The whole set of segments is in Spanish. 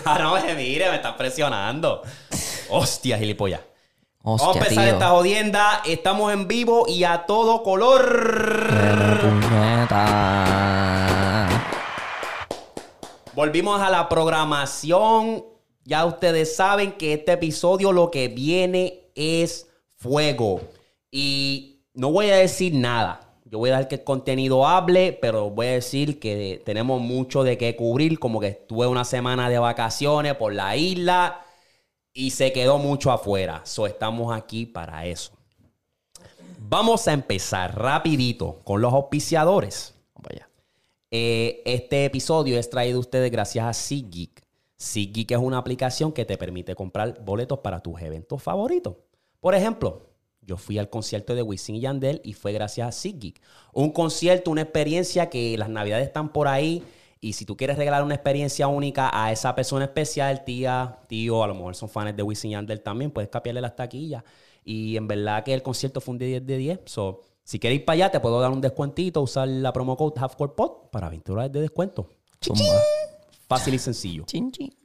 Ah, no, me mire, me estás presionando. Hostia, gilipollas. Hostia, Vamos a empezar tío. esta jodienda. Estamos en vivo y a todo color. Pero puñeta. Volvimos a la programación. Ya ustedes saben que este episodio lo que viene es fuego. Y no voy a decir nada. Yo voy a dejar que el contenido hable, pero voy a decir que tenemos mucho de qué cubrir. Como que estuve una semana de vacaciones por la isla y se quedó mucho afuera. So estamos aquí para eso. Vamos a empezar rapidito con los auspiciadores. Vaya. Eh, este episodio es traído a ustedes gracias a SeatGeek. SeatGeek es una aplicación que te permite comprar boletos para tus eventos favoritos. Por ejemplo, yo fui al concierto de Wisin y Yandel y fue gracias a SeatGeek. Un concierto, una experiencia que las navidades están por ahí y si tú quieres regalar una experiencia única a esa persona especial, tía, tío, a lo mejor son fans de Wisin y Yandel también, puedes capiarle las taquillas. Y en verdad que el concierto fue un de 10 de 10. So, si quieres ir para allá, te puedo dar un descuentito, usar la promo code HalfCorePod para 20 dólares de descuento. Fácil y sencillo. Chin, chin.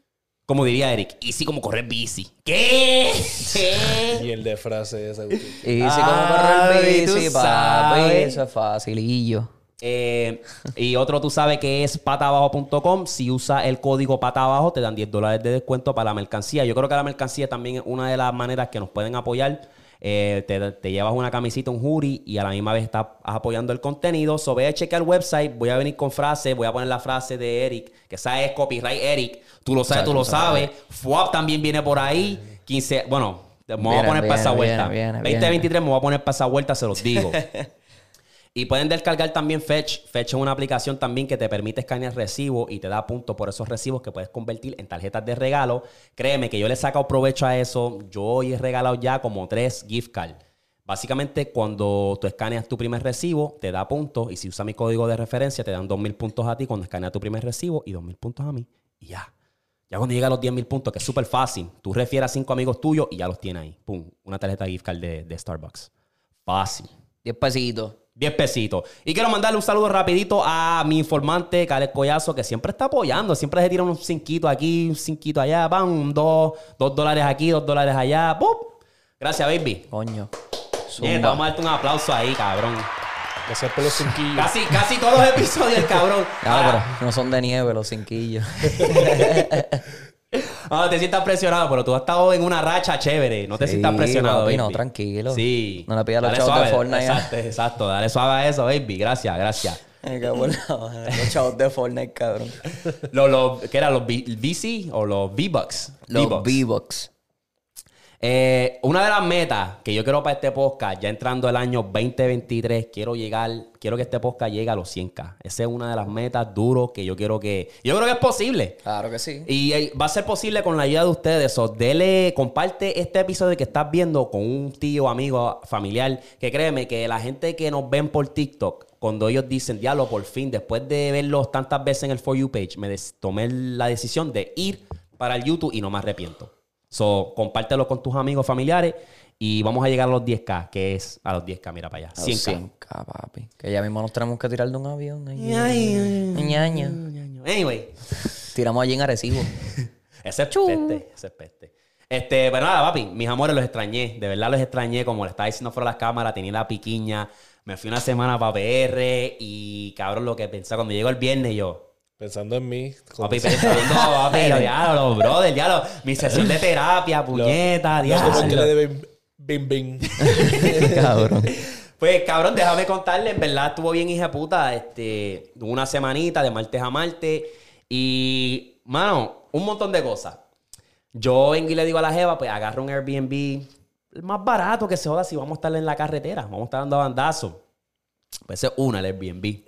Como diría Eric, easy como correr bici. ¿Qué? ¿Qué? Y el de frase esa. Y si Ay, como correr bici, papi, sabes. eso es facilillo. Eh, y otro tú sabes que es patabajo.com. Si usas el código patabajo, te dan 10 dólares de descuento para la mercancía. Yo creo que la mercancía también es una de las maneras que nos pueden apoyar. Eh, te, te llevas una camisita, un jury y a la misma vez estás apoyando el contenido. So, ve a chequear el website. Voy a venir con frases. Voy a poner la frase de Eric, que esa es copyright Eric. Tú lo sabes, tú lo sabes. FUAP también viene por ahí. 15, bueno, me voy a poner para esa viene, vuelta. viene, viene, 2023 me voy a poner para esa vuelta, se los digo. Y pueden descargar también Fetch. Fetch es una aplicación también que te permite escanear recibos y te da puntos por esos recibos que puedes convertir en tarjetas de regalo. Créeme que yo le he sacado provecho a eso. Yo hoy he regalado ya como tres gift cards. Básicamente, cuando tú escaneas tu primer recibo, te da puntos. Y si usas mi código de referencia, te dan 2.000 puntos a ti cuando escaneas tu primer recibo y 2.000 puntos a mí. Y ya. Ya cuando llega a los 10.000 puntos, que es súper fácil, tú refieres a cinco amigos tuyos y ya los tienes ahí. Pum. Una tarjeta gift card de, de Starbucks. Fácil. 10 pesitos. 10 pesitos. Y quiero mandarle un saludo rapidito a mi informante, Caleb Collazo, que siempre está apoyando. Siempre se tira un cinquito aquí, un cinquito allá. Van, dos, dos dólares aquí, dos dólares allá. ¡Pum! Gracias, baby. Coño. Bien, vamos a darte un aplauso ahí, cabrón. Gracias por los cinquillos. Casi, casi todos los episodios, el cabrón. Claro, pero no son de nieve los cinquillos. No te sientas presionado, pero tú has estado en una racha chévere. No te Sí, sientas presionado, papi, no, tranquilo. Sí. No le pidas los Dale chavos de. Fortnite. Exacto, exacto. Dale suave a eso, baby. Gracias, gracias. Los chavos de Fortnite, cabrón. Los, los, ¿Qué era? ¿Los VC o los V-Bucks? Los V-Bucks. Eh, una de las metas que yo quiero para este podcast, ya entrando el año 2023, quiero llegar, quiero que este podcast llegue a los 100k. Esa es una de las metas duros que yo quiero que. Yo creo que es posible. Claro que sí. Y eh, va a ser posible con la ayuda de ustedes. So, dele, comparte este episodio que estás viendo con un tío, amigo, familiar. Que créeme que la gente que nos ven por TikTok, cuando ellos dicen, diablo, por fin, después de verlos tantas veces en el For You page, me tomé la decisión de ir para el YouTube y no me arrepiento. So, compártelo con tus amigos, familiares y vamos a llegar a los 10K, que es a los 10K, mira para allá. A los 100K. 100K, papi. Que ya mismo nos tenemos que tirar de un avión. Ay, Ay, Ñaño. Anyway, Tiramos allí en Arecibo. Ese es peste, ese es peste. Este, pero nada, papi, mis amores los extrañé. De verdad los extrañé, como le estaba diciendo fuera de las cámaras, tenía la piquiña. Me fui una semana para PR y cabrón, lo que pensaba cuando llegó el viernes yo. Pensando en mí. Papi, pensando, papi, diablo, brother, diablo. Mi sesión de terapia, puñeta, diablo. deben bim bim. cabrón. Pues cabrón, déjame contarle, en verdad estuvo bien hija de puta, este, una semanita de martes a martes y, mano, un montón de cosas. Yo en le digo a la jeva, pues agarra un Airbnb, el más barato que se joda si vamos a estar en la carretera, vamos a estar dando bandazos. Pues es una, el Airbnb.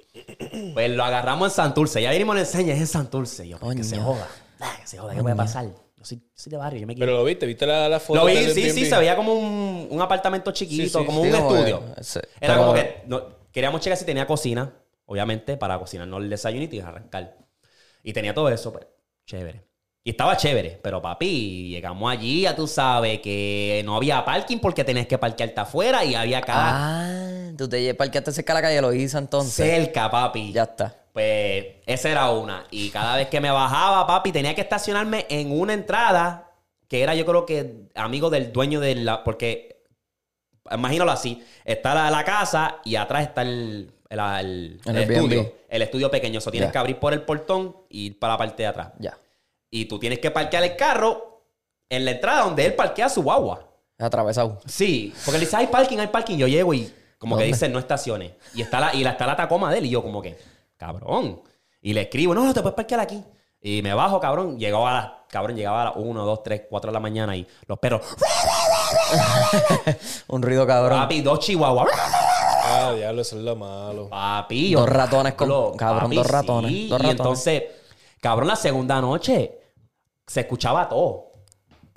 Pues lo agarramos en Santurce, ya venimos a enseñar, es en Santurce. Yo, pues, que se joda, ah, que se joda, ¿qué puede pasar? Yo soy, soy de barrio, yo me quiero. Pero lo viste, ¿viste la, la foto? Lo vi, sí, sí, se veía como un, un apartamento chiquito, Sí, sí, como sí, un estudio. ese- Era pero- como que no- queríamos checar si tenía cocina, obviamente, para cocinarnos el desayunito y arrancar. Y tenía todo eso, pues, chévere. Y estaba chévere, pero papi, llegamos allí, ya tú sabes que no había parking porque tenías que parquearte afuera y había cada Ah, tú te parqueaste cerca de la calle Loíza entonces. cerca, papi. Ya está. Pues esa era una. Y cada vez que me bajaba, papi, tenía que estacionarme en una entrada que era yo creo que amigo del dueño de la... Porque, imagínalo así, está la, la casa y atrás está el, el, el- El estudio. El estudio pequeño. Eso tienes que abrir por el portón y ir para la parte de atrás. Ya. Y tú tienes que parquear el carro en la entrada donde él parquea su guagua. Atravesado. Sí, porque él dice, hay parking, hay parking. Yo llego y como que dice, no estaciones. Y está la, y la, está la tacoma de él. Y yo como que, cabrón. Y le escribo, no, no, te puedes parquear aquí. Y me bajo, cabrón. Llegaba a las, cabrón, llegaba a las 1, 2, 3, 4 de la mañana y los perros, Un ruido cabrón. papi, dos chihuahuas. Ah, diablo, eso es lo malo. Papi, Dos ratones con- Lo- cabrón, dos ratones, sí. dos y entonces, cabrón, la segunda noche se escuchaba todo.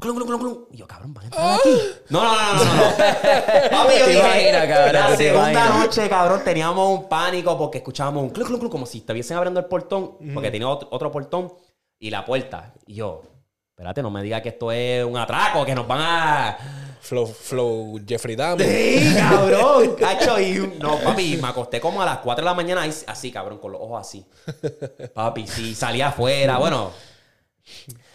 Clum, clum, clum, clum. Y yo, cabrón, ¿van a entrar aquí? No, no, no, no, no. no. Papi, yo dije, imaginas, cabrón, la te segunda noche, cabrón, teníamos un pánico porque escuchábamos un clum, clum, clum, como si estuviesen abriendo el portón, porque tenía otro, otro portón y la puerta. Y yo, espérate, no me digas que esto es un atraco, que nos van a... Flow, flow, Jeffrey Dahmer. Sí, cabrón. Cacho, y no, papi, me acosté como a las 4 de la mañana así, cabrón, con los ojos así. Papi, sí, salía afuera. Bueno,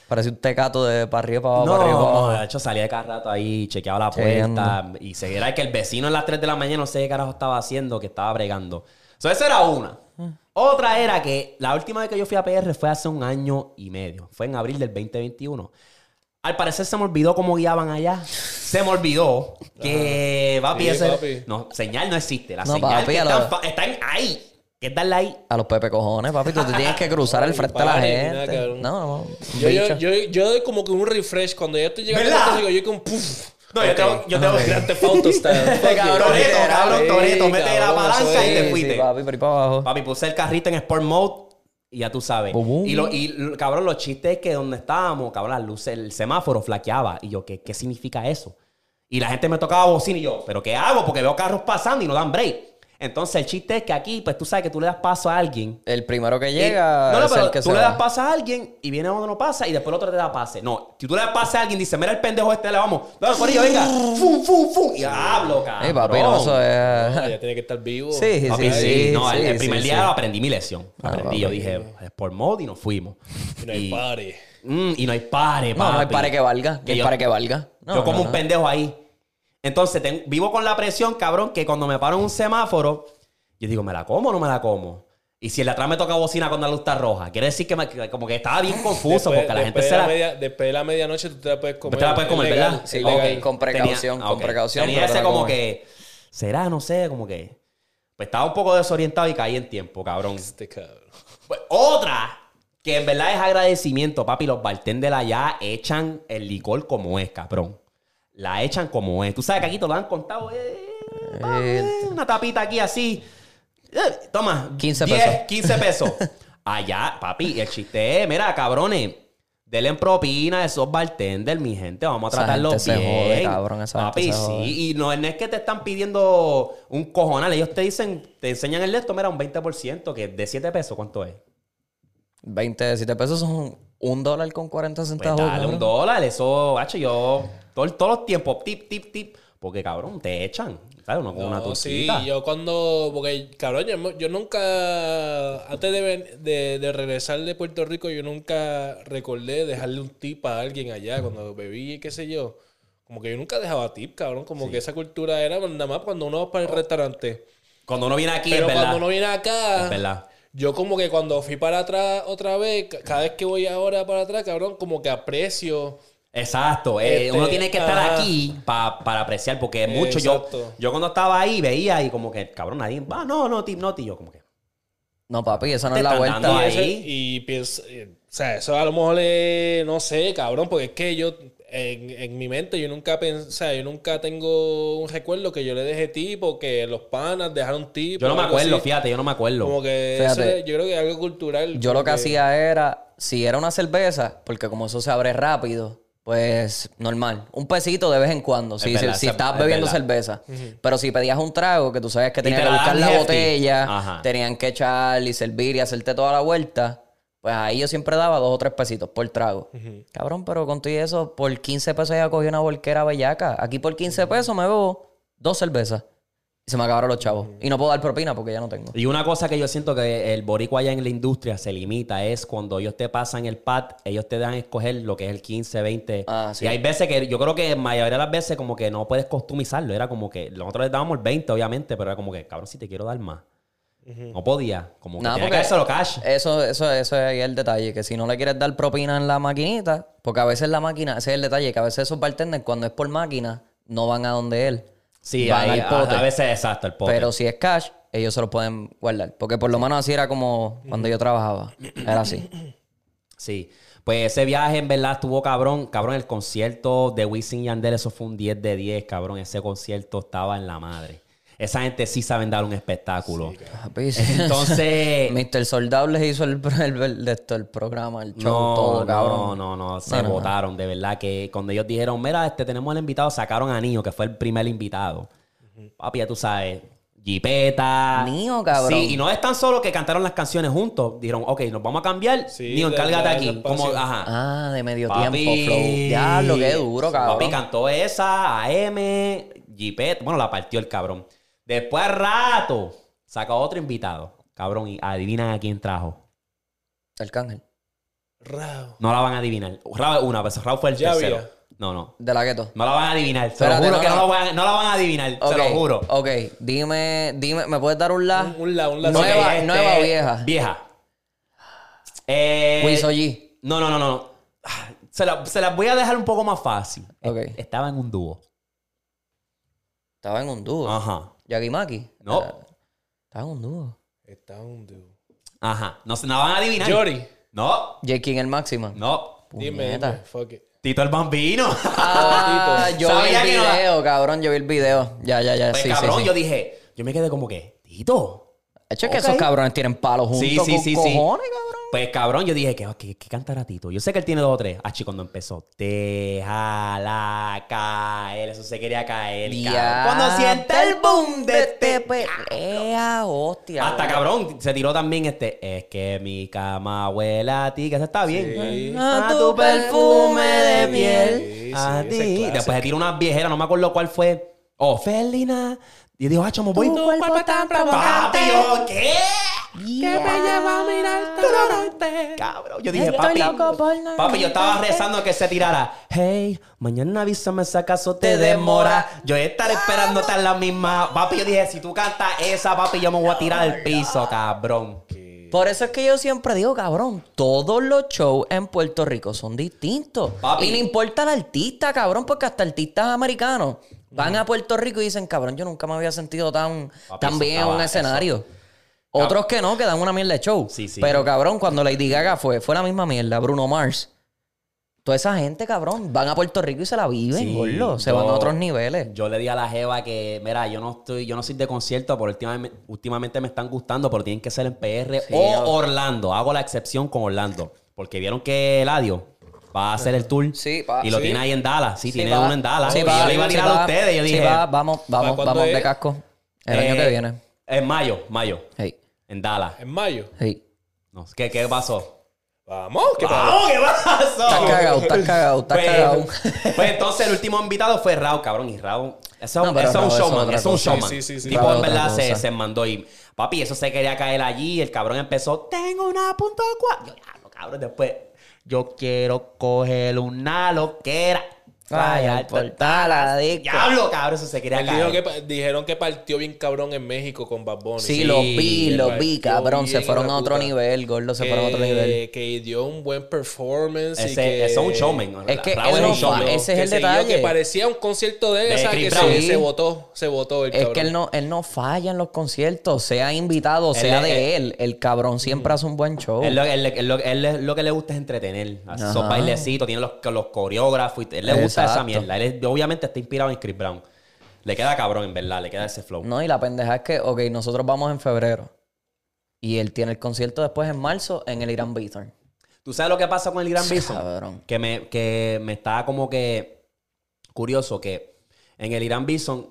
Parece un tecato de para arriba para abajo, no, para arriba para abajo. de hecho salía de cada rato ahí, chequeaba la Chequeando. puerta y se era que el vecino a las 3 de la mañana no sé qué carajo estaba haciendo, que estaba bregando. So, esa era una. Otra era que la última vez que yo fui a PR fue hace un año y medio. Fue en abril del 2021. Al parecer se me olvidó cómo guiaban allá. Se me olvidó que, papi, Sí, ese- papi. No, señal no existe. La No, señal papi, que a lo- están, fa- están ahí. Que es darle ahí. A los pepe cojones, papi. Tú te tienes que cruzar al frente de la gente. No, no. Yo, yo, yo, yo doy como que un refresh. Cuando ya estoy llegando ¿Verdad? a casa, digo, yo como puff. No, yo tengo- yo tengo- Grand Theft Auto style. Fuck you. Cabrón, Toreto, cabrón, Toreto. Mete la palanca eso y te fuiste. sí, papi, por ahí para abajo. Papi, puse el carrito en Sport Mode y ya tú sabes. Bum, bum. Y, lo, y cabrón, los chistes es que donde estábamos, cabrón, las luces, el semáforo flaqueaba. Y yo, ¿qué, ¿qué significa eso? Y la gente me tocaba bocina y yo, ¿pero qué hago? Porque veo carros pasando y no dan break. Entonces el chiste es que aquí, pues tú sabes que tú le das paso a alguien. El primero que y- llega no, no, es pero el que tú se le va. das paso a alguien y viene uno no pasa y después el otro te da pase. No, si tú le das pase a alguien, dice, mira el pendejo este, le vamos. No, por ello, venga. Fum, fum, fum. Y hablo, cabrón. Ey, papi, no, eso Ah, es... ya tiene que estar vivo. Sí, sí, Papi, sí. sí, no, el, sí, el primer sí, día sí. aprendí mi lección. Aprendí, yo papi. dije, por mode y nos fuimos. Y no hay party. Mm, y no hay pare, No, no hay papi. pare que valga. Que Que yo- pare que valga. No, yo como no, un no. pendejo ahí. Entonces, vivo con la presión, cabrón, que cuando me paro en un semáforo, yo digo, ¿me la como o no me la como? Y si el de atrás me toca bocina cuando la luz está roja, quiere decir que, me- que como que estaba bien confuso Después- porque la gente después se de la... media- después de la medianoche tú te la puedes comer. te la puedes comer, legal, ¿verdad? Sí, es con- con precaución, con precaución. Tenía ese la como que, será, no sé, como que... Pues estaba un poco desorientado y caí en tiempo, cabrón. Este cabrón. Pues, otra que en verdad es agradecimiento, papi. Los bartenders allá echan el licor como es, cabrón. La echan como es. Tú sabes que aquí te lo han contado. eh, eh, una tapita aquí así. Eh, toma. 15 10, pesos. 15 pesos. Allá, papi, el chiste es, mira, cabrones. Denle en propina a esos bartenders, mi gente. Vamos a tratarlos gente se bien. jode, cabrón, esa Papi, se jode. sí. Y no, no es que te están pidiendo un cojonal. Ellos te dicen, te enseñan el esto, mira, un 20%, que de 7 pesos, ¿cuánto es? 27 pesos son un dólar con 40 Pues centavos. dale cabrón. un dólar, eso, hacho, yo todo, todos los tiempos, tip, tip, tip, porque cabrón, te echan, ¿sabes? Uno con una No, sí, yo cuando. Porque, cabrón, yo, yo nunca. Antes de, de, de regresar de Puerto Rico, yo nunca recordé dejarle un tip a alguien allá cuando bebí y qué sé yo. Como que yo nunca dejaba tip, cabrón. Como que esa cultura era nada más cuando uno va para el restaurante. Cuando uno viene aquí, Pero es verdad. cuando uno viene acá. Es verdad. Yo como que cuando fui para atrás otra vez, ca- cada vez que voy ahora para atrás, cabrón, como que aprecio. Exacto, eh, Este, uno tiene que estar ajá. aquí pa- para apreciar, porque mucho yo, Exacto. yo cuando estaba ahí veía y como que, cabrón, nadie, va, no, no, tip, no, yo como que, No, papi, esa no es la vuelta. ahí. ese- y pienso, eh, o sea, eso a lo mejor es, no sé, cabrón, porque es que yo, en, en mi mente, yo nunca pensé, o sea, yo nunca tengo un recuerdo que yo le deje tipo, que los panas dejaron tipo. yo no me acuerdo, así. fíjate, yo no me acuerdo. Como que eso yo creo que es algo cultural. Yo lo que hacía era, si era una cerveza, porque como eso se abre rápido, pues normal. Un pesito de vez en cuando, si, verdad, si es- estabas es bebiendo verdad. cerveza. Pero si pedías un trago, que tú sabes que te tenías que la buscar la hefty. botella, Ajá. tenían que echar y servir y hacerte toda la vuelta, pues ahí yo siempre daba dos o tres pesitos por trago. Cabrón, pero con todo y eso, por 15 pesos ya cogí una volquera bellaca. Aquí por 15 pesos me bebo dos cervezas. Y se me acabaron los chavos. Y no puedo dar propina porque ya no tengo. Y una cosa que yo siento que el boricua allá en la industria se limita es cuando ellos te pasan el pad, ellos te dan a escoger lo que es el 15, 20. Ah, sí. Y hay veces que yo creo que mayoría de las veces como que no puedes customizarlo. Era como que nosotros les dábamos el 20, obviamente, pero era como que, cabrón, si te quiero dar más. No podía. Como que Nada, tenía que porque dárselo cash. Eso, eso, eso es ahí el detalle, que si no le quieres dar propina en la maquinita, porque a veces la máquina, ese es el detalle, que a veces esos bartenders cuando es por máquina, no van a donde él. Sí, van ahí, al pote. a, a veces exacto, el pote. Pero si es cash, ellos se lo pueden guardar. Porque por lo menos así era como cuando yo trabajaba. Era así. Sí. Pues ese viaje en verdad estuvo cabrón. Cabrón, el concierto de Wisin y Yandel, eso fue un 10 de 10, cabrón. Ese concierto estaba en la madre. Esa gente sí saben dar un espectáculo. Sí. Entonces... Mr. Soldado les hizo el, el, el- el programa, el show, No, todo, no, cabrón. no, no, se No, no, no. votaron, de verdad que cuando ellos dijeron, mira, este tenemos al invitado, sacaron a Nio, que fue el primer invitado. Papi, ya tú sabes, Jipeta. Nio, cabrón. Sí, y no es tan solo que cantaron las canciones juntos. Dijeron, ok, nos vamos a cambiar. Sí, Nio, encárgate aquí. Como, ajá. Ah, de medio Papi. tiempo, flow. Diablo, qué duro, cabrón. Papi cantó esa, AM, Jipet. Bueno, la partió el cabrón. Después, al rato, sacó otro invitado. Cabrón, y adivinan a quién trajo. Arcángel. Rao. No la van a adivinar. Raúl es una, pero Raúl fue el Ya tercero. había. No, no. De la gueto. No la van a adivinar. Se Espérate, lo juro no, que no, no. lo van a- no la van a adivinar. Se lo juro. Ok, dime, dime, ¿me puedes dar un la? Un, un la, un la. Nueva- Ok, este, nueva o vieja. Vieja. Eh, Wiso G. No, no, no, no. Ah, Se, la- se las voy a dejar un poco más fácil. Ok. Estaba en un dúo. Estaba en un dúo. Ajá. Yagimaki. No. Era- Estaba en un dúo. Está un dúo. Ajá. No, se- no van a adivinar. Jory. No. J. King el máximo. No. Dime, Puñeta. dime. Fuck it. Tito el Bambino. Ah, yo vi Sabía el que no la- video, cabrón. Yo vi el video. Ya, ya, ya. Pues, sí, cabrón, sí, sí. yo dije, yo me quedé como que, Tito. De hecho, es que Ok. esos cabrones tienen palos juntos. Sí, sí, con sí, sí. cojones, cabrón. Pues cabrón, yo dije, ¿qué, qué, qué cantará Tito? Yo sé que él tiene dos o tres. Achi, cuando empezó, déjala caer. Eso se quería caer. cabrón. Cuando siente el boom de este pelea, hostia. Hasta cabrón, se tiró también este. Es que mi cama huele a ti, que eso está bien. Sí. A tu perfume de miel. Sí, a sí, ti. Después se tiró unas viejeras, no me acuerdo cuál fue. Oh, Felina. Y dijo, ah, chamo, voy. Tu cuerpo tan Papi, provocante. yo, ¿qué? Que me lleva a mirarte. Cabrón, yo dije, Estoy papi. loco por no Papi, yo estaba rezando que se tirara. Hey, mañana avísame si acaso te demora. Yo estaré esperándote en la misma. Papi, yo dije, si tú cantas esa, papi, yo me voy a tirar al piso, cabrón. Por eso es que yo siempre digo, cabrón, todos los shows en Puerto Rico son distintos. Papi. Y no importa el artista, cabrón, porque hasta artistas americanos van a Puerto Rico y dicen, cabrón, yo nunca me había sentido tan, Papi, tan bien en un escenario. Otros que no, que dan una mierda de show. Sí, sí. Pero cabrón, cuando Lady Gaga fue, fue la misma mierda, Bruno Mars. Toda esa gente, cabrón, van a Puerto Rico y se la viven, Sí, gordo. Se yo- van a otros niveles. Yo le di a la Jeva que, mira, yo no estoy, yo no soy de concierto, pero últimamente, últimamente me están gustando, pero tienen que ser en PR Sí, o yo- Orlando. Hago la excepción con Orlando. Porque vieron que Eladio va a hacer el tour. Sí, pa. Y lo Sí. tiene ahí en Dallas. Sí, tiene va. uno en Dallas. Sí, y va. yo le iba a tirar a ustedes. Yo Sí, dije. va. vamos, vamos, vamos de casco. El eh, año que viene. En mayo, mayo. Hey, En Dallas. En mayo. hey. No, ¿qué, ¿Qué pasó? Vamos, ¿qué pasó? ¡Vamos! ¿Qué pasó? Estás cagado, estás cagado, estás Pues, cagado. pues entonces el último invitado fue Raúl, cabrón. Y Raúl, eso, No, es un showman, es un showman. Sí, sí, sí, tipo, en verdad se, se mandó y papi, eso se quería caer allí. El cabrón empezó, tengo una punto cuatro. Yo, diablo, cabrón, después, yo quiero coger una loquera. Vaya, al portal, adicto. Diablo, cabrón, eso se quería Él caer. que dijeron que partió bien cabrón en México con Bad Bunny. Sí, Sí, los vi, él los partió vi, cabrón. Se fueron a otro puta. nivel, gordo, se que, fueron a otro nivel. que dio un buen performance. y Ese, que, eso es un showman. Es que él es un showman. ese es el detalle. Que parecía un concierto de, De esa Chris que se, se votó, se votó el Es cabrón. que él no, él no falla en los conciertos, sea invitado, Él sea de él. El cabrón siempre hace un buen show. Él lo, él- él lo- él lo que le gusta es entretener. Hace esos bailecitos, tiene los, los coreógrafos. Y él le gusta esa Exacto. mierda. Él es- obviamente está inspirado en Chris Brown. Le queda cabrón, en verdad. Le queda ese flow. No, y la pendeja es que, ok, nosotros vamos en febrero. Y él tiene el concierto después en marzo en el Irán Bithorn. ¿Tú sabes lo que pasa con el Gran Bison? Que me, que me está como que curioso que en el Irán Bison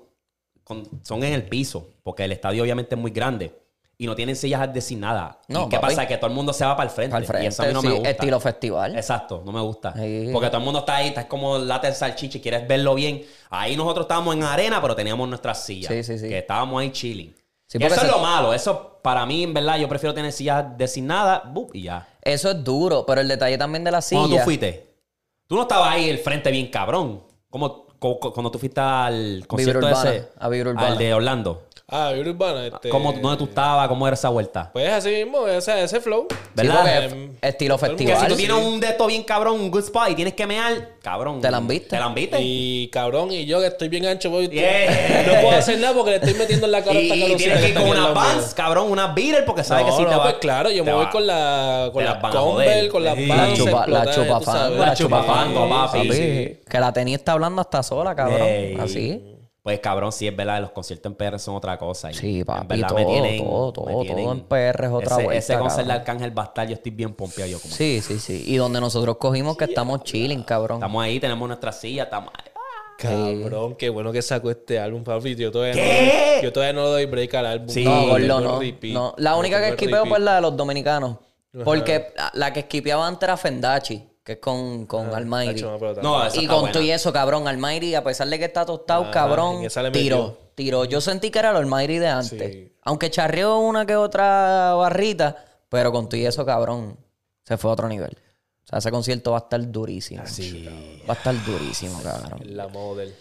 con- son en el piso, porque el estadio obviamente es muy grande. Y no tienen sillas designadas. No, ¿Y qué papi. pasa? Que todo el mundo se va para el frente. Frente, y eso a mí no sí, me gusta. estilo festival. Exacto, no me gusta. Sí. Porque todo el mundo está ahí, está como lata el salchicha y quieres verlo bien. Ahí nosotros estábamos en arena, pero teníamos nuestras sillas. Sí, sí, sí. Que estábamos ahí chilling. Sí, eso es lo malo. Eso, para mí, en verdad, yo prefiero tener sillas designadas bup, y ya. Eso es duro, pero el detalle también de la silla. Cuando tú fuiste, tú no estabas ahí el frente bien cabrón. Como co- co- cuando tú fuiste al concierto ese. a Vibra Urbana. Al de Orlando. Ah, Vibra Urbana. Este, ¿Cómo, ¿Dónde tú estabas? ¿Cómo era esa vuelta? Pues así mismo, ese flow. Sí, ¿Verdad? porque estilo mundo- Que si festival. tú tienes un de esto bien cabrón, un good spot y tienes que mear, cabrón. ¿Te la han visto? ¿Te la han visto? Y cabrón, y yo que estoy bien ancho, voy, Yeah. no puedo hacer nada porque le estoy metiendo en la cara esta Y, tienes que ir con unas. Vans, cabrón, unas beater, porque sabes no, que si no, te va... pues claro, yo me voy con la con las Converse, con las Vans chupa, la chupafango, la chupafango, papi. Que la tenis está hablando hasta sola, cabrón. Así. Pues cabrón, sí es verdad, los conciertos en PR son otra cosa. y Sí, en papi, verdad todo, todo, todo, todo en PR es otra ese, vuelta, Ese concierto de. Arcángel va a estar, yo estoy bien pompeado yo como... Sí, sí, sí. Y donde nosotros cogimos que estamos chilling, cabrón. Estamos ahí, tenemos nuestra silla, estamos... Cabrón, qué bueno que sacó este álbum, papi. Yo todavía, ¿Qué? No, yo todavía no le doy break al álbum. Sí. No, Sí, gordo, no. no. La única que Tengo esquipeo fue la de los dominicanos. Porque la- la que esquipeaba antes era Fendachi, que es con, con Almighty. Tacho, no, Y con buena. todo y eso, cabrón, Almighty, a pesar de que está tostado, cabrón, tiró, tiró. Yo sentí que era el Almighty de antes. Sí. Aunque charreó una que otra barrita, pero con todo y eso, cabrón, se fue a otro nivel. O sea, ese concierto va a estar durísimo. Sí. Va a estar durísimo, cabrón. La model.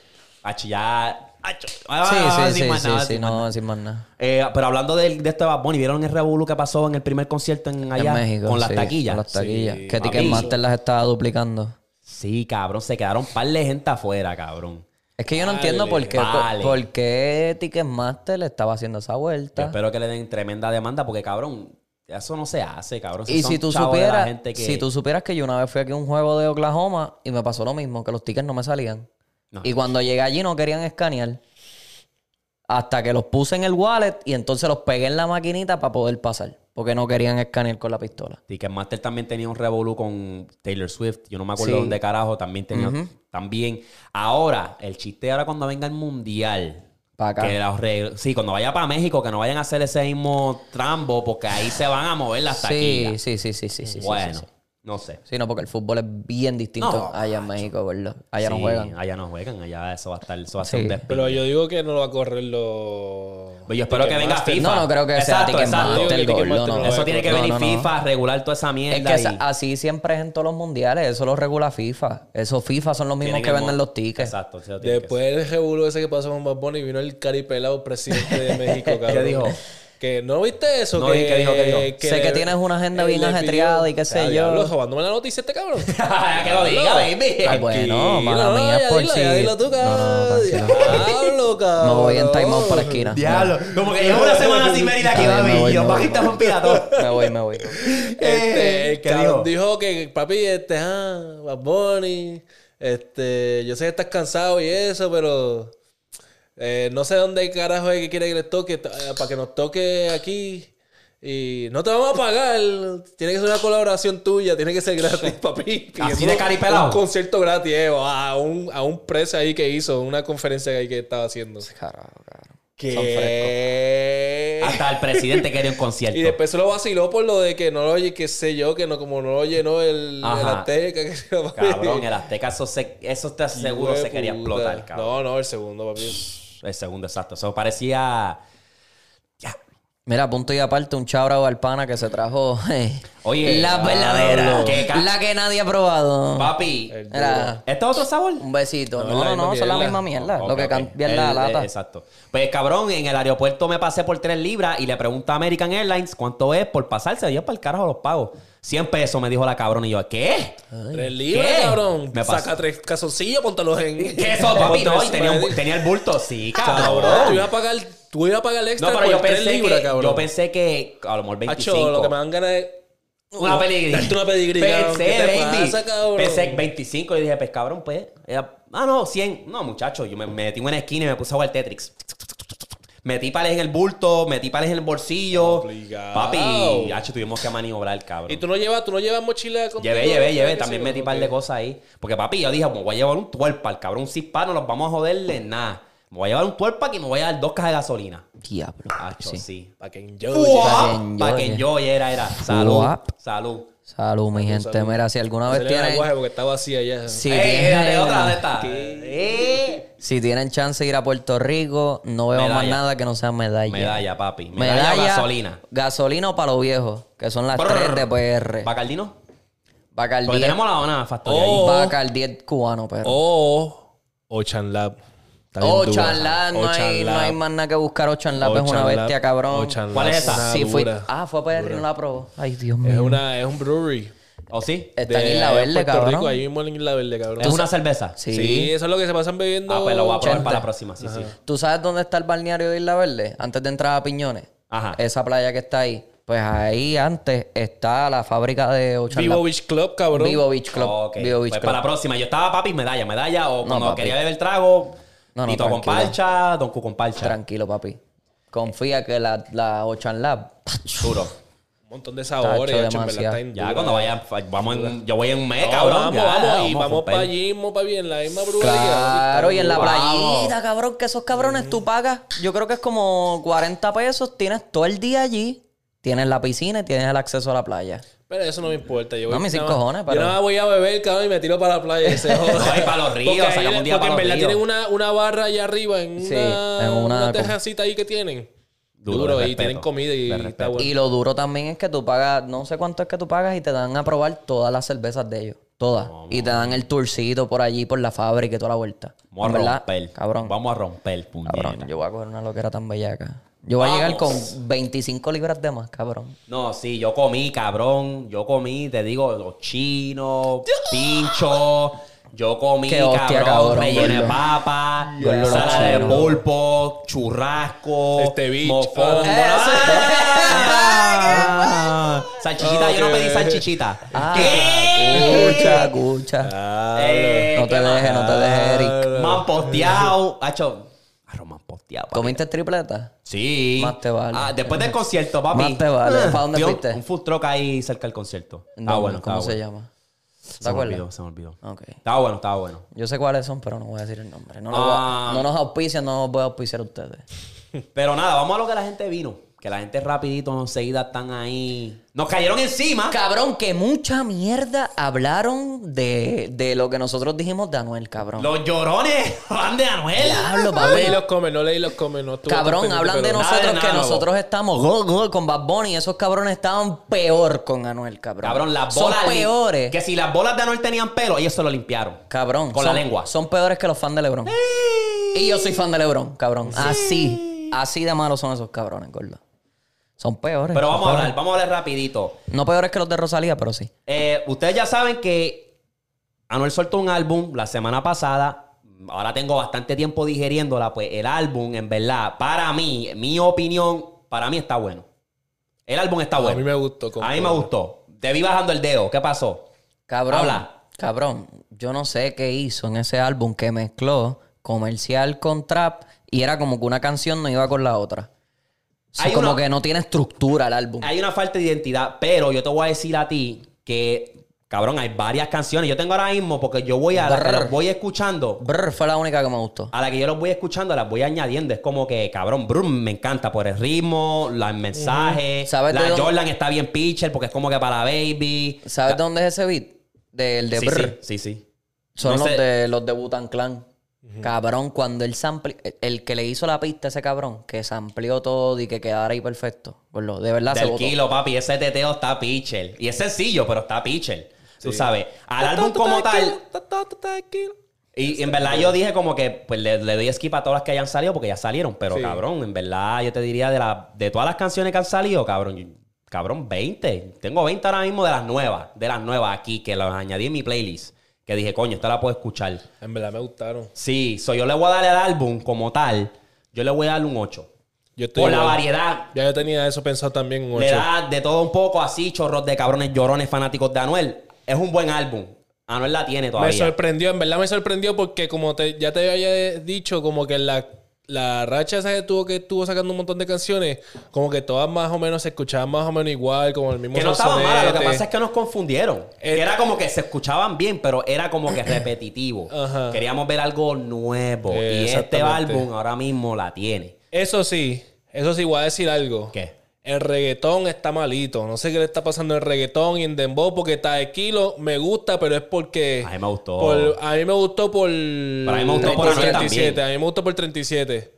Ya... Sí, Ah, sí, sí, más sí, nada, sí, sin más no, nada. sin más nada. Eh, pero hablando de, de este Bad Bunny, ¿vieron el revolú que pasó en el primer concierto en allá? en México. Con las sí, taquillas. Con las taquillas. Sí, que. Ticketmaster las estaba duplicando. Sí, cabrón, se quedaron un par de gente afuera, cabrón. Es que yo no Vale, entiendo por qué, vale. por, por qué Ticketmaster le estaba haciendo esa Yo vuelta. espero que le den tremenda demanda porque, cabrón, eso no se hace, cabrón. Y si tú supieras, gente que- si tú supieras que yo una vez fui aquí a un juego de Oklahoma y me pasó lo mismo, que los tickets no me salían. No. Y cuando llegué allí no querían escanear. Hasta que los puse en el wallet y entonces los pegué en la maquinita para poder pasar. Porque no querían escanear con la pistola. Ticketmaster también tenía un revolú con Taylor Swift. Yo no me acuerdo Sí. dónde carajo. También tenía... También... Ahora, el chiste ahora cuando venga el Mundial... Pa' acá. Que los Sí, cuando vaya para México, que no vayan a hacer ese mismo trambo, porque ahí se van a mover las Sí, taquillas. sí, sí, sí, sí, bueno, sí. No sé. Sí, no, porque el fútbol es bien distinto No, allá en México, ¿verdad? Allá no juegan. Allá no juegan, allá eso va a estar, eso va a ser Sí. un. Pero yo digo que no lo va a correr los. Pues yo espero que venga. FIFA. No, no creo que sea Exacto, Ticketmaster, que gordo, Ticketmaster no. no Eso tiene que venir No, no, no. FIFA a regular toda esa Es mierda. que esa- y- así siempre es en todos los mundiales. Eso lo regula FIFA. Esos FIFA son los mismos que venden los tickets. Exacto. que Después del revuelo ese que pasó con Bad Bunny, vino el caripelado presidente de México, cabrón. dijo? Que no viste eso. No que, vi, ¿qué dijo, qué dijo? Sé que tienes una agenda bien ajetreada y qué sé yo. diablo, robándome la noticia este cabrón. Que lo diga, baby. Ah, bueno, mala no, mía, por dilo, si- dilo tú, No, no, cabrón. Diablo, cabrón. Me voy en timeout para la esquina. Diablo. Como que llevo una semana sin venir aquí, baby. voy, Y los me voy. bajistas son piratas. Me voy, me voy. Este, el ¿Qué cabrón dijo? dijo? que, papi, este, ah, Bad Bunny, este, yo sé que estás cansado y eso, pero eh, no sé dónde carajo es que quiere que les toque, eh, para que nos toque aquí. Y no te vamos a pagar. Tiene que ser una colaboración tuya. Tiene que ser gratis, papi. Así de caripelado. Un concierto gratis, eh, a un, a un precio ahí que hizo, una conferencia ahí que estaba haciendo. Carajo, carajo. Que... Hasta el presidente quería un concierto. Y después se lo vaciló por lo de que no lo oye, que sé yo, que no, como no lo llenó el, el Azteca. Que se. Cabrón, el Azteca, eso, se, eso te seguro Hijo de se quería puta. explotar, cabrón. No, no, el segundo, papi. El segundo, exacto. Eso parecía. Ya. Mira, punto y aparte, un chabra al pana que se trajo. eh, Oye, la verdadera. ¿Qué ca- La que nadie ha probado. Papi, Era ¿este es otro sabor? un besito. No, No, no, no, son la misma mierda. Ok, Lo que ok. cambia es la lata. eh, Exacto. Pues cabrón, en el aeropuerto me pasé por 3 libras y le pregunté a American Airlines cuánto es por pasarse. Yo para el carajo los pago. 100 pesos me dijo la cabrón y yo, ¿qué? Tres libras, ¿Qué? cabrón. Me pasó. Saca tres calzoncillos, póntalos en. ¿Qué eso, papi? No, y tenía, un- tenía el bulto. Sí, Cabrón, tú ibas a pagar, tú ibas a pagar extra No, pero por yo tres pensé, libras, que, cabrón. yo pensé que a lo mejor 25. Hacho, lo que me dan ganas es... Una pedigrí. Darte una pedigrí. Pensé, ¿Qué te baby. pasa, cabrón? Pensé 25 y dije, pues cabrón, pues. era- ah, no, 100. No, muchacho, yo me, me metí en una esquina y me puse a jugar Tetris. Metí pales en el bulto, metí pales en el bolsillo. Obligado. Papi, hacho, tuvimos que maniobrar, cabrón. ¿Y tú no llevas, tú no llevas mochila contigo? Llevé, llevé, llevé. ¿Qué También metí par de cosas ahí. Porque papi, yo dije, me voy a llevar un tuerpa, el cabrón, un cispa, no los vamos a joderle nada. Me voy a llevar un 12 pack y me voy a dar dos cajas de gasolina. Diablo. Acho, Sí. sí. Para que enjoy. Pa' que Para que enjoye. yo era, era. Salud. Salud. Salud, mi gente. Mira, si alguna vez tienen... aguaje porque está vacía ya. Si Ey, tienen- dale otra. Eh. Si tienen chance de ir a Puerto Rico, no veo más nada que no sea medalla. Medalla, papi. Medalla, Medalla, gasolina. Gasolina o para los viejos, que son las tres de PR. ¿Bacardino? Bacardi. Porque tenemos la dona factoría Oh. es cubano, pero. O Ochan Lab. Está bien dura. Ochan Lab, no hay, no hay más nada que buscar. Ochan Lab es una bestia, cabrón. Ochan ¿Cuál es esa? una Sí, fui. dura. Ah, fue a PR y no la probó. Ay, Dios mío. Es, una, es un brewery. ¿O sí? Está en de Isla Verde, Puerto cabrón. Rico, ahí mismo en Isla Verde, cabrón. ¿Es una cerveza? Sí. Sí, eso es lo que se pasan bebiendo. Ah, pues lo voy a probar 80. para la próxima. Sí, sí. ¿Tú sabes dónde está el balneario de Isla Verde? Antes de entrar a Piñones. Ajá. Esa playa que está ahí. Pues ahí antes está la fábrica de Ochan Vivo Lab. Beach Club, cabrón. Vivo Beach Club. Ok, Vivo Beach pues Club. para la próxima. Yo estaba papi, medalla, medalla. O cuando papi. quería beber trago, No, no, Tito con tranquilo. parcha, Don Cu con parcha. Tranquilo, papi. Confía que la, la Ochan Lab. Duro. Un montón de sabores. Tacho, en verdad, está Ya dura. cuando vaya, vamos en, yo voy en un mes, No, cabrón. vamos, ya, vamos. Y vamos para allí, vamos para bien, la misma brujería. Claro, y en la Vamos. playita, cabrón, que esos cabrones tú pagas. Yo creo que es como 40 pesos. Tienes todo el día allí. Tienes la piscina y tienes el acceso a la playa. Pero eso no me importa. Yo No, voy, mis nada cojones, Yo pero- nada más voy a beber, cabrón, y me tiro para la playa. Y se joda. No, y para los ríos, Porque, ahí- un día porque para en los verdad ríos. tienen una, una barra allá arriba, en Sí, una, en una una terracita ahí que tienen. Duro, y respeto. tienen comida y está bueno. Y lo duro también es que tú pagas, no sé cuánto es que tú pagas y te dan a probar todas las cervezas de ellos. Todas. y te dan el tourcito por allí, por la fábrica y toda la vuelta. Vamos a verdad, romper. Cabrón. Vamos a romper, Cabrón, puñeta. yo voy a coger una loquera tan bellaca. Yo voy a llegar con 25 libras de más, cabrón. No, sí, yo comí, cabrón. Yo comí, te digo, los chinos, pincho. Yo comí, Qué hostia, cabrón, cabrón, relleno de gordo. papa, Gordo, los sala de chinos. pulpo, churrasco, Este bicho. mofongo. Ah. Salchichita, yo no pedí salchichita. ¿Qué? Escucha, escucha. Eh, No te ¿qué más? dejes, no te dejes, Eric. Man posteado. Hacho, papi. ¿Comiste tripleta? Sí. Más te vale. Ah, después del concierto, papi. Más te vale. Ah, ¿Para dónde a un- fuiste? Un food truck ahí cerca del concierto. No, Estaba bueno, ¿Cómo se bueno. llama? ¿Te Se me olvidó, se me olvidó. Estaba bueno, estaba bueno. Yo sé cuáles son, pero no voy a decir el nombre. No, nos Ah. no nos auspician, no nos voy a auspiciar a ustedes. Pero nada, vamos a lo que la gente vino. Que la gente rapidito, enseguida están ahí. Nos cayeron encima. Cabrón, que mucha mierda hablaron de, de lo que nosotros dijimos de Anuel, cabrón. Los llorones van de Anuel. Diablo, No papi. leí los comes, no leí los comes. No estuve Cabrón, pendiente, hablan de pero- nada nosotros que nada, nosotros estamos go, go, con Bad Bunny y esos cabrones estaban peor con Anuel, cabrón. Cabrón, las Son bolas. li- peores. Que si las bolas de Anuel tenían pelo, ellos se lo limpiaron. Cabrón. Con son- la lengua. Son peores que los fans de LeBron. Y yo soy fan de LeBron, cabrón. Así. Así de malos son esos cabrones, gordo. Son peores. Pero vamos a hablar, vamos a hablar rapidito. No peores que los de Rosalía, pero sí. Eh, ustedes ya saben que Anuel soltó un álbum la semana pasada. Ahora tengo bastante tiempo digeriéndola. Pues el álbum, en verdad, para mí, mi opinión, para mí está bueno. El álbum está A bueno. mí me gustó. A mí me gustó. Te vi bajando el dedo. ¿Qué pasó? Cabrón. Habla. Cabrón, yo no sé qué hizo en ese álbum que mezcló comercial con trap y era como que una canción no iba con la otra. Hay como una- que no tiene estructura el álbum. Hay una falta de identidad, pero yo te voy a decir a ti que, cabrón, hay varias canciones. Yo tengo ahora mismo, porque yo voy a que Brr. los voy escuchando. Brr, fue la única que me gustó. A la que yo los voy escuchando, las voy añadiendo. Es como que, cabrón, brum, me encanta por el ritmo, los mensajes. ¿Sabes de La dónde- Jordan está bien pitcher porque es como que para la baby. ¿Sabes de dónde es ese beat? Del de sí, Brr. sí, sí, sí. Son No los sé. de los de Butan Clan. Cabrón, cuando el sample, el que le hizo la pista a ese cabrón, que sampleó todo y que quedara ahí perfecto. gordo, de verdad se Del votó. kilo, papi. Ese teteo está pitcher. Y es sencillo, pero está pitcher. Tú sabes. Al álbum como tal. Y en verdad yo dije como que pues le, le doy skip a todas las que hayan salido porque ya salieron. Pero Sí. cabrón, en verdad yo te diría de, la, de todas las canciones que han salido, cabrón, yo- cabrón, 20. Tengo 20 ahora mismo de las nuevas, de las nuevas aquí, que las añadí en mi playlist. Que dije, coño, esta la puedo escuchar. En verdad me gustaron. Sí, so yo le voy a dar al álbum como tal, yo le voy a dar un 8. Yo estoy Por la variedad, Ya yo tenía eso pensado también un le 8. da de todo un poco así, chorros de cabrones llorones fanáticos de Anuel. Es un buen álbum. Anuel la tiene Me todavía. sorprendió, en verdad me sorprendió porque como te, ya te había dicho, como que la, la racha esa que tuvo que estuvo sacando un montón de canciones, como que todas más o menos se escuchaban más o menos igual, como el mismo Que no estaba mala, lo que pasa es que nos confundieron. Eh, Que era como que se escuchaban bien, pero era como que repetitivo. Ajá. Queríamos ver algo nuevo. Eh, y este álbum ahora mismo la tiene. Eso sí, eso sí, voy a decir algo. ¿Qué? El reggaetón está malito. No sé qué le está pasando en el reggaetón y en Dembow porque está de kilo. Me gusta, pero es porque. A mí me gustó. por- a mí me gustó por. a mí me gustó por Anuel 37. también. A mí me gustó por 37.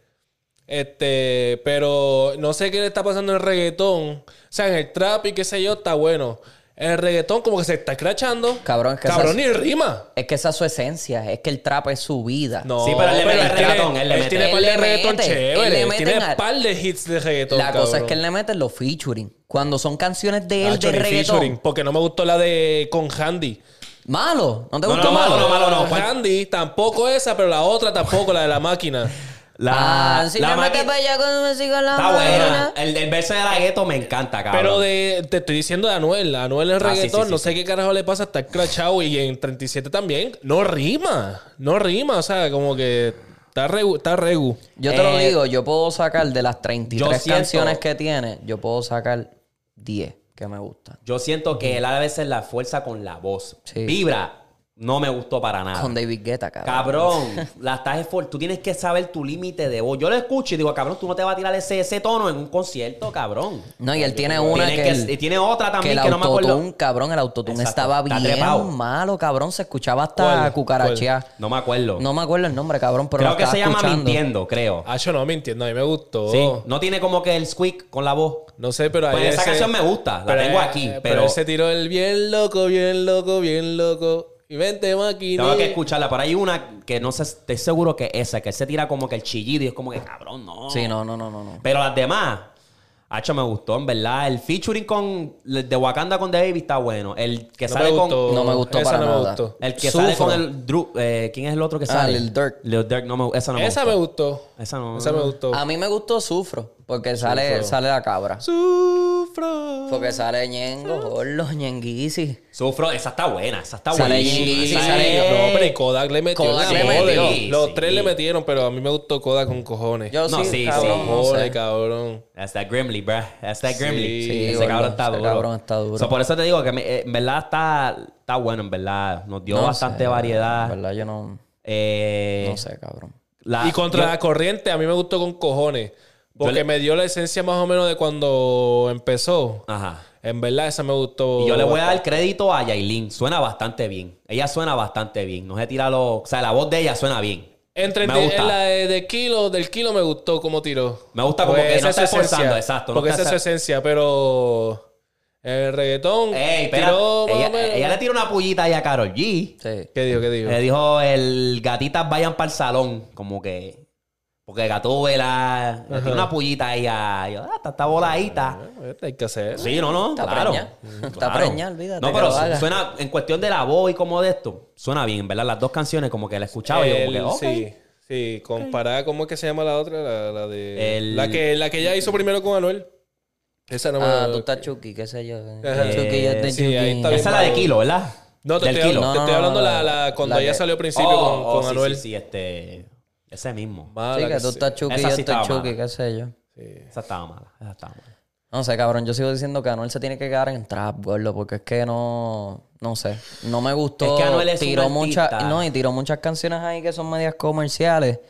Este, pero no sé qué le está pasando en el reggaetón. O sea, en el trap y qué sé yo, está bueno. En el reggaetón, como que se está escrachando. Cabrón, es que Cabrón, ni rima. Es que esa es su esencia. Es que el trap es su vida. No, Sí, pero él le mete el reggaetón, él le mete. tiene Él par de reggaetón él chévere. Tiene en- par de hits de reggaetón. La cosa es que él le mete los featuring. Cuando son canciones de él de reggaetón. featuring, porque no me gustó la de con Handy. Malo. ¿No te No, gustó no, malo? malo, malo, no. Handy, tampoco esa, pero la otra tampoco, la de la máquina. La, ah, si la maqui- para allá cuando me siga la Está buena. El, el verso de la gueto me encanta, cabrón. Pero de, te estoy diciendo de Anuel. Anuel en Ah, reggaetón, sí, sí, no sí. sé qué carajo le pasa, está crachado y en 37 también. No rima. No rima, o sea, como que está regu. Está regu. Yo te lo Eh, digo, yo puedo sacar de las 33 yo siento- canciones que tiene, yo puedo sacar 10 que me gustan. Yo siento que él a veces la fuerza con la voz. Sí. Vibra, no me gustó para nada. Con David Guetta, cabrón. Cabrón, la estás esfor- Tú tienes que saber tu límite de voz. Yo lo escucho y digo, cabrón, tú no te vas a tirar ese, ese tono en un concierto, cabrón. No, y él tiene una Tienes que, que- el- y tiene otra también que no me acuerdo. autotune, cabrón, el autotune estaba bien trepado. malo, cabrón. Se escuchaba hasta ¿Cuál? cucarachear. No me acuerdo. No me acuerdo el nombre, cabrón, pero Creo lo que se llama escuchando. Mintiendo, creo. Ah, yo no me entiendo, a mí me gustó. Sí. No tiene como que el squeak con la voz. No sé, pero ahí Pues esa ese- canción me gusta, la tengo aquí, eh, pero- él se tiró el bien loco, bien loco, bien loco. Y vente, máquina. Tengo que escucharla. Pero hay una que no sé, estoy seguro que esa, que él se tira como que el chillido y es como que cabrón, no. Sí, no, no, no, no. no. Pero las demás, Hacho me gustó, en verdad. El featuring con de Wakanda con The Baby está bueno. El que No sale me con. gustó. No me gustó Esa para no me nada. gustó. El que Sufro. sale con el Drew, eh, ¿Quién es el otro que Ah, sale? Lil Durk. Lil Durk, no me, esa no me Esa gustó. me gustó. Esa no. Esa me gustó. A mí me gustó Sufro, porque sale, sale la cabra. Sufro. Porque sale Ñengo, Gorlo, Ñenguisi. Sufro, esa está buena. Esa está Sale buenísima. Yeezy, Esa sale- No, pero y Kodak le metió. Kodak le. Los Sí, tres le metieron, pero a mí me gustó Kodak con cojones. Yo No, sí, sí, cabrón, sí. no Joder, sé. cabrón. That's that Grimly, bruh. That's that Grimly. Sí, ese gordo, cabrón está ese duro. cabrón está duro. So, por eso te digo que me- eh, en verdad está, está bueno, en verdad. Nos dio No bastante sé, variedad. En verdad, yo no, Eh, no sé, cabrón. la- y contra yo- la corriente, a mí me gustó con cojones. Porque le- me dio la esencia más o menos de cuando empezó. Ajá. En verdad, esa me gustó. Y yo le voy a dar crédito a Yailin. Suena bastante bien. Ella suena bastante bien. No se tira lo... O sea, la voz de ella suena bien. Entre me de- gusta. la de, de kilo, del kilo me gustó cómo tiró. Me gusta como Porque que no es está esforzando, exacto, Porque esa es su esencia, pero el reggaetón Ey, espera. tiró Ella, le tira una pullita ahí a Karol G. Sí. ¿Qué digo? ¿Qué digo? Le dijo el gatitas vayan para el salón. Como que... Porque Gatúbela le tira una pullita ahí a... Yo, ah, está, está voladita. Eh, Hay que hacer. Sí, no, no, Está claro. preña. Mm, Está preña, olvídate No, pero suena, en cuestión de la voz y como de esto, suena bien, en ¿verdad? Las dos canciones como que la escuchaba y yo como que, El- ok. Sí, sí. Comparada, ¿cómo es que se llama la otra? La, la de... El- La, que, la que ella hizo primero con Anuel. Esa no me... Ah, tú estás Chucky, qué sé yo. Chucky, yo estoy Sí, Chucky. ahí está. Esa es la de Kilo, ¿verdad? No, te Del estoy, Kilo. te No, estoy no, hablando no, la, la- la- cuando la ella que- salió al principio Oh, con, oh, con sí, Anuel. Sí, sí, este... Ese mismo. Mala Sí, que tú sí. estás Chucky, Esa yo sí estoy mala. qué sé yo. Esa estaba mala, esa estaba mala. No sé, cabrón, yo sigo diciendo que Anuel se tiene que quedar en trap, gordo, porque es que no, no sé, no me gustó. Es que Anuel es tiró muchas, no, y tiró muchas canciones ahí que son medias comerciales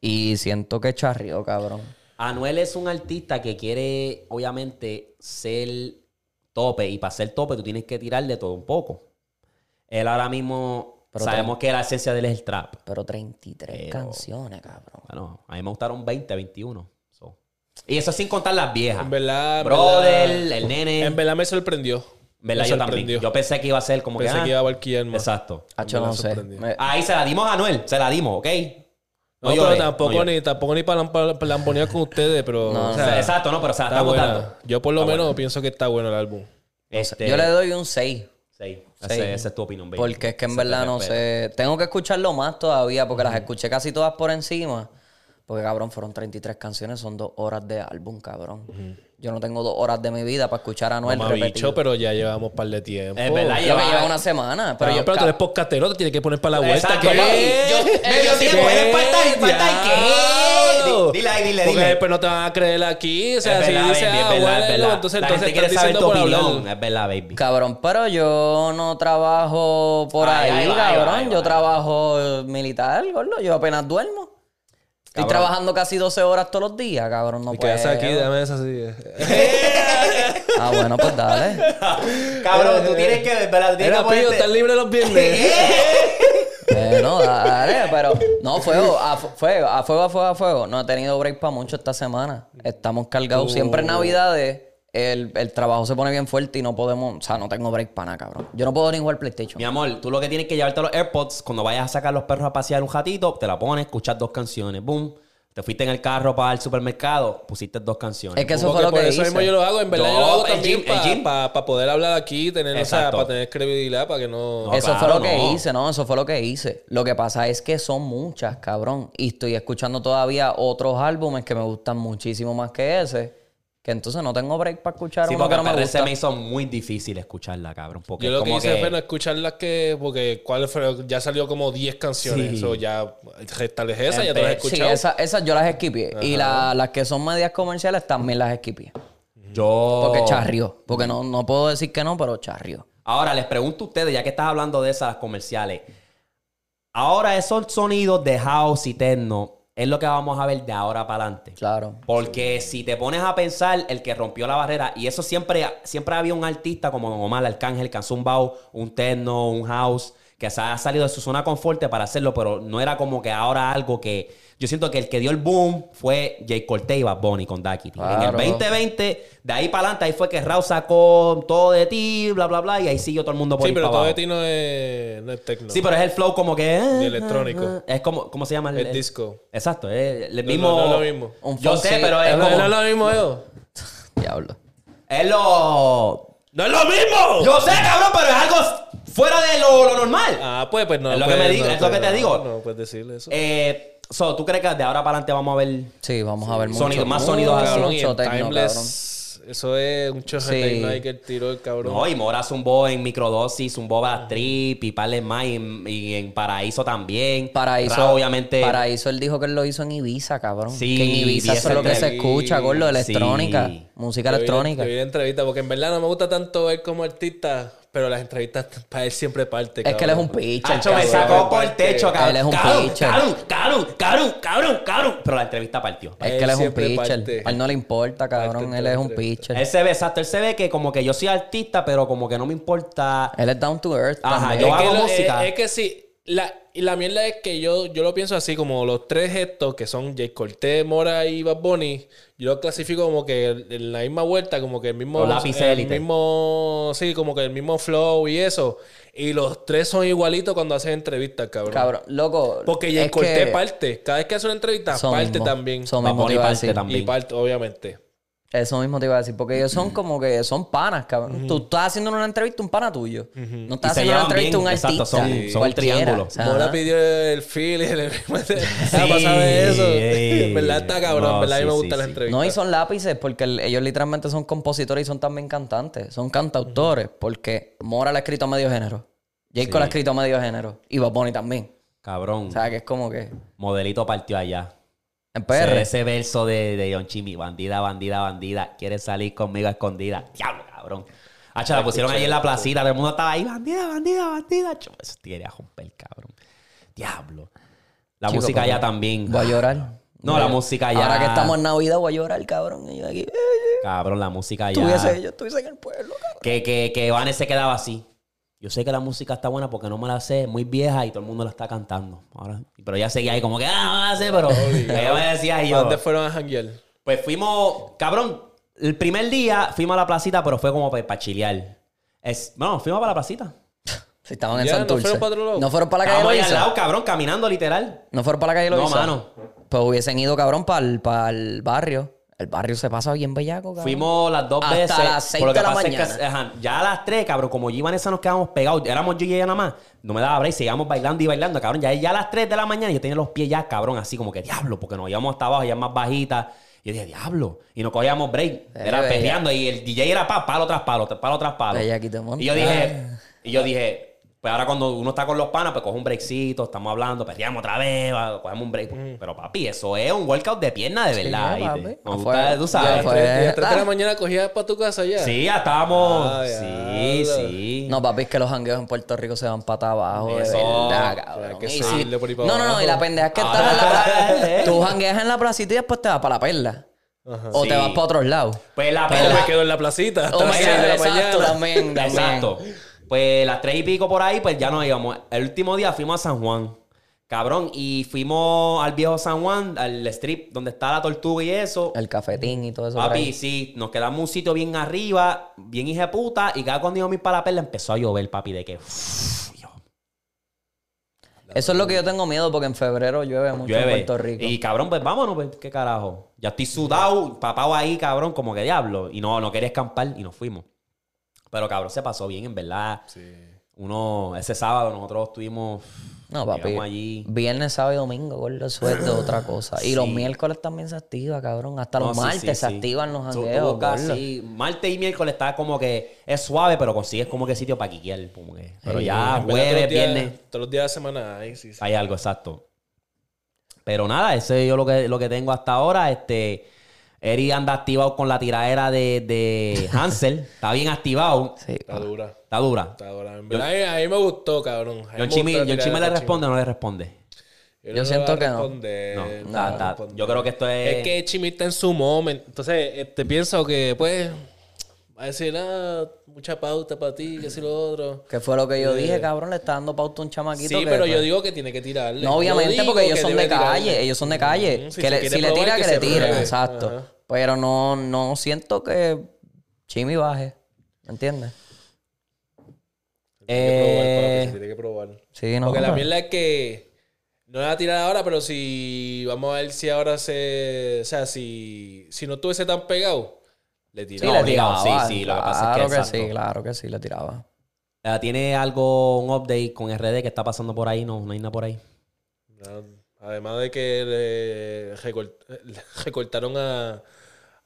y siento que charrió, cabrón. Anuel es un artista que quiere, obviamente, ser tope. Y para ser tope tú tienes que tirar de todo un poco. Él ahora mismo, Pero sabemos que la esencia de él es el trap. Pero 33 Pero- canciones, cabrón. Bueno, a mí me gustaron 20, 21. so. Y eso sin contar las viejas. En verdad, en Brother, verdad- el nene. En verdad me sorprendió. ¿Verdad? Me Yo sorprendió. también. Yo pensé que iba a ser como Pensé que. ah, que iba a barquillar más. Exacto. Hacho, no la sé. sorprendió. Me- Ahí se la dimos a Anuel. Se la dimos, ¿ok? No, lloré, pero tampoco, no lloré. ni, tampoco ni para lamponear con ustedes, pero... No, o O sea, sea, exacto, no, pero o sea, está estamos buena. dando. Yo por lo Está menos buena. pienso que está bueno el álbum. Este, Yo le doy un 6. Sí, Sí. ese- esa es tu opinión, baby. Porque es que en Se te verdad no respeta. sé. Tengo que escucharlo más todavía porque las escuché casi todas por encima. Porque, cabrón, fueron 33 canciones, son dos horas de álbum, cabrón. Yo no tengo dos horas de mi vida para escuchar a Noel repetir. bicho, pero ya llevamos un par de tiempo. Es verdad, lleva- lleva una semana. Pero, Pero yo, pero tú eres podcastero, te tienes que poner para la vuelta. Exacto, ¿Qué? Yo- medio yo- tiempo, ¿Qué? falta, falta, ¿qué? dile ahí, dile, Porque después no te van a creer aquí. O sea, si dices, ah, verdad. entonces, entonces estás diciendo por hablar. Es verdad, baby. Cabrón, pero yo no trabajo por ahí, cabrón. yo trabajo eh, militar, gordo. Yo apenas duermo. Estoy Cabrón. trabajando casi 12 horas todos los días, cabrón. No Y quedas puedo. aquí, dame esa así. Ah, bueno, pues dale. Cabrón, tú tienes que, ¿verdad? Tienes Era que ponerte- estás libre los viernes. Bueno, dale, pero. No, fuego, a fu- fuego, a fuego, a fuego, a fuego. No he tenido break para mucho esta semana. Estamos cargados. Siempre en Navidades el, el trabajo se pone bien fuerte y no podemos. O sea, no tengo break para nada, cabrón. Yo no puedo ni jugar PlayStation. Mi amor, tú lo que tienes que llevarte los AirPods cuando vayas a sacar los perros a pasear un ratito, te la pones, escuchas dos canciones, boom. Te fuiste en el carro para el supermercado, pusiste dos canciones. Es que eso fue lo por que eso hice. mismo yo lo hago. En verdad yo, Yo, lo hago también para poder hablar aquí, tener, o sea, para tener credibilidad, para que no... No, Eso fue lo que hice, ¿no? Eso fue lo que hice. Lo que pasa es que son muchas, cabrón. Y estoy escuchando todavía otros álbumes que me gustan muchísimo más que ese. Que entonces no tengo break para escuchar Sí, uno porque que no me gusta. me hizo muy difícil escucharla, cabrón. Porque Yo lo que hice fue no escuchar las que... Porque ¿cuál fue? ya salió como 10 canciones. Sí. Eso ya... Restales esas, ya te las he Sí, esas yo las esquipié. Y la- las que son medias comerciales también las esquipié. Yo... Porque charrió. Porque no, no puedo decir que no, pero charrió. Ahora, les pregunto a ustedes, ya que estás hablando de esas comerciales. Ahora esos sonidos de house y techno es lo que vamos a ver de ahora para adelante. Claro. Porque si te pones a pensar, el que rompió la barrera, y eso siempre, siempre había un artista como Don Omar Arcángel, que hace un techno, un house, que se ha salido de su zona de confort para hacerlo, pero no era como que ahora algo que. Yo siento que el que dio el boom fue Jay Cortez y Bad Bunny con Daquiti. En el Claro. 2020, de ahí para adelante, ahí fue que Raúl sacó todo de ti, bla, bla, bla, y ahí siguió todo el mundo por Sí, ahí pero para todo de abajo. ti no es, no es techno. Sí, pero es el flow como que. De electrónico. Es como, ¿cómo se llama? El, el- disco. Exacto, es el No, mismo. no, no es lo mismo. Un Yo sé, pero es ¿No, como. no es lo mismo, Edo? Diablo. Es lo. ¡No es lo mismo! Yo sé, cabrón, pero es algo fuera de lo, lo normal. Ah, pues, pues no. Es lo que pues, me digo, no, es lo pues, que te no, digo. No, puedes decirle eso. Eh, so, ¿tú crees que de ahora para adelante vamos a ver. Sí, vamos a ver mucho. Sonido- más sonidos así. cabrón, y mucho techno, Timeless, eso es un choje Sí. de ahí que él tiró el cabrón. No, y Mora zumbó en microdosis, zumbó Bad Trip, y Parles más, y en, y en Paraíso también. Paraíso, Ra, obviamente. Paraíso, él dijo que él lo hizo en Ibiza, cabrón. Sí, que en Ibiza eso es lo que se escucha, gordo, electrónica. Sí. Música Yo vi- electrónica. yo vi la entrevista, porque en verdad no me gusta tanto él como artista, pero las entrevistas para él siempre parte. Es que él es un pitcher. Hacho, me cabrón. sacó por el techo, cabrón. Él es un cabrón, pitcher. cabrón, cabrón, cabrón, cabrón, cabrón. Pero la entrevista partió. Es que él es un siempre pitcher. parte- A él no le importa, cabrón. Él de es un pitcher. Él se ve, exacto, él se ve que como que yo soy artista, pero como que no me importa. Él es down to earth. Ajá, también. yo hago música. Es, es que sí. La, y la mierda es que yo, yo lo pienso así, como los tres gestos que son Jay Cortez, Mora y Bad Bunny, yo lo clasifico como que en la misma vuelta, como que el mismo... Los el élite. mismo... Sí, como que el mismo flow y eso. Y los tres son igualitos cuando hacen entrevistas, cabrón. Cabrón, loco. Porque Jay que parte. Cada vez que hace una entrevista, parte mismo, también. Bad mismo parte también. Y parte, obviamente. Eso mismo te iba a decir. Porque ellos son como que son panas, cabrón. Tú estás haciendo una entrevista a un pana tuyo. No estás haciendo una entrevista a un bien, exacto, artista. son- son un cualquiera. triángulo. O sea, Mora pidió el feel y le Ah, pasaba eso. ey. En verdad está cabrón. No, en verdad a mí sí, me sí, gustan las sí. entrevistas. No, y son lápices porque el- ellos literalmente son compositores y son también cantantes. Son cantautores porque Mora le ha escrito a medio género. Jacob le ha escrito a medio género. Y Bad Bunny también. Cabrón. O sea, que es como que... Modelito partió allá. En Ese, verso de, de John Chimmy, bandida, bandida, bandida, quieres salir conmigo a escondida. Diablo, cabrón. Hacha, la pusieron ahí en la placita, todo el mundo estaba ahí, bandida, bandida, bandida. Cho, eso tiene a romper, cabrón. Diablo. La Chico, música allá también. Voy a llorar. No, la música allá. Ahora que estamos en Navidad voy a llorar, cabrón. Y yo aquí... eh, Cabrón, la música allá. Estuviese, yo estuviese en el pueblo, cabrón. Que, que, que Vanes se quedaba así. Yo sé que la música está buena porque no me la sé, es muy vieja y todo el mundo la está cantando. Ahora, pero ella seguía ahí como que, ah, no me la sé, pero ella me decía y ¿A yo. dónde fueron a janguear? Pues fuimos, cabrón, el primer día fuimos a la placita, pero fue como para chilear. Es, no, fuimos para la placita. Si estaban en Ya, ¿no Santurce. fueron para otro lado? No fueron para la calle al lado, cabrón, caminando literal. No fueron para la calle No, Loíza. mano. Pues hubiesen ido, cabrón, para el, para el barrio. El barrio se pasa bien bellaco, cabrón. Fuimos las dos Hasta veces. las seis Por lo que de la es que, mañana. ajá, ya a las tres, cabrón, como yo y Vanessa nos quedamos pegados, éramos yo y ella nada más, no me daba break, seguíamos bailando y bailando, cabrón. Ya, ya a las tres de la mañana yo tenía los pies ya, cabrón, así como que diablo, porque nos íbamos hasta abajo, ya más bajita. Y yo dije, diablo. Y no cogíamos break. Era bella. perreando y el DJ era pa, palo tras palo, palo tras palo. Y yo dije, y yo dije, Pues ahora cuando uno está con los panas, pues coge un breakcito, estamos hablando, perreamos otra vez, va, cogemos un break. Pero papi, eso es un workout de pierna de verdad. Sí, ¿viste? papi. Cuando Fue- tú, sabes. a las 3 de la Ah. mañana cogías para tu casa ya. Sí, ya estábamos. Ah, sí, ya. sí. No, papi, es que los jangueos en Puerto Rico se van pata abajo, de Eso. verdad, Hay cabrón. que Y seguirle por ahí para no, no, no, y la pendeja es que Ah, estás en la plaza. Tú jangueas en la placita y después te vas para la perla. Ajá. O Sí. te vas para otros lados. Pues la O perla. me quedo en la placita hasta O me 6 de la mañana. también, también. Exacto. Pues las tres y pico por ahí, pues ya nos íbamos. El último día fuimos a San Juan. Cabrón, y fuimos al viejo San Juan, al strip donde está la tortuga y eso. El cafetín y todo eso. Papi, sí, nos quedamos un sitio bien arriba, bien puta y cada cuando íbamos a para la perla empezó a llover, papi, de que uff, Eso es lo que yo tengo miedo porque en febrero llueve mucho llueve. en Puerto Rico. Y cabrón, pues vámonos, pues, qué carajo. Ya estoy sudado, papado ahí, cabrón, como que diablo. Y no, no quería escampar y nos fuimos. Pero cabrón, se pasó bien, en verdad. Uno, ese sábado nosotros estuvimos. No, papi. allí. Viernes, sábado y domingo, gordo, sueldo, otra cosa. Y los miércoles también se activa, cabrón. Hasta los No, sí, martes sí, se sí. activan los jangueos, sí, martes y miércoles está como que es suave, pero consigues como que sitio para quiquear. como que- Pero ya jueves, los días- viernes, Todos los días de la semana hay, sí, sí. hay algo exacto. Pero nada, ese es yo lo que, lo que tengo hasta ahora. Este, Eri anda activado con la tiradera de, de Hansel. está bien activado. Sí. Está dura. Está dura. Está dura. En verdad, a mí- a mí me gustó, cabrón. A John gustó Chimi, la John tirada Chimi le de responde o no le responde. Yo, Yo siento que no. No, está- yo creo que esto es. Es que Chimi está en su momento. Entonces, este, pienso que, pues, a decir, ah, mucha pauta para ti, que si lo otro. Que fue lo que yo dije, cabrón, le está dando pauta a un chamaquito. Sí, que, pero pues, yo digo que tiene que tirarle. No, obviamente, porque ellos son de calle. tirarle. Ellos son de calle. Si que le- si le tira, que le tire. pruebe. Exacto. Ajá. Pero no, no siento que Chimi baje. ¿Me entiendes? Tiene que probar, papi, Eh, se tiene que probar. Sí, no. Porque la pero- mierda es que no la va a tirar ahora, pero si vamos a ver si ahora se. O sea, si, si no estuviese tan pegado, le Sí, tiraba. le obligado, tiraba. sí, sí, lo que pasa es que Claro que, sí, claro que sí, le tiraba. eh, ¿Tiene algo, un update con RD que está pasando por ahí? No, no hay nada por ahí. Además de que le, recort- le recortaron a,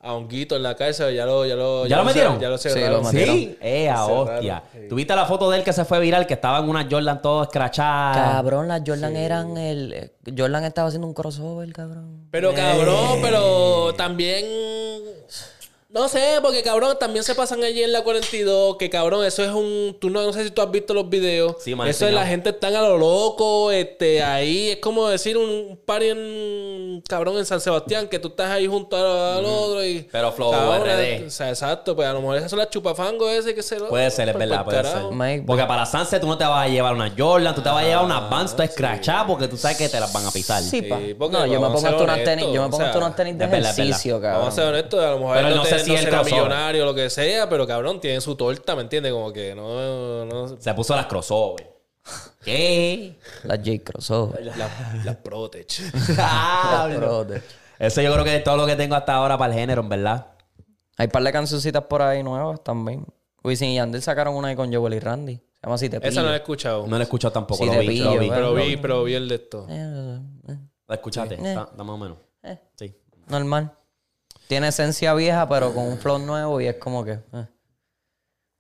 a Honguito en la cárcel, ya lo, ya lo, ¿Ya lo metieron? Ya lo Sí, lo metieron. Sí, eh, a Cerraron, hostia. sí. ¿Tuviste la foto de él que se fue viral, que estaba en una Jordan todo escrachada? Cabrón, las Jordan eran el. eh, Jordan estaba haciendo un crossover, cabrón. Pero cabrón, pero también. No sé, porque cabrón, también se pasan allí en la 42. Que cabrón, eso es un. Tú no, no sé si tú has visto los videos. Sí, me han eso es la gente están a lo loco. Este, ahí es como decir un party en. Cabrón, en San Sebastián, que tú estás ahí junto al, al otro. Y, Pero flow cabrón, RD. O sea, exacto, pues a lo mejor esas son las chupafangos ese que se lo. Puede ser, es verdad, puede ser. Porque para Sunset tú no te vas a llevar una Jordan, tú te vas a llevar una Vans Ah, toda escrachada porque tú sabes que te las van a pisar. Sí, pa. porque no, yo me pongo hasta unas tenis, yo me pongo hasta unas tenis de ejercicio, Vamos a cabrón. ser honestos, a lo mejor Pero él no no, sé si no el será millonario o lo que sea, pero cabrón, tiene su torta, ¿me entiendes? Como que no... no Se puso las crossover. ¿Qué? Las J crossover. la, la Protege. Diablo. Brother. Eso yo creo que es todo lo que tengo hasta ahora para el género, en verdad. Hay un par de cancioncitas por ahí nuevas también. Wisin y Yandel sacaron una ahí con Joel y Randy. Se llama Si te pillo. Esa no la he escuchado. No lo he escuchado tampoco, Sí, lo vi, pillo, lo vi. pero no, vi, pero vi el de esto. Eh, eh, ¿Lo escuchaste? Está, está más o menos. eh, Sí. normal. Tiene esencia vieja, pero con un flow nuevo y es como que... eh.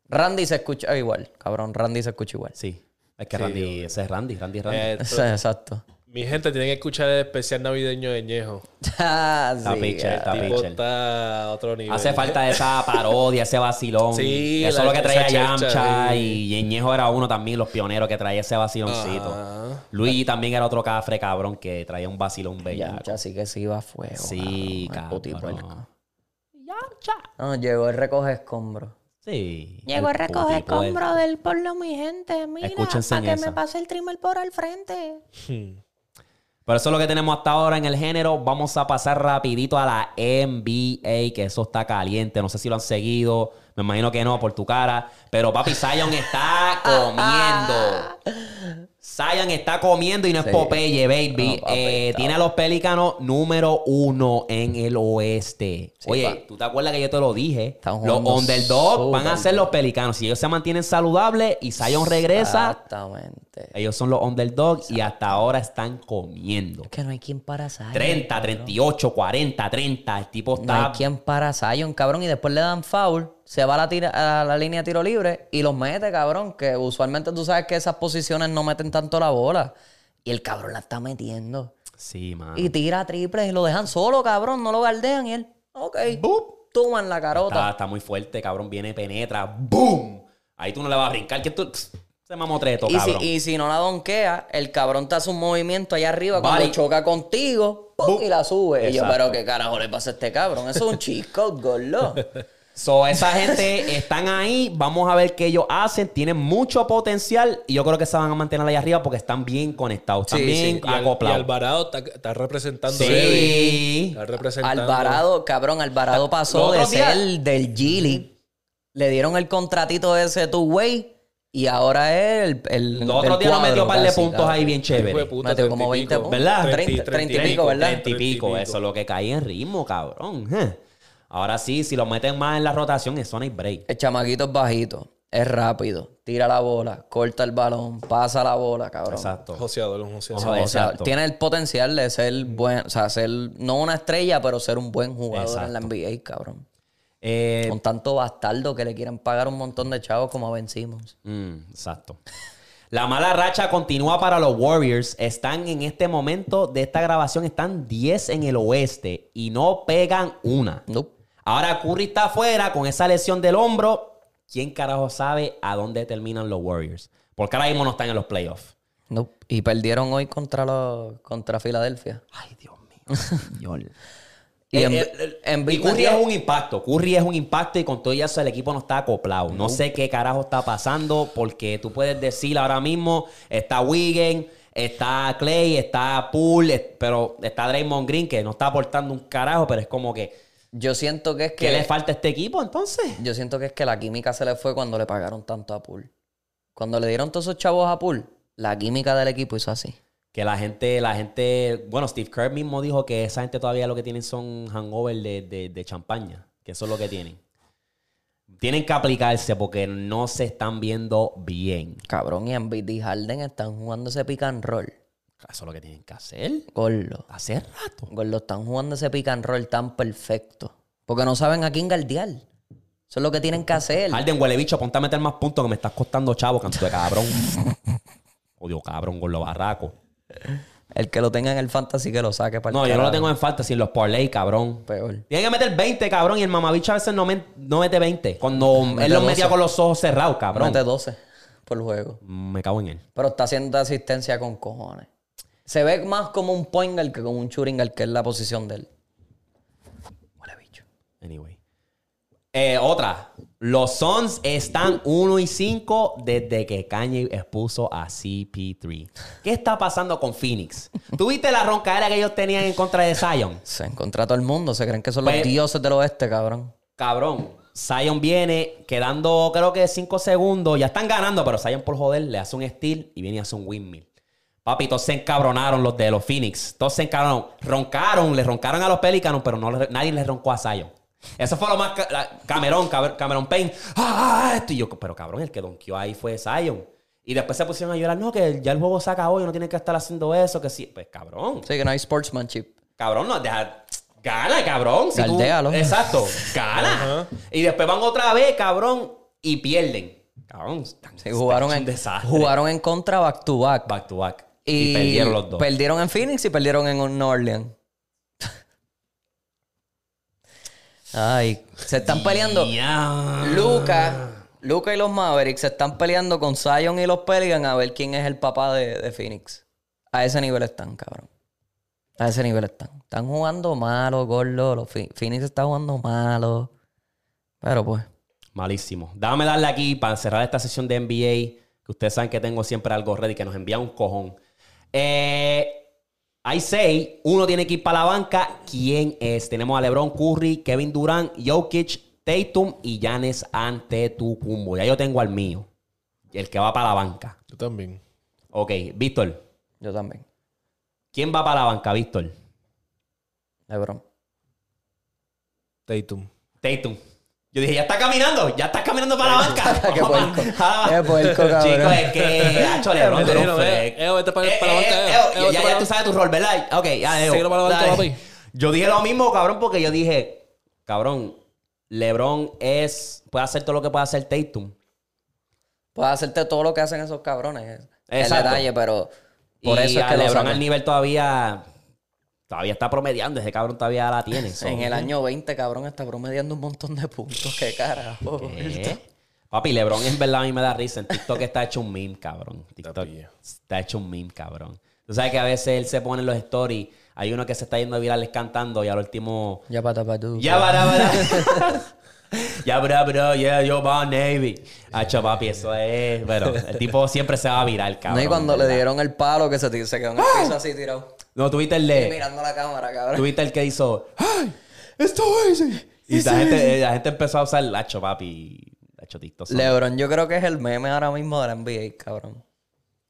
Randy se escucha igual, cabrón. Randy se escucha igual. Sí. Es que Randy, ese es Randy, Randy, Randy. Eh, exacto. Mi gente tiene que escuchar el especial navideño de Ñejo. Ah, Está sí, pitcher, está El tipo pitcher. está a otro nivel. Hace falta esa parodia, ese vacilón. Sí, Eso la- es lo que traía Yamcha sí. y Yeñejo era uno también, los pioneros que traía ese vaciloncito. Luigi también era otro cafre cabrón que traía un vacilón bello. Yamcha sí que se iba a fuego. Sí, cabrón. Cabrón. Yamcha. No, llegó el recoge escombros. Sí. Llegó a el recoger putipuerco. escombro del pueblo, mi gente. Mira, para en que esa. me pase el trimmer por al frente. Pero eso es lo que tenemos hasta ahora en el género. Vamos a pasar rapidito a la NBA, que eso está caliente. No sé si lo han seguido. Me imagino que no, por tu cara. Pero papi, Zion está comiendo. Zion está comiendo y no es Sí. Popeye, baby. No, papi, Eh, está- tiene a los Pelícanos número uno en el oeste. Oye, pa. ¿tú te acuerdas que yo te lo dije? Están Los underdogs van a ser los Pelicanos. Si ellos se mantienen saludables y Zion regresa, Exactamente. ellos son los underdogs y hasta ahora están comiendo. Es que no hay quien para Zion. 30, 38, 40, 30. El tipo No hay está. quien para Zion, cabrón. Y después le dan foul se va a la, tira- a la línea de tiro libre y los mete, cabrón. Que usualmente tú sabes que esas posiciones no meten tanto la bola. Y el cabrón la está metiendo. Sí, mano. Y tira triples y lo dejan solo, cabrón. No lo galdean y él, ok. Toma en la carota. Está, está muy fuerte, cabrón. Viene, penetra. ¡Boom! Ahí tú no le vas a brincar. Que tú... se mamotreto, Y si, cabrón. y si no la donkea, el cabrón te hace un movimiento allá arriba cuando Vale. choca contigo ¡pum! y la sube. Y yo, pero qué carajo le pasa a este cabrón. Eso es un chico, gordo. So, esa gente están ahí. Vamos a ver qué ellos hacen. Tienen mucho potencial. Y yo creo que se van a mantener ahí arriba porque están bien conectados. Están Sí, bien sí. Y, Al- y acoplados. Alvarado está, está representando. Sí. Está representando. Alvarado, cabrón, Alvarado pasó de días- ser del G League. Le dieron el contratito ese two way y ahora es el. el Los otros días nos metió un par de casi, puntos ahí bien de chévere. puta, Metió 30 como y 20 pico. ¿verdad? 30, 30, 30 y pico, ¿verdad? 30 y pico. Eso es lo que cae en ritmo, cabrón. Ahora sí, si lo meten más en la rotación, eso no hay break. El chamaquito es bajito, es rápido, tira la bola, corta el balón, pasa la bola, cabrón. Exacto. Joseador, un joseador. O sea, Exacto. tiene el potencial de ser buen, o sea, ser no una estrella, pero ser un buen jugador en la NBA, cabrón. Eh, Con tanto bastardo que le quieren pagar un montón de chavos como a Ben Simmons. Mm, exacto. La mala racha continúa para los Warriors. Están en este momento de esta grabación, están 10 en el oeste y no pegan una. Nope. Ahora Curry está afuera con esa lesión del hombro. ¿Quién carajo sabe a dónde terminan los Warriors? Porque ahora mismo no están en los playoffs. Nope. Y perdieron hoy contra los contra Filadelfia. Ay, Dios mío. señor. Y Eh, en, eh, y Curry es un impacto. Curry es un impacto y con todo eso el equipo no está acoplado. No sé qué carajo está pasando porque tú puedes decir ahora mismo está Wiggin, está Clay, está Poole, pero está Draymond Green que no está aportando un carajo, pero es como que Yo siento que es ¿qué que le falta a este equipo entonces? yo siento que es que la química se le fue cuando le pagaron tanto a Poole. Cuando le dieron todos esos chavos a Poole, la química del equipo hizo así. Que la gente, la gente, bueno, Steve Kerr mismo dijo que esa gente todavía lo que tienen son hangover de, de, de champaña, que eso es lo que tienen. Tienen que aplicarse porque no se están viendo bien. Cabrón, y Embiid y Harden están jugando ese pick and roll. Eso es lo que tienen que hacer. Gordo. Hace rato. Gordo, están jugando ese pick and roll tan perfecto. Porque no saben a quién guardiar. Eso es lo que tienen que hacer. Harden, huele bicho, ponte a meter más puntos que me estás costando chavo, canto de cabrón. Odio cabrón, con los barracos. El que lo tenga en el fantasy que lo saque para el No, yo no lo tengo en falta sin los parlay, cabrón. Peor. Tienen que meter 20, cabrón, y el mamabicho a veces no, men- no mete 20. Cuando Mete él los metía 12. con los ojos cerrados, cabrón. Mete 12 por juego. Me cago en él. Pero está haciendo asistencia con cojones. Se ve más como un point guard que como un shooting guard, que es la posición de él. Huele bicho. Anyway. Eh, otra. Los Suns están 1 y 5 desde que Kanye expuso a CP3. ¿Qué está pasando con Phoenix? ¿Tuviste la roncadera que ellos tenían en contra de Zion? Se encuentra todo el mundo. Se creen que son los Pues- dioses del oeste, cabrón. Cabrón. Zion viene quedando creo que 5 segundos. Ya están ganando, pero Zion por joder le hace un steal y viene y hace un windmill. Papi, todos se encabronaron los de los Phoenix. Todos se encabronaron. Roncaron, le roncaron a los Pelicanos, pero no nadie le roncó a Zion. Eso fue lo más... la- Cameron, Cameron Payne. ¡Ah, esto! Y yo, pero cabrón, el que donkeó ahí fue Zion. Y después se pusieron a llorar. No, que ya el juego se acabó y no tienen que estar haciendo eso. Que sí. Pues cabrón. Sí, que no hay sportsmanship. Cabrón, no, deja. Gana, cabrón. Si tú- exacto. Gana. Y después van otra vez, cabrón, y pierden. Cabrón. están- Sí, jugaron, están en, un desastre. jugaron en contra back to back. back to back. Y, Y, perdieron los dos. Perdieron en Phoenix y perdieron en New Orleans. Ay, se están peleando. Ya. Luca, Luca y los Mavericks se están peleando con Zion y los Pelicans a ver quién es el papá de, de Phoenix. A ese nivel están, cabrón. A ese nivel están. Están jugando malo, gordo. Los Phoenix está jugando malo. Pero pues, Malísimo. Dame darle aquí para cerrar esta sesión de NBA. Que ustedes saben que tengo siempre algo ready que nos envía un cojón. Eh, hay seis. Uno tiene que ir para la banca. ¿Quién es? Tenemos a LeBron Curry, Kevin Durant, Jokic, Tatum y Giannis Antetokounmpo. Ya yo tengo al mío. El que va para la banca. Yo también. Ok, Víctor. yo también. ¿Quién va para la banca, Víctor? LeBron. Tatum. Tatum. Yo dije, ya está caminando, ya está caminando para la banca. Qué puerco. a- Qué puerco, cabrón. Chicos, es que, hacho, Lebron, tú flex. Eo, vete para- Eh, para la eh, banca, eh, Ya tú sabes tu rol, ¿verdad? Ok, ya, Eo. Síguelo para la banca, Dale. papi. Yo dije lo mismo, cabrón, porque yo dije, cabrón, LeBron es. Puede hacer todo lo que puede hacer Tatum. Puedes hacerte todo lo que hacen esos cabrones. El Exacto. detalle, pero por y eso es a que lo LeBron al nivel todavía. Todavía está promediando. Ese cabrón todavía la tiene. so. En el año 20, cabrón, está promediando un montón de puntos. Qué carajo. ¿Qué? Papi, LeBron en verdad a mí me da risa. En TikTok está hecho un meme, cabrón. TikTok está hecho un meme, cabrón. Tú sabes que a veces él se pone en los stories. Hay uno que se está yendo virales cantando y al último. Ya para tapar Ya, para, para. Ya, bro, bro, yeah, yo va Navy. Hacho, papi, eso es. Bueno, el tipo siempre se va a virar, cabrón. No, y cuando le dieron el palo que se, se quedó en el piso así tirado. No, tuviste el de. mirando la cámara, cabrón. Tuviste el que hizo. ¡Ay! ¡Esto es! Y la gente, la gente empezó a usar Hacho, papi. Hacho, TikTok. LeBron, yo creo que es el meme ahora mismo de la NBA, cabrón.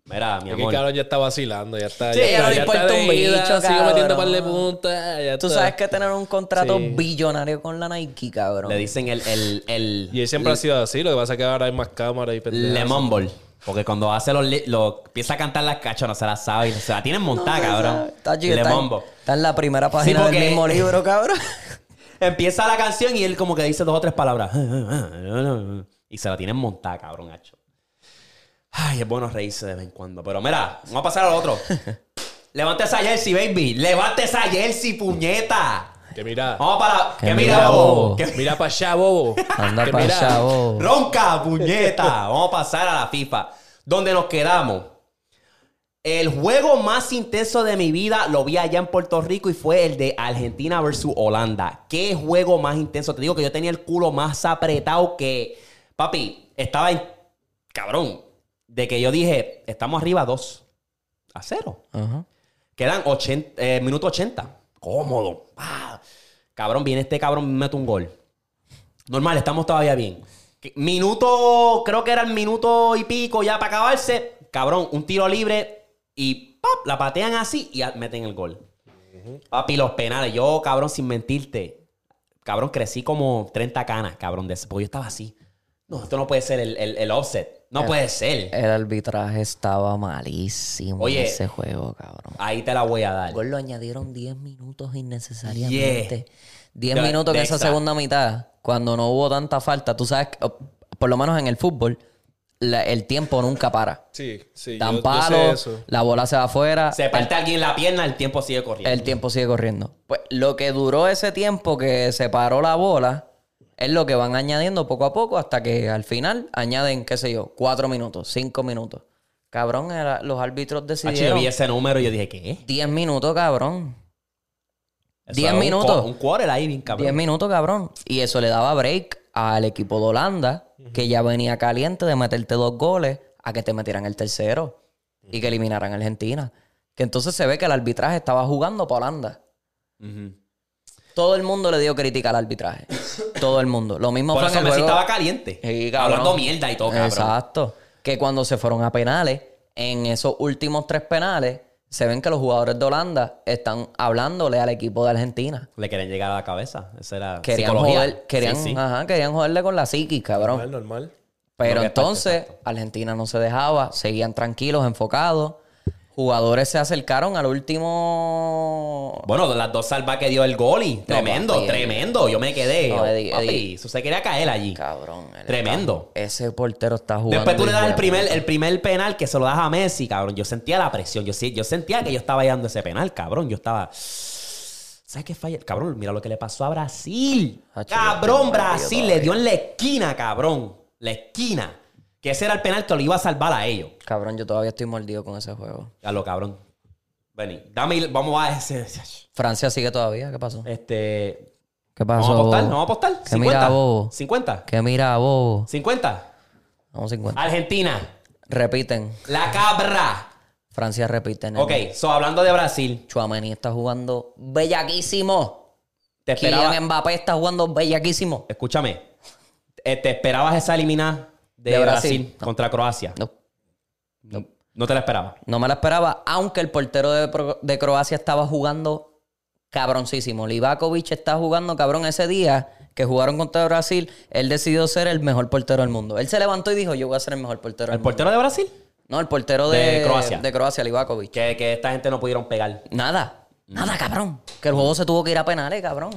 Mira, mi Es que el amor. cabrón ya está vacilando, ya está. Sí, ya, no le importa un bicho, Sigue metiendo par de puntas. ya Tú está. sabes que tener un contrato Sí. billonario con la Nike, cabrón. Le dicen el. el, el Y él siempre ha sido así, lo que pasa es que ahora hay más cámaras y pendejas. Le Mumble. Porque cuando hace los, lo, empieza a cantar las cachas, no se las sabe y se la tienen montada, cabrón. Está, chido, Le está, en la primera página porque- del mismo libro, cabrón. Empieza la canción y él como que dice dos o tres palabras. Y se la tienen montada, cabrón, hacho. Ay, es bueno reírse de vez en cuando. Pero mira, vamos a pasar al otro. Levante esa jersey, baby. Levante esa jersey, puñeta. Que mira. Vamos para... Que Que mira, mira, bobo. bobo. Que Mira para allá, bobo. Anda Que para allá, bobo. Ronca, puñeta. Vamos a pasar a la FIFA. Donde nos quedamos. El juego más intenso de mi vida lo vi allá en Puerto Rico y fue el de Argentina versus Holanda. ¿Qué juego más intenso? Te digo que yo tenía el culo más apretado que... Papi, estaba en... Cabrón. De que yo dije, estamos arriba 2 a 0. Ajá. Quedan 80, eh, minuto 80. Cómodo. Ah. Cabrón, viene este cabrón, me mete un gol. Normal, estamos todavía bien. Minuto, creo que era el minuto y pico ya para acabarse. Cabrón, un tiro libre y ¡pap! la patean así y meten el gol. Papi, los penales. Yo, cabrón, sin mentirte, cabrón, crecí como 30 canas, cabrón, de yo estaba así. No, esto no puede ser el, el- el offset. No puede ser. El arbitraje estaba malísimo Oye. en ese juego, cabrón. Ahí te la voy a dar. Gol lo añadieron 10 minutos innecesariamente. 10 De- minutos de en esa extra. segunda mitad, cuando no hubo tanta falta. Tú sabes, que, o- por lo menos en el fútbol, la- el tiempo nunca para. Sí, sí. Dan yo- yo sé palo, eso. la bola se va afuera, Se parte alguien la pierna, el tiempo sigue corriendo. el tiempo sigue corriendo. Pues lo que duró ese tiempo que se paró la bola es lo que van añadiendo poco a poco hasta que al final añaden, qué sé yo, 4 minutos, 5 minutos. Cabrón, era- los árbitros Hacho, yo decidieron vi ese número y yo dije, ¿qué? 10 minutos, cabrón. Eso 10 era un minutos. Un quarter ahí, bien cabrón. 10 minutos, cabrón. Y eso le daba break al equipo de Holanda, que ya venía caliente de meterte dos goles, a que te metieran el tercero y que eliminaran a Argentina. Que entonces se ve que el arbitraje estaba jugando para Holanda. Ujú. Todo el mundo le dio crítica al arbitraje. Todo el mundo. Lo mismo Por fue eso en el Messi juego. estaba caliente. Sí, cabrón. hablando mierda y todo, cabrón. Exacto. Que cuando se fueron a penales, en esos últimos tres penales, se ven que los jugadores de Holanda están hablándole al equipo de Argentina. Le querían llegar a la cabeza. Esa era Querían, psicología. joder- querían, Sí, sí. Ajá, querían joderle con la psiquis, cabrón. Normal, normal. Pero Lo que entonces, Argentina no se dejaba, seguían tranquilos, enfocados. Jugadores se acercaron al último. Bueno, las dos salvas que dio el goli. Tremendo, papi, tremendo. Yo me quedé. No, Eddie, papi, Eddie. quería caer allí. Cabrón. Tremendo. está- ese portero está jugando. Después tú le das el primer, el primer penal que se lo das a Messi, cabrón. Yo sentía la presión. Yo, yo sentía que yo estaba dando ese penal, cabrón. Yo estaba. ¿Sabes qué falla? Cabrón, mira lo que le pasó a Brasil. Ah, Cabrón, Brasil le dio en la esquina, cabrón. La esquina. Que ese era el penal que lo iba a salvar a ellos. Cabrón, yo todavía estoy mordido con ese juego. A lo cabrón. Vení, dame, vamos a ese. Francia sigue todavía, ¿qué pasó? Este. ¿Qué Vamos pasó? a apostar, bobo? vamos a apostar. Que mira, bobo. 50. ¿Qué mira, bobo? 50. Vamos 50. Argentina. Repiten. La cabra. Francia repite. nene. Ok, so hablando de Brasil, Chouameni está jugando bellaquísimo. te esperaba. Kylian Mbappé está jugando bellaquísimo. Escúchame. Eh, ¿Te esperabas esa eliminada de, De Brasil, Brasil? No. contra Croacia? No, No. No te la esperaba. no me la esperaba, aunque el portero de, Croacia estaba jugando cabroncísimo. Livakovic está jugando cabrón ese día que jugaron contra Brasil. Él decidió ser el mejor portero del mundo. Él se levantó y dijo, yo voy a ser el mejor portero ¿El del mundo. portero de Brasil? No, el portero de, De Croacia. De Croacia, Livakovic. Que, que esta gente no pudieron pegar. Nada. Nada, cabrón. Que el juego se tuvo que ir a penales, cabrón.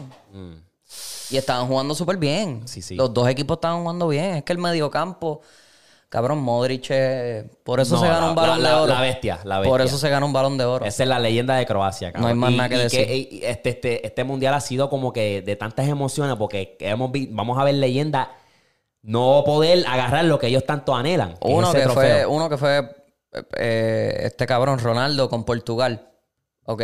Y estaban jugando súper bien. Sí, sí. Los dos equipos estaban jugando bien. Es que el mediocampo, cabrón, Modric, eh, por eso No, se gana un balón la- de oro. la bestia, la Por eso se gana un balón de oro. Esa es la leyenda de Croacia, cabrón. No hay más Y- nada que y decir. y este, este, este mundial ha sido como que de tantas emociones porque hemos vi- vamos a ver leyendas no poder agarrar lo que ellos tanto anhelan. Uno que, fue, uno que fue eh, este cabrón, Ronaldo, con Portugal. Ok.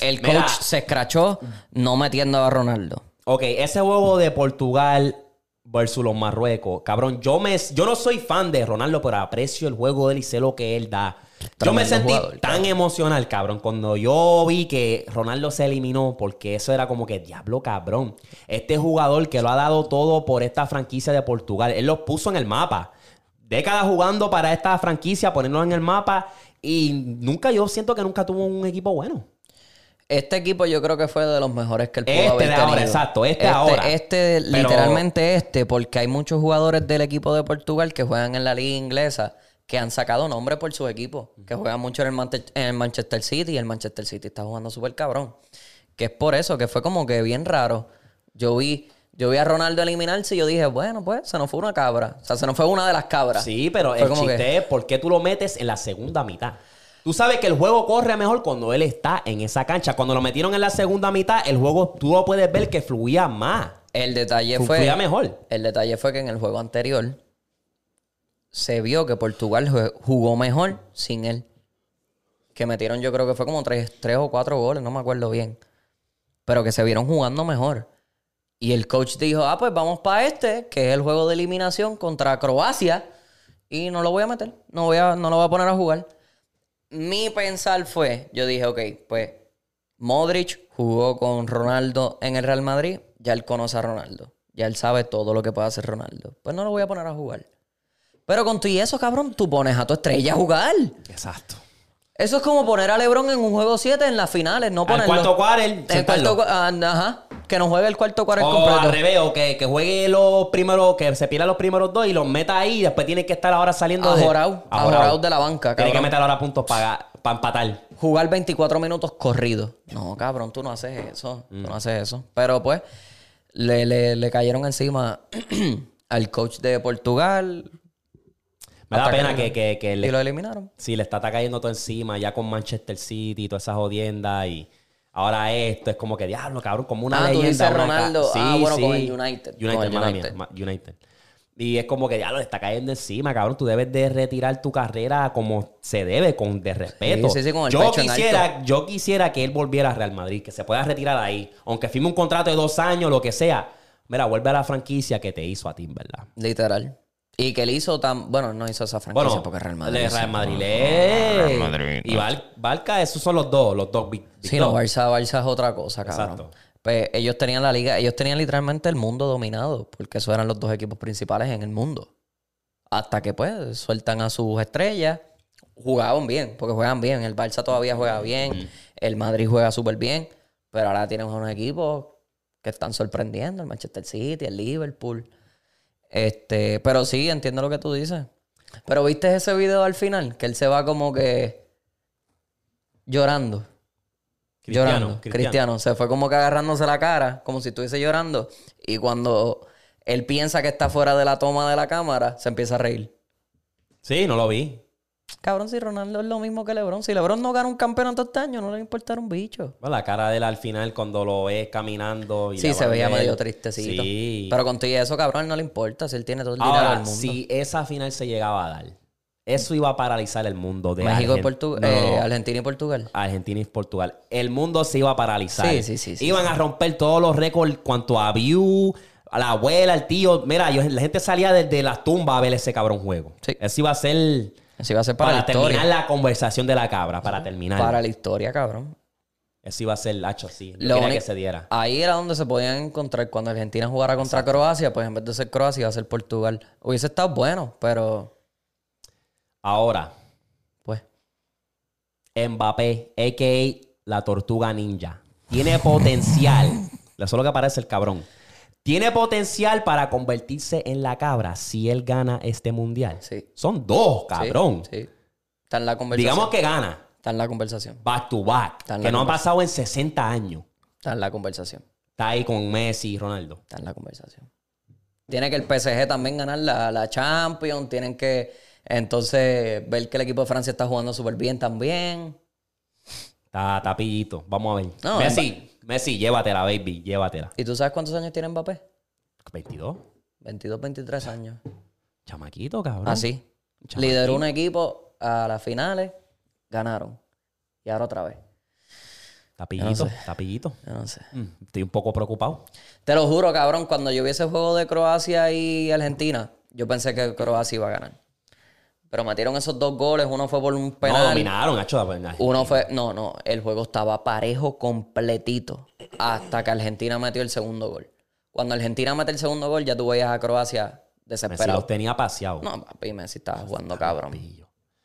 El coach Mira. se escrachó no metiendo a Ronaldo. Ok, ese juego de Portugal versus los Marruecos. Cabrón, yo, me, yo no soy fan de Ronaldo, pero aprecio el juego de él y sé lo que él da. yo me sentí jugador, tan emocional, cabrón, cuando yo vi que Ronaldo se eliminó, porque eso era como que, diablo, cabrón. Este jugador que lo ha dado todo por esta franquicia de Portugal, él lo puso en el mapa. Décadas jugando para esta franquicia, ponerlo en el mapa, y nunca, yo siento que nunca tuvo un equipo bueno. Este equipo yo creo que fue de los mejores que él pudo Este haber de ahora, tenido. exacto, este ahora. Este, Pero- literalmente este, porque hay muchos jugadores del equipo de Portugal que juegan en la liga inglesa que han sacado nombre por sus equipos, que juegan mucho en el, en el Manchester City y el Manchester City está jugando súper cabrón. Que es por eso, que fue como que bien raro. Yo vi, yo vi a Ronaldo eliminarse y yo dije, bueno, pues se nos fue una cabra. O sea, se nos fue una de las cabras. Sí, pero Fue el que- chiste es por qué tú lo metes en la segunda mitad. Tú sabes que el juego corre mejor cuando él está en esa cancha. Cuando lo metieron en la segunda mitad, el juego tú lo puedes ver que fluía más. El detalle Fu- fue. fluía mejor. El detalle fue que en el juego anterior se vio que Portugal jugó mejor sin él. Que metieron, yo creo que fue como tres, tres o cuatro goles, no me acuerdo bien. Pero que se vieron jugando mejor. Y el coach dijo: Ah, pues vamos para este, que es el juego de eliminación contra Croacia. Y no lo voy a meter. No, voy a, no lo voy a poner a jugar. Mi pensar fue: Yo dije, ok, pues Modric jugó con Ronaldo en el Real Madrid. Ya él conoce a Ronaldo. Ya él sabe todo lo que puede hacer Ronaldo. Pues no lo voy a poner a jugar. Pero con tu y eso, cabrón, tú pones a tu estrella a jugar. Exacto. Eso es como poner a LeBron en un juego 7 en las finales, no ponerlo. cuarto quarter, el cuarto, ah, ajá. Que no juegue el cuarto cuarto O completo. al revés, o que, que juegue los primeros, que se pierda los primeros dos y los meta ahí y después tiene que estar ahora saliendo de... Ajorado, ajorado de la banca, Tiene que meter ahora puntos para empatar. Jugar 24 minutos corridos. No, cabrón, tú no haces eso. Tú no haces eso. Pero pues, le, le- le cayeron encima al coach de Portugal. Me da pena que, que, que Y le, lo eliminaron. Sí, le está cayendo todo encima ya con Manchester City y todas esas jodiendas y ahora esto es como que diablo, cabrón, como una Ah, tú leyenda. dices una ca- Ronaldo. Ah, bueno, con el United. United, el mala United. mía, United. Y es como que diablo, le está cayendo encima, cabrón. Tú debes de retirar tu carrera como se debe, con de respeto. Sí, sí, sí, con el yo pecho en quisiera, yo quisiera que él volviera a Real Madrid, que se pueda retirar ahí, aunque firme un contrato de dos años, lo que sea. Mira, vuelve a la franquicia que te hizo a ti, ¿verdad? Literal. Y que él hizo tan... Bueno, no hizo esa franquicia Bueno, porque Real el Madrid. de sí. Real Madrid. le- Y Val- Barca, esos son los dos, los dos big, big Sí, no. Barça, Barça es otra cosa, cabrón. Exacto. Pues ellos tenían la liga, ellos tenían literalmente el mundo dominado, porque esos eran los dos equipos principales en el mundo. Hasta que pues sueltan a sus estrellas, jugaban bien, porque juegan bien. El Barça todavía juega bien, el Madrid juega súper bien, pero ahora tienen unos equipos que están sorprendiendo, el Manchester City, el Liverpool. Este, pero sí, entiendo lo que tú dices. Pero viste ese video al final, que él se va como que llorando. Cristiano, llorando. Cristiano. Cristiano. Se fue como que agarrándose la cara, como si estuviese llorando. Y cuando él piensa que está fuera de la toma de la cámara, se empieza a reír. Sí, no lo vi. Cabrón, si Ronaldo es lo mismo que LeBron. Si LeBron no gana un campeonato este año, no le va a importar un bicho. Bueno, la cara de él al final cuando lo ves caminando. Y Sí, se veía medio tristecito. Sí. Pero con todo eso, cabrón, no le importa si él tiene todo el dinero Ahora, del mundo. si esa final se llegaba a dar, eso iba a paralizar el mundo de México y Portugal. No, eh, Argentina y Portugal. Argentina y Portugal. El mundo se iba a paralizar. Sí, sí, sí, sí, Iban a romper todos los récords cuanto a view, a la abuela, al tío. Mira, yo- la gente salía desde las tumbas a ver ese cabrón juego. Sí. Eso iba a ser Eso iba a ser para, para, la terminar historia. la conversación de la cabra, para terminar. Para la historia, cabrón. Eso iba a ser hacho, sí. Lo que se diera. Ahí era donde se podían encontrar. Cuando Argentina jugara contra Croacia, pues en vez de ser Croacia, iba a ser Portugal. Hubiese estado bueno, pero Ahora, pues. Mbappé, a.k.a. la tortuga ninja. Tiene potencial. Eso es lo que parece el cabrón. Tiene potencial para convertirse en la cabra si él gana este mundial. Sí. Son dos, cabrón. Sí. sí. Está en la conversación. Digamos que gana Está en la conversación. back to back. Que no ha pasado en 60 años. Está en la conversación. Está ahí con Messi y Ronaldo. Está en la conversación. Tiene que el PSG también ganar la, la Champions. Tienen que entonces ver que el equipo de Francia está jugando súper bien también. Está tapillito. Vamos a ver. No, Messi, Messi, llévatela, baby. Llévatela. ¿Y tú sabes cuántos años tiene Mbappé? 22. 22, 23 años. Chamaquito, cabrón. Así. Chamaquito. Lideró un equipo a las finales, ganaron. Y ahora otra vez. Tapillito, tapillito. Yo no sé. Mm, estoy un poco preocupado. Te lo juro, cabrón, cuando yo vi ese juego de Croacia y Argentina, yo pensé que Croacia iba a ganar. Pero metieron esos dos goles, uno fue por un No, penal. dominaron, hecho. Uno fue, no, no, el juego estaba parejo completito hasta que Argentina metió el segundo gol. Cuando Argentina mete el segundo gol, ya tú veías a Croacia Messi desesperado. los tenía paseados. No, papi, Messi estaba jugando cabrón.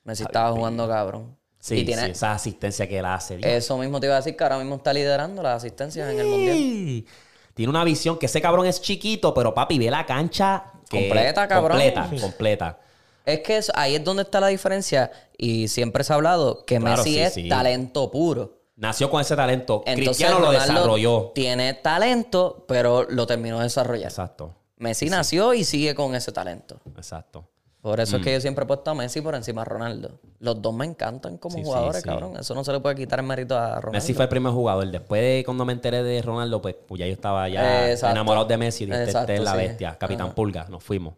Messi estaba jugando cabrón. Sí, y tiene, sí, esa asistencia que él hace. Dios. eso mismo te iba a decir que ahora mismo está liderando las asistencias en el mundial. Sí. Tiene una visión que ese cabrón es chiquito, pero papi, ve la cancha Completa, cabrón. Completa, completa. Es que eso- ahí es donde está la diferencia. Y siempre se ha hablado que Claro, Messi sí, es sí. talento puro. Nació con ese talento. Entonces, Cristiano lo Ronaldo desarrolló. Tiene talento, pero lo terminó de desarrollar. Exacto, Messi nació y sigue con ese talento. exacto. Por eso es Mm. que yo siempre he puesto a Messi por encima de Ronaldo. Los dos me encantan como Sí, jugadores, sí. cabrón. Eso no se le puede quitar el mérito a Ronaldo. Messi fue el primer jugador. Después de cuando me enteré de Ronaldo, pues, pues ya yo estaba ya Exacto. enamorado de Messi. Dije, este Exacto, es la bestia. Capitán Pulga, nos fuimos.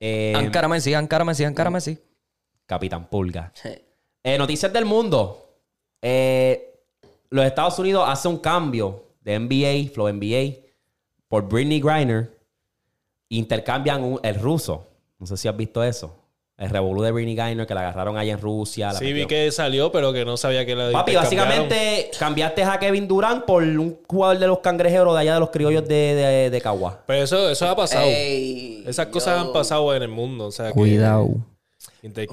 Eh, Ankara Messi, Ankara Messi, Ankara Messi. Capitán Pulga. Eh, noticias del mundo. Eh, los Estados Unidos hace un cambio de NBA, Flow NBA, por Britney Griner. Intercambian un- el ruso. No sé si has visto eso. El revolú de Britney Griner que la agarraron allá en Rusia. la Sí, vi que salió, pero que no sabía que la Papi, básicamente cambiaste a Kevin Durant por un jugador de los cangrejeros de allá de los criollos de, de, de Cagua. Pero eso, eso ha pasado. Ey, Esas cosas han pasado en el mundo. O sea, Cuidado.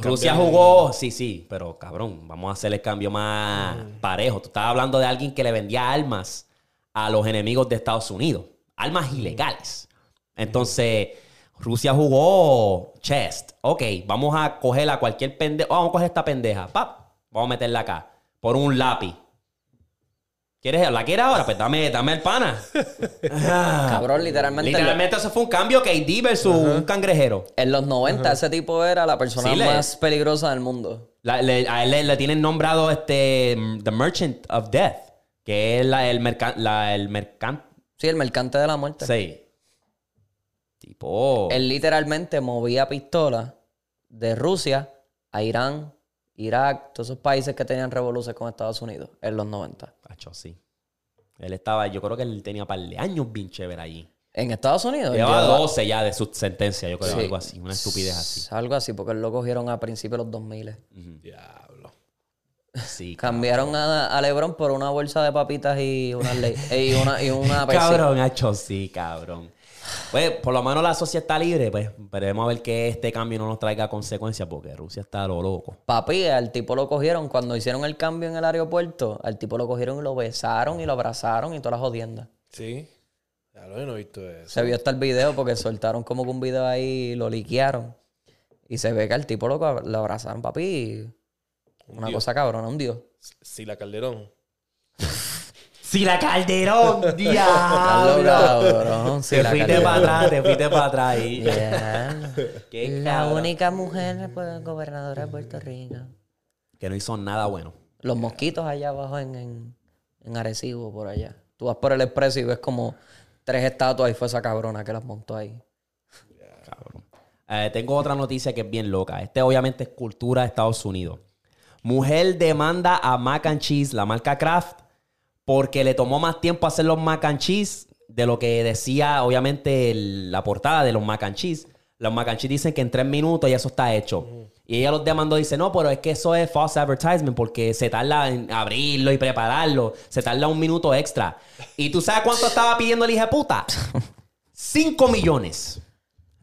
Rusia jugó, sí, sí, pero cabrón, vamos a hacer el cambio más parejo. Tú estabas hablando de alguien que le vendía armas a los enemigos de Estados Unidos, armas ilegales. Entonces, Rusia jugó chest. Ok, vamos a coger a cualquier pendeja. vamos a coger esta pendeja. Pap, vamos a meterla acá. Por un lápiz. ¿Quieres, ¿La quieres ahora? Pues dame, dame el pana. Ah. Cabrón, literalmente. Literalmente eso fue un cambio KD versus un cangrejero. En los 90 ese tipo era la persona Sí, le- más peligrosa del mundo. La- le- a él le, le tienen nombrado este The Merchant of Death, que es la, el mercante. La, el mercante. Sí, el mercante de la muerte. Sí. Tipo. Él literalmente movía pistolas de Rusia a Irán, Irak, todos esos países que tenían revoluciones con Estados Unidos en los 90. Acho, sí. Él estaba, yo creo que él tenía un par de años bien chévere allí. En Estados Unidos. Llevaba lleva- 12 ya de su sentencia, yo creo, Sí. algo así. Una estupidez así. Algo así, porque él lo cogieron a principios de los 2000. Diablo. Sí. Cambiaron a, a LeBron por una bolsa de papitas y una, ley, y una, y una. Cabrón, Acho, sí, cabrón. Pues, por lo menos la sociedad está libre, pues. Veremos a ver que este cambio no nos traiga consecuencias, porque Rusia está a lo loco. Papi, al tipo lo cogieron cuando hicieron el cambio en el aeropuerto. Al tipo lo cogieron y lo besaron y lo abrazaron y todas las jodiendas. Sí. Ya lo he no he visto eso. Se vio hasta el video porque soltaron como que un video ahí y lo liquearon. Y se ve que al tipo lo, lo abrazaron, papi. Una dios. cosa cabrona, un dios. Sí, la Calderón. ¡Sí, la Calderón! Diablo, te fuiste para atrás, te fuiste para atrás ahí. Diablo. Qué La cabrón. única mujer pues, gobernadora de Puerto Rico. Que no hizo nada bueno. Los mosquitos allá abajo en, en, en Arecibo, por allá. Tú vas por el expreso y ves como tres estatuas y fue esa cabrona que las montó ahí. Cabrón. Eh, tengo otra noticia que es bien loca. Este obviamente es cultura de Estados Unidos. Mujer demanda a Mac and Cheese, la marca Kraft, porque le tomó más tiempo hacer los Mac and Cheese de lo que decía obviamente el- la portada de los Mac and Cheese. Los Mac and Cheese dicen que en tres minutos ya eso está hecho. Y ella los demandó y dice, no, pero es que eso es false advertisement porque se tarda en abrirlo y prepararlo. Se tarda un minuto extra. ¿Y tú sabes cuánto estaba pidiendo el hija de puta? 5 millones.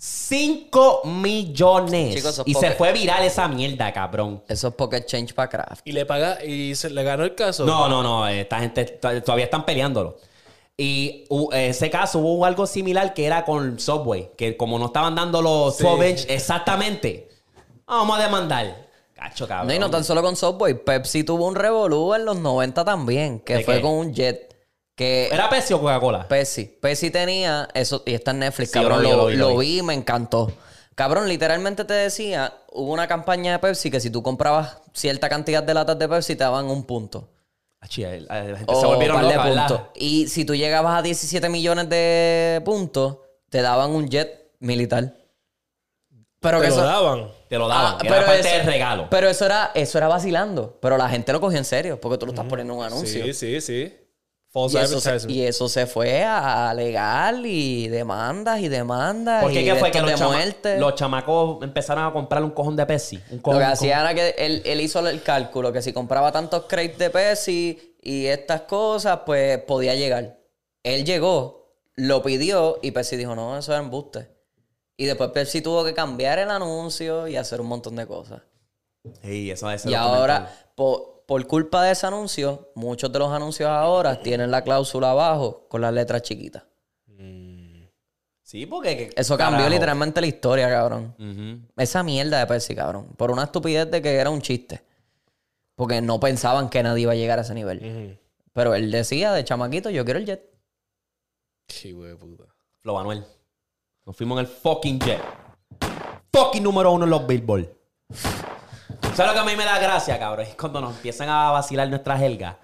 5 millones. Chicos, y se fue viral esa mierda, cabrón. Eso es Pocket Change para Craft. Y le paga y se le ganó el caso. No, no, no. Esta gente todavía están peleándolo. Y uh, ese caso hubo algo similar que era con Subway. Que como no estaban dando los Sí. 12 inch exactamente. Vamos a demandar. Cacho, cabrón. No, y no tan solo con Subway. Pepsi tuvo un revolú en los 90 también, que ¿De fue qué? con un jet. Que ¿Era Pepsi o Coca-Cola? Pepsi. Pepsi tenía eso, y está en Netflix, Sí, cabrón. lo vi, Lo, lo vi, lo lo vi. vi y me encantó. Cabrón, literalmente te decía, hubo una campaña de Pepsi que si tú comprabas cierta cantidad de latas de Pepsi te daban un punto. Achi, la, la gente O se volvieron par de locas, ¿verdad? puntos. Y si tú llegabas a 17 millones de puntos, te daban un jet militar. Pero Te que lo eso, daban. Te lo daban. Ah, era parte eso- del regalo. Pero eso era, eso era vacilando. Pero la gente lo cogió en serio porque tú lo estás poniendo en un anuncio. Sí, sí, sí. Y eso, se, advertisement. y eso se fue a legal y demandas y demandas. ¿Por qué y fue que los, chama- chamacos empezaron a comprar un cojón de Pepsi? Un Lo que hacía era que él, él hizo el cálculo que si compraba tantos crates de Pepsi y estas cosas, pues podía llegar. Él llegó, lo pidió y Pepsi dijo, no, eso es embuste. Y después Pepsi tuvo que cambiar el anuncio y hacer un montón de cosas. Sí, eso es Y ahora, por culpa de ese anuncio, muchos de los anuncios ahora tienen la cláusula abajo con las letras chiquitas. Sí, porque... que- Eso cambió literalmente la historia, cabrón. Esa mierda de Pepsi, cabrón. Por una estupidez de que era un chiste. Porque no pensaban que nadie iba a llegar a ese nivel. Pero él decía de chamaquito, yo quiero el jet. Hijo de puta. Flo Manuel. Nos fuimos en el fucking jet. Fucking número uno en los Billboard. ¿Sabes lo que a mí me da gracia, cabrón? Es cuando nos empiezan a vacilar nuestra helga.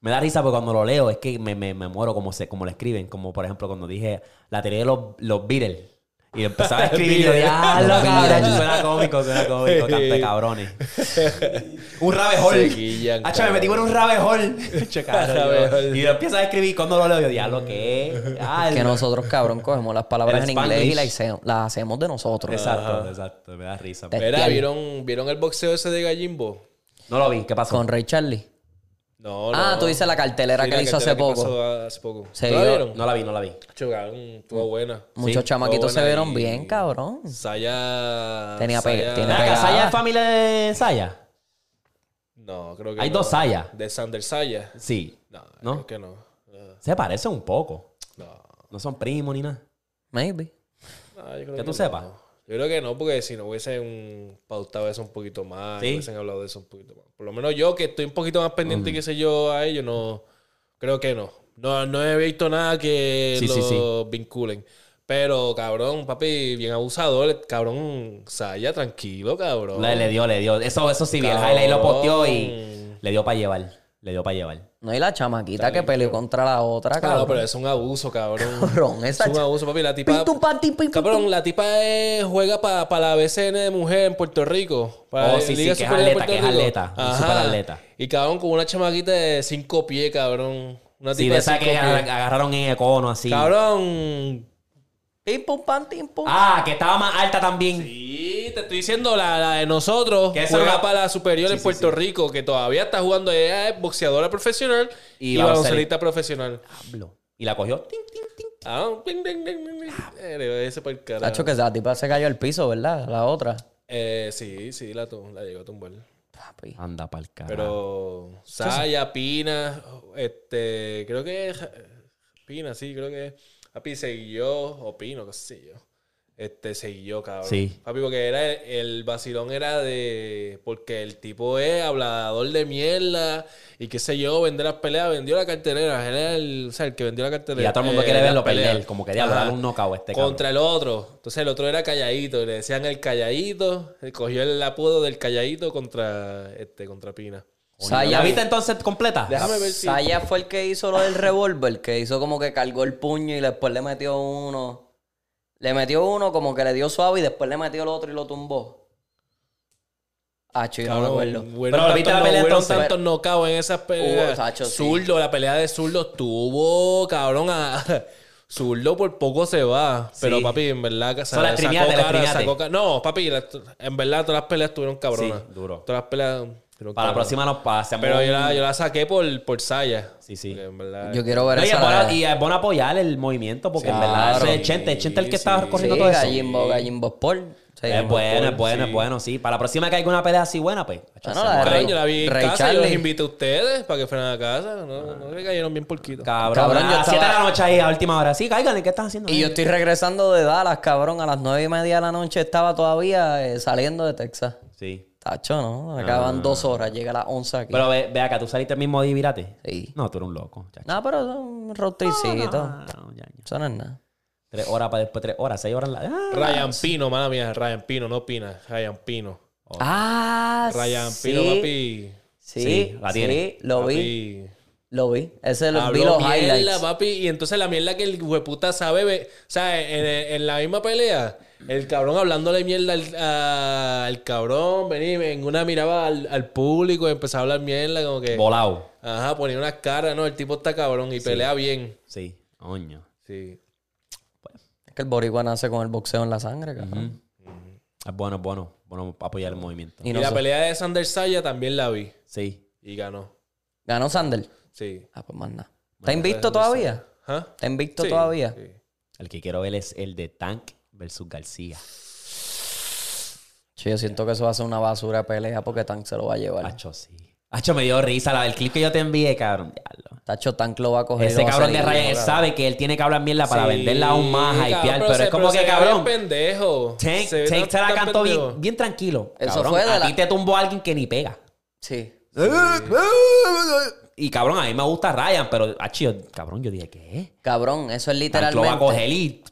Me da risa porque cuando lo leo es que me, me, me muero como, se, como lo escriben. Como por ejemplo cuando dije la teoría de los, los Beatles. Y empezaba a escribir y yo, diablo, Los cabrón. Suena cómico, suena cómico. Canto de cabrones. un quillan, Hacho, me metí en un yo- hole. Y lo empiezas a escribir cuando lo leo. Yo, diablo, ¿qué? Diablo. Que nosotros, cabrón, cogemos las palabras en inglés y las, hacemos- las hacemos de nosotros. Exacto, exacto. Me da risa. Mira. ¿vieron, ¿vieron el boxeo ese de Gallimbo? No lo vi. ¿Qué pasó? Con Ray Charlie. No, Ah, tú dices la cartelera Sí, que la hizo hace que poco. pasó hace poco. Se ¿Tú la vio- vieron? No la vi, no la vi. Chocaron, estuvo buena. Muchos Sí, chamaquitos se buena vieron y- bien, cabrón. Saya. Tenía pe- Saya- tiene Ven acá, pegada. ¿Saya es familia de Saya? No, creo que Hay no. dos Saya. De Sander Saya. Sí. No, ¿No? creo que no. No, Se parecen un poco. no. No son primos ni nada. Maybe. No, yo creo Que tú no. sepas. Yo creo que no, porque si no hubiesen pautado eso un poquito más, Sí. hubiesen hablado de eso un poquito más. Por lo menos yo, que estoy un poquito más pendiente, qué sé yo, a ellos, no. Creo que no. No, no he visto nada que Sí, los sí, vinculen. Pero, cabrón, papi, bien abusador. Cabrón, Saya, tranquilo, cabrón. Le, le dio, le dio. Eso, eso sí vi. El highlight lo posteó y le dio para llevar. Le dio para llevar. No, y la chamaquita que peleó contra la otra, Claro, cabrón. pero es un abuso, cabrón. Cabrón, esa es un cha- abuso, papi. La tipa. Pim, pum, pam, tim, pim, pum, Cabrón, la tipa es- juega para la BCN de mujer en Puerto Rico. Para Oh, sí, sí, que es Superior de atleta, Puerto que es Rico. atleta, Ajá. superatleta. Y cabrón, con una chamaquita de cinco pies, cabrón. Una Sí, tipa de esa cinco que pies. ag- agarraron en Econo así. Cabrón. Pim, pum, pam, tim, pum. Ah, que estaba más alta también. Sí, te estoy diciendo la, la de nosotros. Que esa juega era- para la superior Sí, en sí, Puerto Rico, que todavía está jugando. Ella es boxeadora profesional Y y, baloncelista. profesional. Diablo. Y la cogió. Ting, ting, ting. Ah, ding, ding, ding, ding, ding. Eh, ese por el carajo. Tacho, que esa tipa se cayó al piso, ¿verdad? La otra. Eh, sí, sí, la, la llegó a tumbar. Papi. Anda pa'l carajo. Pero Saya, Pina, este, creo que es- Pina, sí, creo que Papi siguió, o Pino, qué sé yo. Este, siguió, cabrón. Sí. Papi, porque era el, el vacilón era de. Porque el tipo es hablador de mierda y qué sé yo, vender las peleas, vendió la cartelera. Él era el, o sea, el que vendió la cartelera. Y ya todo el mundo eh, quiere verlo peleas. perder. Como que diablo, Ajá. darle un knockout a este cabrón. Contra el otro. Entonces el otro era calladito. y Le decían el calladito. Cogió el apodo del calladito contra, este, contra Pina. Saya, ¿La viste entonces completa? Déjame ver si. Saya fue el que hizo lo del revólver, que hizo como que cargó el puño y después le metió uno. Le metió uno como que le dio suave y después le metió el otro y lo tumbó. Ah, yo no me acuerdo. Hubieron Pero, ¿viste tantos, la pelea no- entonces? tantos knockouts en esas peleas. Hubo, Sacho, sí. Zurdo, la pelea de zurdo tuvo, cabrón. A... Zurdo por poco se va. Pero Sí. papi, en verdad, que So, la streameaste, la streameaste. ca- No, papi, en verdad todas las peleas estuvieron cabronas. Sí, duro. Todas las peleas. Para la próxima nos pasamos. Pero yo la, yo la saqué por, por Saya. Sí, sí. Porque en verdad. Yo quiero ver No, y, es esa. bueno, y es bueno apoyar el movimiento porque en verdad Claro. ese es Chente, es Chente el que Sí, estaba sí. corriendo Sí, todo eso. Gallimbo, Gallimbo Sport. Sí, Es bueno, es bueno, sí. es bueno, sí. Para la próxima que haya una pelea así buena, pues. La Cabrón, Rey- yo la vi en Ray casa y los invité a ustedes para que fueran a casa. No, no le cayeron bien porquito. Cabrón, Cabrón, a yo las 7 de la noche ahí a última hora. Sí, cáiganle, ¿qué estás haciendo? Y yo estoy regresando de Dallas, cabrón. A las nueve y media de la noche estaba todavía eh, saliendo de Texas. Sí. Tacho, ¿no? Acaban dos horas. Llega a las once aquí. Pero ve, ve acá, ¿tú saliste el mismo de Virate? Sí. No, tú eres un loco. chacho. No, pero son un road tripcito. Ah, no, ya, ya. Eso no es nada. Tres horas para después, tres horas, seis horas. La... Ah, Ryan Pino, mala mía, Ryan Pino, no Pina, Ryan Pino. Ah, Ryan sí. Pino, papi. Sí, Sí, la tiene. sí, lo vi. Lo vi. Ese lo vi los mierda, highlights. papi. Y entonces la mierda que el hueputa sabe. O sea, en, en la misma pelea, el cabrón hablándole mierda al, a- al cabrón, vení, en una miraba al, al público y empezaba a hablar mierda, como que. Volado. Ajá, ponía unas caras, ¿no? El tipo está cabrón y pelea bien. Sí, coño. Sí. Es que el boricua nace con el boxeo en la sangre, cabrón. Es bueno, es bueno. Bueno apoyar el movimiento. Y la sé- pelea de Sander Saya también la vi. Sí. Y ganó. ¿Ganó Sander? Sí. Ah, pues más nada. ¿Está invicto todavía? ¿Ah? ¿Está invicto Sí, todavía? sí. El que quiero ver es el de Tank versus García. Sí, yo siento que eso va a ser una basura de pelea porque Tank se lo va a llevar. Hacho, sí. Hacho, me dio risa. La, el clip que yo te envié, cabrón. diablo. Tacho, Tank lo va a coger. Ese a cabrón de Ryan, él sabe que él tiene que hablar mierda para Sí, venderla aún más, cabrón, hypear. Pero, se- es como que, cabrón, pendejo. Tank, Tank tan- se la cantó bien, bien tranquilo. Eso Cabrón, fue de a la- ti te tumbó alguien que ni pega. Sí. Y cabrón, a mí me gusta Ryan, pero, hacho, cabrón, yo dije, ¿qué? Cabrón, eso es Tank lo va a literalmente. coger y...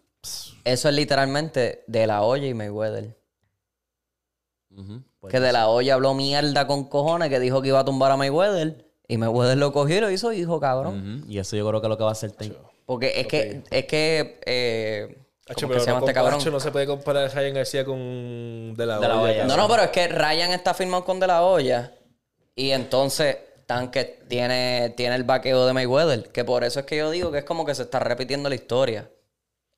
Eso es literalmente de la olla y Mayweather. Pues, que de la olla habló mierda con cojones, que dijo que iba a tumbar a Mayweather. Y Mayweather lo cogió y lo hizo hijo, cabrón. Y eso yo creo que es lo que va a hacer. Porque es que, es que, eh, Hacho, ¿cómo que pero se llama no, este cabrón? No se puede comparar a Ryan García con De La De La Hoya, Hoya. cabrón. No, no, pero es que Ryan está firmado con De La Hoya. Y entonces Tanque tiene, tiene el vaqueo de Mayweather. Que por eso es que yo digo que es como que se está repitiendo la historia.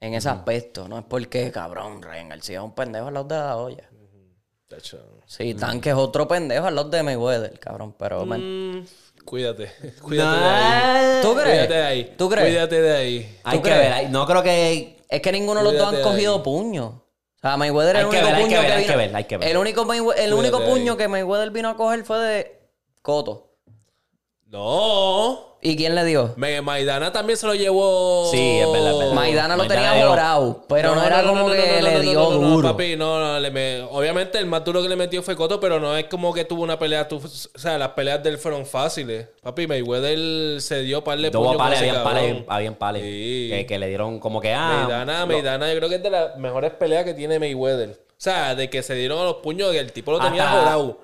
En ese aspecto. No es porque, cabrón, Ryan García es un pendejo al lado de La Hoya. Hacho. Sí, Tanque es otro pendejo al lado de Mayweather, cabrón. Pero, man, Mm, cuídate. Cuídate de ahí. ¿tú crees? Cuídate de ahí. ¿Tú crees? Cuídate de ahí. Hay ¿Tú que ver, hay- no creo que... Es que ninguno de los dos han cogido ahí. puño. O sea, Mayweather el único ver, hay puño que ver, hay vino- que ver, hay que ver. El único, el único puño ahí. que Mayweather vino a coger fue de Coto. No. ¿Y quién le dio? Me- Maidana también se lo llevó. Sí, es verdad, es verdad. Maidana lo Maidana tenía dio- jorado, pero no, era como no, que no, le no, dio no, no, no, duro. papi, no, no, le me- obviamente el más duro que le metió fue Coto, pero no es como que tuvo una pelea. tu- o sea, las peleas de él fueron fáciles. Papi, Mayweather se dio par de Tuvo puños con pales, ese habían cabrón. pales, habían pales. Sí. Que, que le dieron como que, ah... Maidana, lo- Maidana, yo creo que es de las mejores peleas que tiene Mayweather. O sea, de que se dieron a los puños, que el tipo lo tenía Hasta jorado.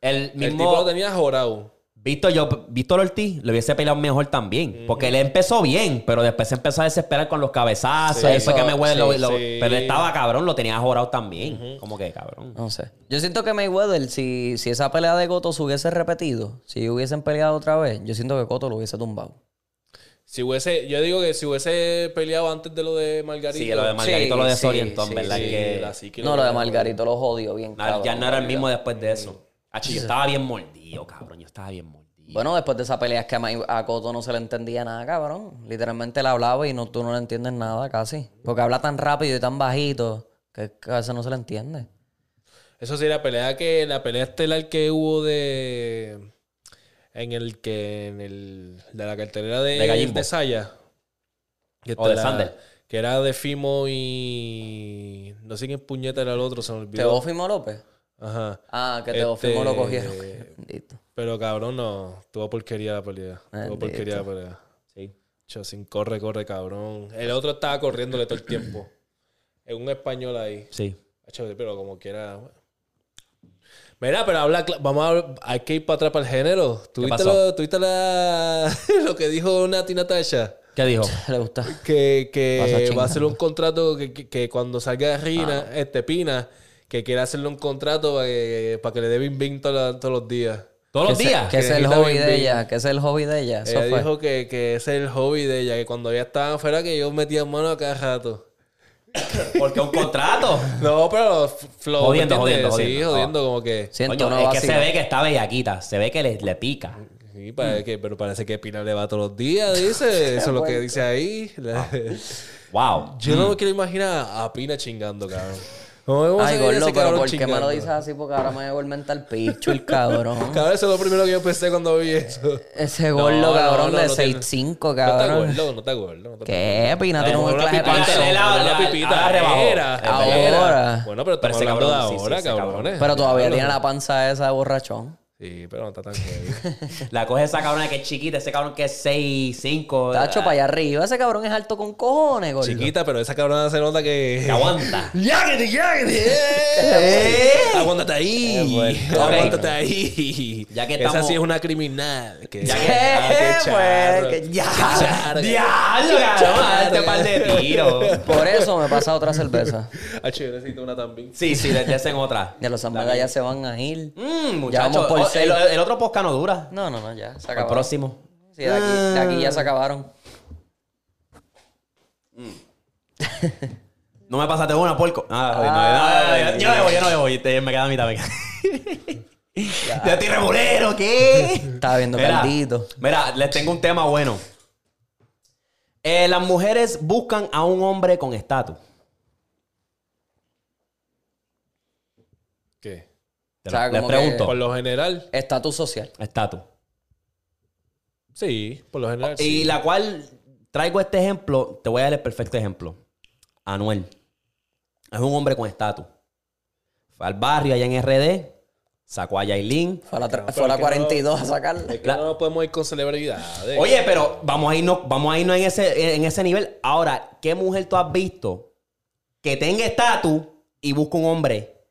El El tipo mismo... lo tenía jorado. Víctor, yo, Víctor Ortiz lo hubiese peleado mejor también. Porque él empezó bien, pero después se empezó a desesperar con los cabezazos. Sí, eso, que me huele, lo- sí, lo- sí. Pero él estaba cabrón, lo tenía jorado también. Como que cabrón. No sé. Yo siento que Mayweather, si, si esa pelea de Coto se hubiese repetido, si hubiesen peleado otra vez, yo siento que Coto lo hubiese tumbado. Si hubiese, yo digo que si hubiese peleado antes de lo de Margarito. Sí, lo de Margarito Sí, lo sí, desorientó, en sí, verdad sí, que... No, lo de Margarito lo jodió bien. cabrón, ya no era el mismo después de eso. Hacho, yo estaba bien mordido, cabrón. Yo estaba bien mordido. Bueno, después de esa pelea es que a, a Coto no se le entendía nada, cabrón. Literalmente él hablaba y no, tú no le entiendes nada casi. Porque habla tan rápido y tan bajito que, que a veces no se le entiende. Eso sí, la pelea que, la pelea estelar que hubo de en el que en el de la cartelera de, De Gallimbo. de Saya. Que O de la- Sander. Que era de Fimo y no sé quién puñeta era el otro, se me olvidó. ¿Teófimo López? Ajá. Ah, que Este- Teófimo lo cogieron. Bendito. Pero cabrón, no, tuvo porquería la pelea. Tuvo porquería la pelea. Sí. Chosin, corre, corre, cabrón. El otro estaba corriéndole todo el tiempo. Es un español ahí. Sí. Pero como quiera. bueno. Mira, pero habla, vamos a hay que ir para atrás para el género. ¿Tuviste, lo, tuviste la, lo que dijo Nati Natasha? ¿Qué dijo? Le gusta. Que, que va a hacer un contrato que, que- que cuando salga Rina, este Pina, que quiere hacerle un contrato para que, para que le dé bing bing todos todos los días. ¿Todos los días? Que es el hobby de ella. Que es el hobby de ella. Eso Ella fue. dijo que, que ese es el hobby de ella, que cuando ella estaba afuera que ellos metían mano a cada rato. Porque un contrato. No, pero flow, ¿me Jodiendo, entiendes? jodiendo, Sí, jodiendo. jodiendo como que... Siento es que se ve que está bellaquita. Se ve que le, le pica. Sí, parece que- pero parece que Pina le va todos los días, dice. Eso es lo que dice ahí. Wow. Yo no me quiero imaginar a Pina chingando, cabrón. No me Ay, gordo, gordo, pero ¿por qué me lo dices así? Porque ahora me el mental picho, el cabrón. Cabrón, eso es lo primero que yo pensé cuando vi eso. Ese No, gordo, no, cabrón, no, de no tiene- 6'5, No te cabrón. acuerdo, no te acuerdo. No te ¿Qué? Pina tiene un clase de habla- una pipita. ahora. Era. Bueno, pero estamos hablando cabrón, de sí, sí, ahora, cabrón. cabrones. Pero todavía tiene la panza esa de borrachón. Sí, pero no está tan heavy. La coge esa cabrona que es chiquita, ese cabrón que es 6, 5. Tacho, para allá arriba. Ese cabrón es alto con cojones, gordo. Chiquita, pero esa cabrona se nota que. Que aguanta. ¡Yáguete, yáguete! ¡Eh! Aguántate ahí. Eh, bueno. Aguántate ahí. Ya que Esa estamos- sí es una criminal. Que... Ya que- qué Eh, pues, que ¡Ya! Darte par de tiros. Por eso me pasa otra cerveza. Ah, yo necesito una también. Sí, sí, les desen otra. Ya los Zambada ya se van a ir. Mmm, muchachos. El, el otro podcast no dura. No, no, no, ya. Se El acabaron. próximo. Sí, de aquí, de aquí ya se acabaron. No me pasaste una, porco. Ah, no, no, no, no, yo no voy, yo no voy. Te- Me queda a mitad, me queda. Ya estoy regulero, ¿qué? Estaba viendo Mira, caldito. Mira, les tengo un tema bueno. Eh, las mujeres buscan a un hombre con estatus. ¿Qué? Te O sea, Les pregunto. Por lo general. Estatus social. Estatus. Sí, por lo general. Y sí. la cual traigo este ejemplo, te voy a dar el perfecto ejemplo. Anuel. Es un hombre con estatus. Fue al barrio allá en RD, sacó a Yailin. Fue a la, pero fue a la es que no- 42 a sacarle. Es que no nos podemos ir con celebridades. Oye, pero vamos a irnos, vamos a irnos en ese, en ese nivel. Ahora, ¿qué mujer tú has visto que tenga estatus y busca un hombre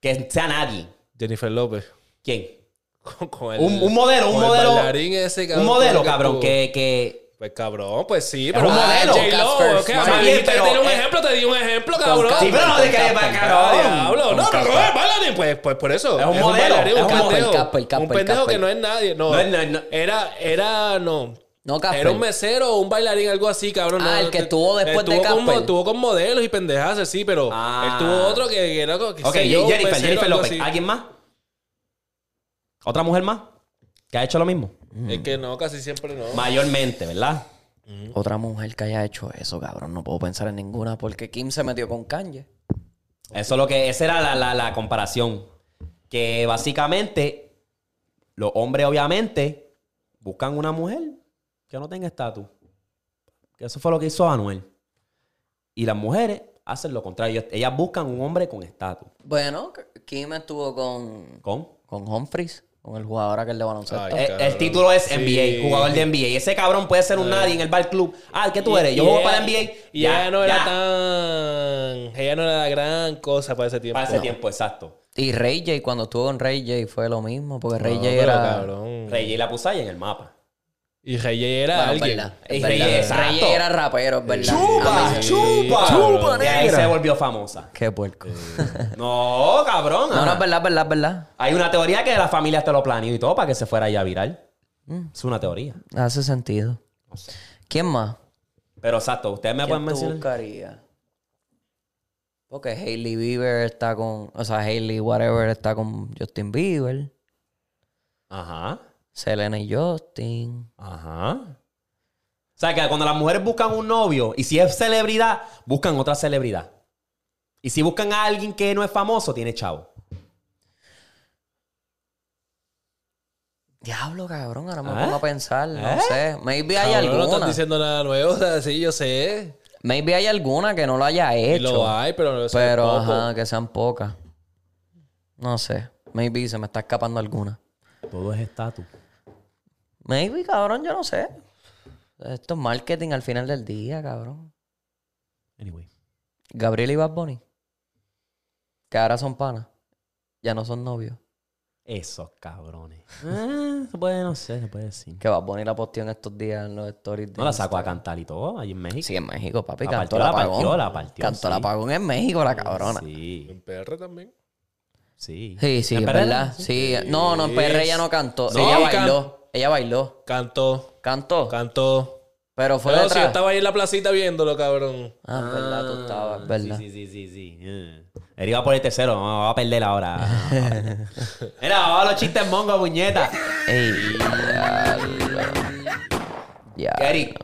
que sea nadie? Jennifer López. ¿Quién? Con, con el- Un, un modelo, un con el modelo. bailarín ese, un cabrón, modelo, que cabrón, que, que Pues cabrón, pues sí, Es pero un modelo. Me Está bien, dijiste, pero, te di un eh, ejemplo, te di un ejemplo, cabrón. Sí, pero no de que Casper, para cabrón. Diablo, no, no, Casper. no, es bailarín, pues, pues por eso. Es un modelo, bailarín, es un un pendejo. Casper, Casper, Un pendejo Casper. que no es nadie, no. No es- no no- Era, era, no. No, Casper. Era un mesero o un bailarín, algo así, cabrón. Ah, no, el que estuvo después de con Casper. Estuvo con modelos y pendejas, sí, pero Ah. él tuvo otro que, que era Ok, yo, Jennifer, mesero, Jennifer López. así. ¿Alguien más? ¿Otra mujer más? Que ha hecho lo mismo. Es que no, casi siempre no. Mayormente, ¿verdad? Otra mujer que haya hecho eso, cabrón. No puedo pensar en ninguna porque Kim se metió con Kanye. Eso es lo que. Esa era la, la- la comparación. Que básicamente, los hombres, obviamente, buscan una mujer que no tenga estatus. Que eso fue lo que hizo Anuel. Y las mujeres hacen lo contrario. Ellas buscan un hombre con estatus. Bueno, Kim estuvo con, ¿Con? con Humphries, con el jugador aquel de baloncesto. Ay, El, el cabrón. título es Sí. NBA, jugador de NBA. Y ese cabrón puede ser un nadie en el bar club. Ah, ¿qué tú eres? Yo Y juego para NBA. Y Ya, ella no era ya. tan. Ella no era la gran cosa para ese tiempo. Para ese No. tiempo, exacto. Y Ray J, cuando estuvo con Ray J, fue lo mismo, porque Ray No, J era. cabrón. Rey la puso ahí en el mapa. Y Rey J era Bueno, es alguien. verdad, Y es Ray verdad. J, exacto. Ray J era rapero, es verdad. ¡Chupa! Ah, ¡Chupa! Chupa, Y ahí negra. se volvió famosa. Qué puerco. No, cabrón. No, no, es verdad, es verdad, es verdad. Hay una teoría que la familia te lo planeó y todo para que se fuera ya viral. Es una teoría. Hace sentido. ¿Quién más? Pero exacto, ustedes me ¿Quién pueden mencionar. buscarías? Porque Hailey Bieber está con... O sea, Hailey whatever está con Justin Bieber. Ajá. Selena y Justin. Ajá. O sea, que cuando las mujeres buscan un novio y si es celebridad, buscan otra celebridad. Y si buscan a alguien que no es famoso, tiene chavo. Diablo, cabrón. Ahora me ¿Eh? pongo a pensar. No ¿Eh? sé. Maybe hay Cabrón, no alguna. estás diciendo nada nuevo. O sea, sí, yo sé. Maybe hay alguna que no lo haya Y hecho. lo hay, pero no sé. pero, poco. ajá, que sean pocas. No sé. Maybe se me está escapando alguna. Todo es estatus. Maybe, cabrón, yo no sé. Esto es marketing al final del día, cabrón. Anyway. Gabriel y Bad Bunny. Que ahora son panas. Ya no son novios. Esos cabrones. Se puede, no sé, se puede decir. Que Bad Bunny la posteó en estos días en los stories de No la sacó a cantar y todo, allí en México. Sí, en México, papi. La cantó la apagón. partió, la partió, Cantó sí. apagón en México, la cabrona. Sí, En PR también. sí. Sí, sí, ¿En es PR? verdad. Sí. No, no, en PR ella no cantó. Ella can- bailó. Ella bailó. Cantó. Cantó. Cantó. pero fue Pero si yo estaba ahí en la placita viéndolo, cabrón. Ah, es verdad, tú estabas. es verdad. Sí, sí, sí, sí, sí. Eh. Él iba por el tercero, no, va a perder ahora. Mira, vamos a los chistes mongo, puñeta. Ey. Diablo, Eric.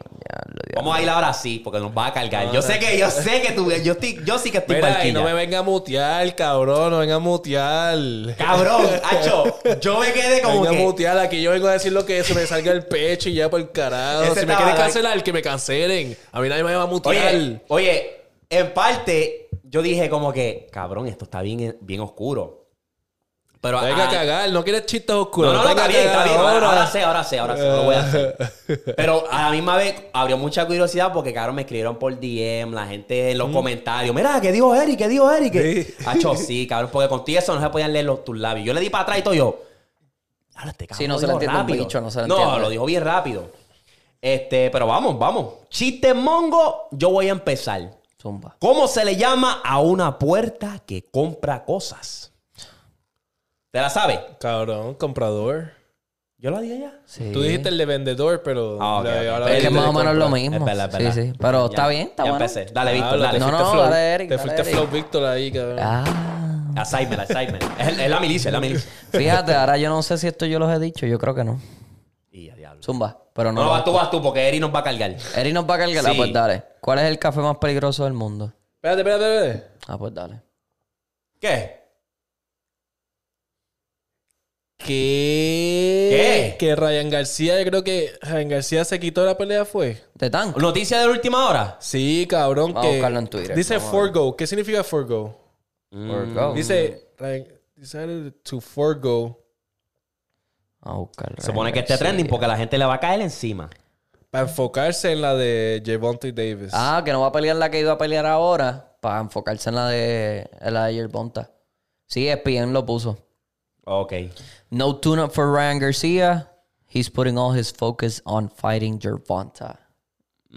Vamos a ir ahora sí, porque nos va a cargar. Yo sé que, yo sé que tú, yo, estoy, yo sí que estoy Mira, y barquilla. no me venga a mutear, cabrón. No venga a mutear. Cabrón, Hacho, yo me quedé como venga a que... mutear. Aquí yo vengo a decir lo que se me salga el pecho y ya por el carajo. Ese si me quieren cancelar, que me cancelen. A mí nadie me va a mutear. Oye, oye, en parte, yo dije como que, cabrón, esto está bien, bien oscuro. Pero Venga a cagar, no quieres chistes No, oscuros. no, no, Venga está bien, está bien. Ahora, sé, ahora sé, ahora sé. Lo voy a hacer. Pero a la misma vez abrió mucha curiosidad porque, cabrón, me escribieron por DM, la gente en los comentarios. Mira, ¿qué dijo Eric? ¿Qué dijo Eric? Sí. Hacho, sí, cabrón, porque contigo eso no se podían leer los, tus labios. Yo le di para atrás y todo yo. Ahora este cabrón Sí, no lo se entiende un rápido. bicho, no se No, lo dijo bien rápido. Este, pero vamos, vamos. Chiste mongo, yo voy a empezar. Zumba. ¿Cómo se le llama a una puerta que compra cosas? ¿Te la sabes? Cabrón, comprador. Yo la dije ya. Sí. Tú dijiste el de vendedor, pero. Ah, ok, la- ok. ahora Pero Es que más o menos lo mismo. Es verdad, es verdad. Sí, sí. Pero Ya- está bien, está ya bueno. empecé. Dale, Víctor, dale. No, no, flow- dale, Eric, Te dale, fuiste Eric. Flow Víctor ahí, cabrón. Ah. Assignment, assignment. Es, es la milicia, es la milicia. Fíjate, ahora yo no sé si esto yo los he dicho. Yo creo que no. Y a diablo. Zumba. Pero No, no. vas tú, vas tú, porque Eri nos va a cargar. Eri nos va a cargar. Ah, Sí. pues dale. ¿Cuál es el café más peligroso del mundo? Espérate, espérate, espérate. Ah, pues dale. ¿Qué? ¿Qué? ¿Qué? Que Ryan García, yo creo que Ryan García se quitó la pelea, ¿fue? ¿De? ¿Noticia de la última hora? Sí, cabrón. Vamos a buscarlo en Twitter, Dice vamos a ver. forgo. ¿Qué significa forgo? Forgo. Dice, Ryan, decided to forgo Vamos a buscarlo. Se supone que esté trending porque la gente le va a caer encima. para enfocarse en la de Javonte Davis. Ah, que no va a pelear la que iba a pelear ahora para enfocarse en la de, en la de Yerbonta. Sí, ESPN lo puso. Ok. No tune-up for Ryan Garcia. He's putting all his focus on fighting Gervonta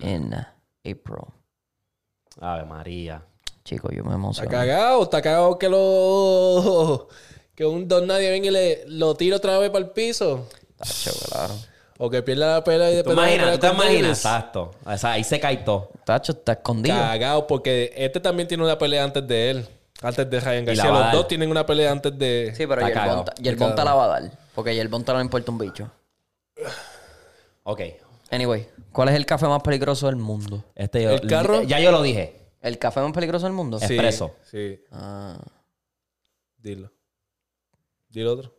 in April. Ave María. Chico, yo me Está emociono. cagado, está cagado que lo. Que un don nadie venga y le lo tira otra vez para el piso. Tacho, claro. O que pierda la pelea y ¿Tú después imaginas? pelea ¿Tú te imaginas? Exacto. O sea, ahí se cae todo. Tacho está escondido. Cagado, porque este también tiene una pelea antes de él. Antes de Ryan García. Los dos tienen una pelea antes de. Sí, pero Yerbonta, la va a dar. Porque Yerbonta no le importa un bicho. Ok. Anyway, ¿cuál es el café más peligroso del mundo? Este yo- ¿El carro? Ya yo lo dije. ¿El café más peligroso del mundo? Sí. Sí, Expreso. Sí, Ah. dilo. Dilo otro.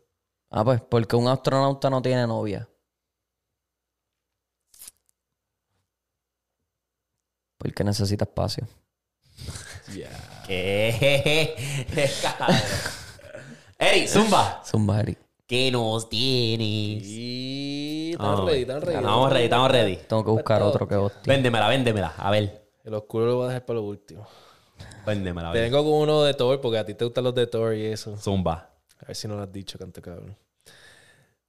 Ah, pues, porque un astronauta no tiene novia. Porque necesita espacio. ¿Qué? Cabrón. Eri, Zumba. Zumba, Eric. ¿Qué nos tienes? Y. Ah, Están ready, están ready. Estamos ready, estamos ready. Tengo que buscar otro que hostia. Véndemela, véndemela. A ver. El oscuro lo voy a dejar para lo último. Véndemela. Te vengo con uno de Thor, porque a ti te gustan los de Thor y eso. Zumba. A ver si no lo has dicho, canto cabrón.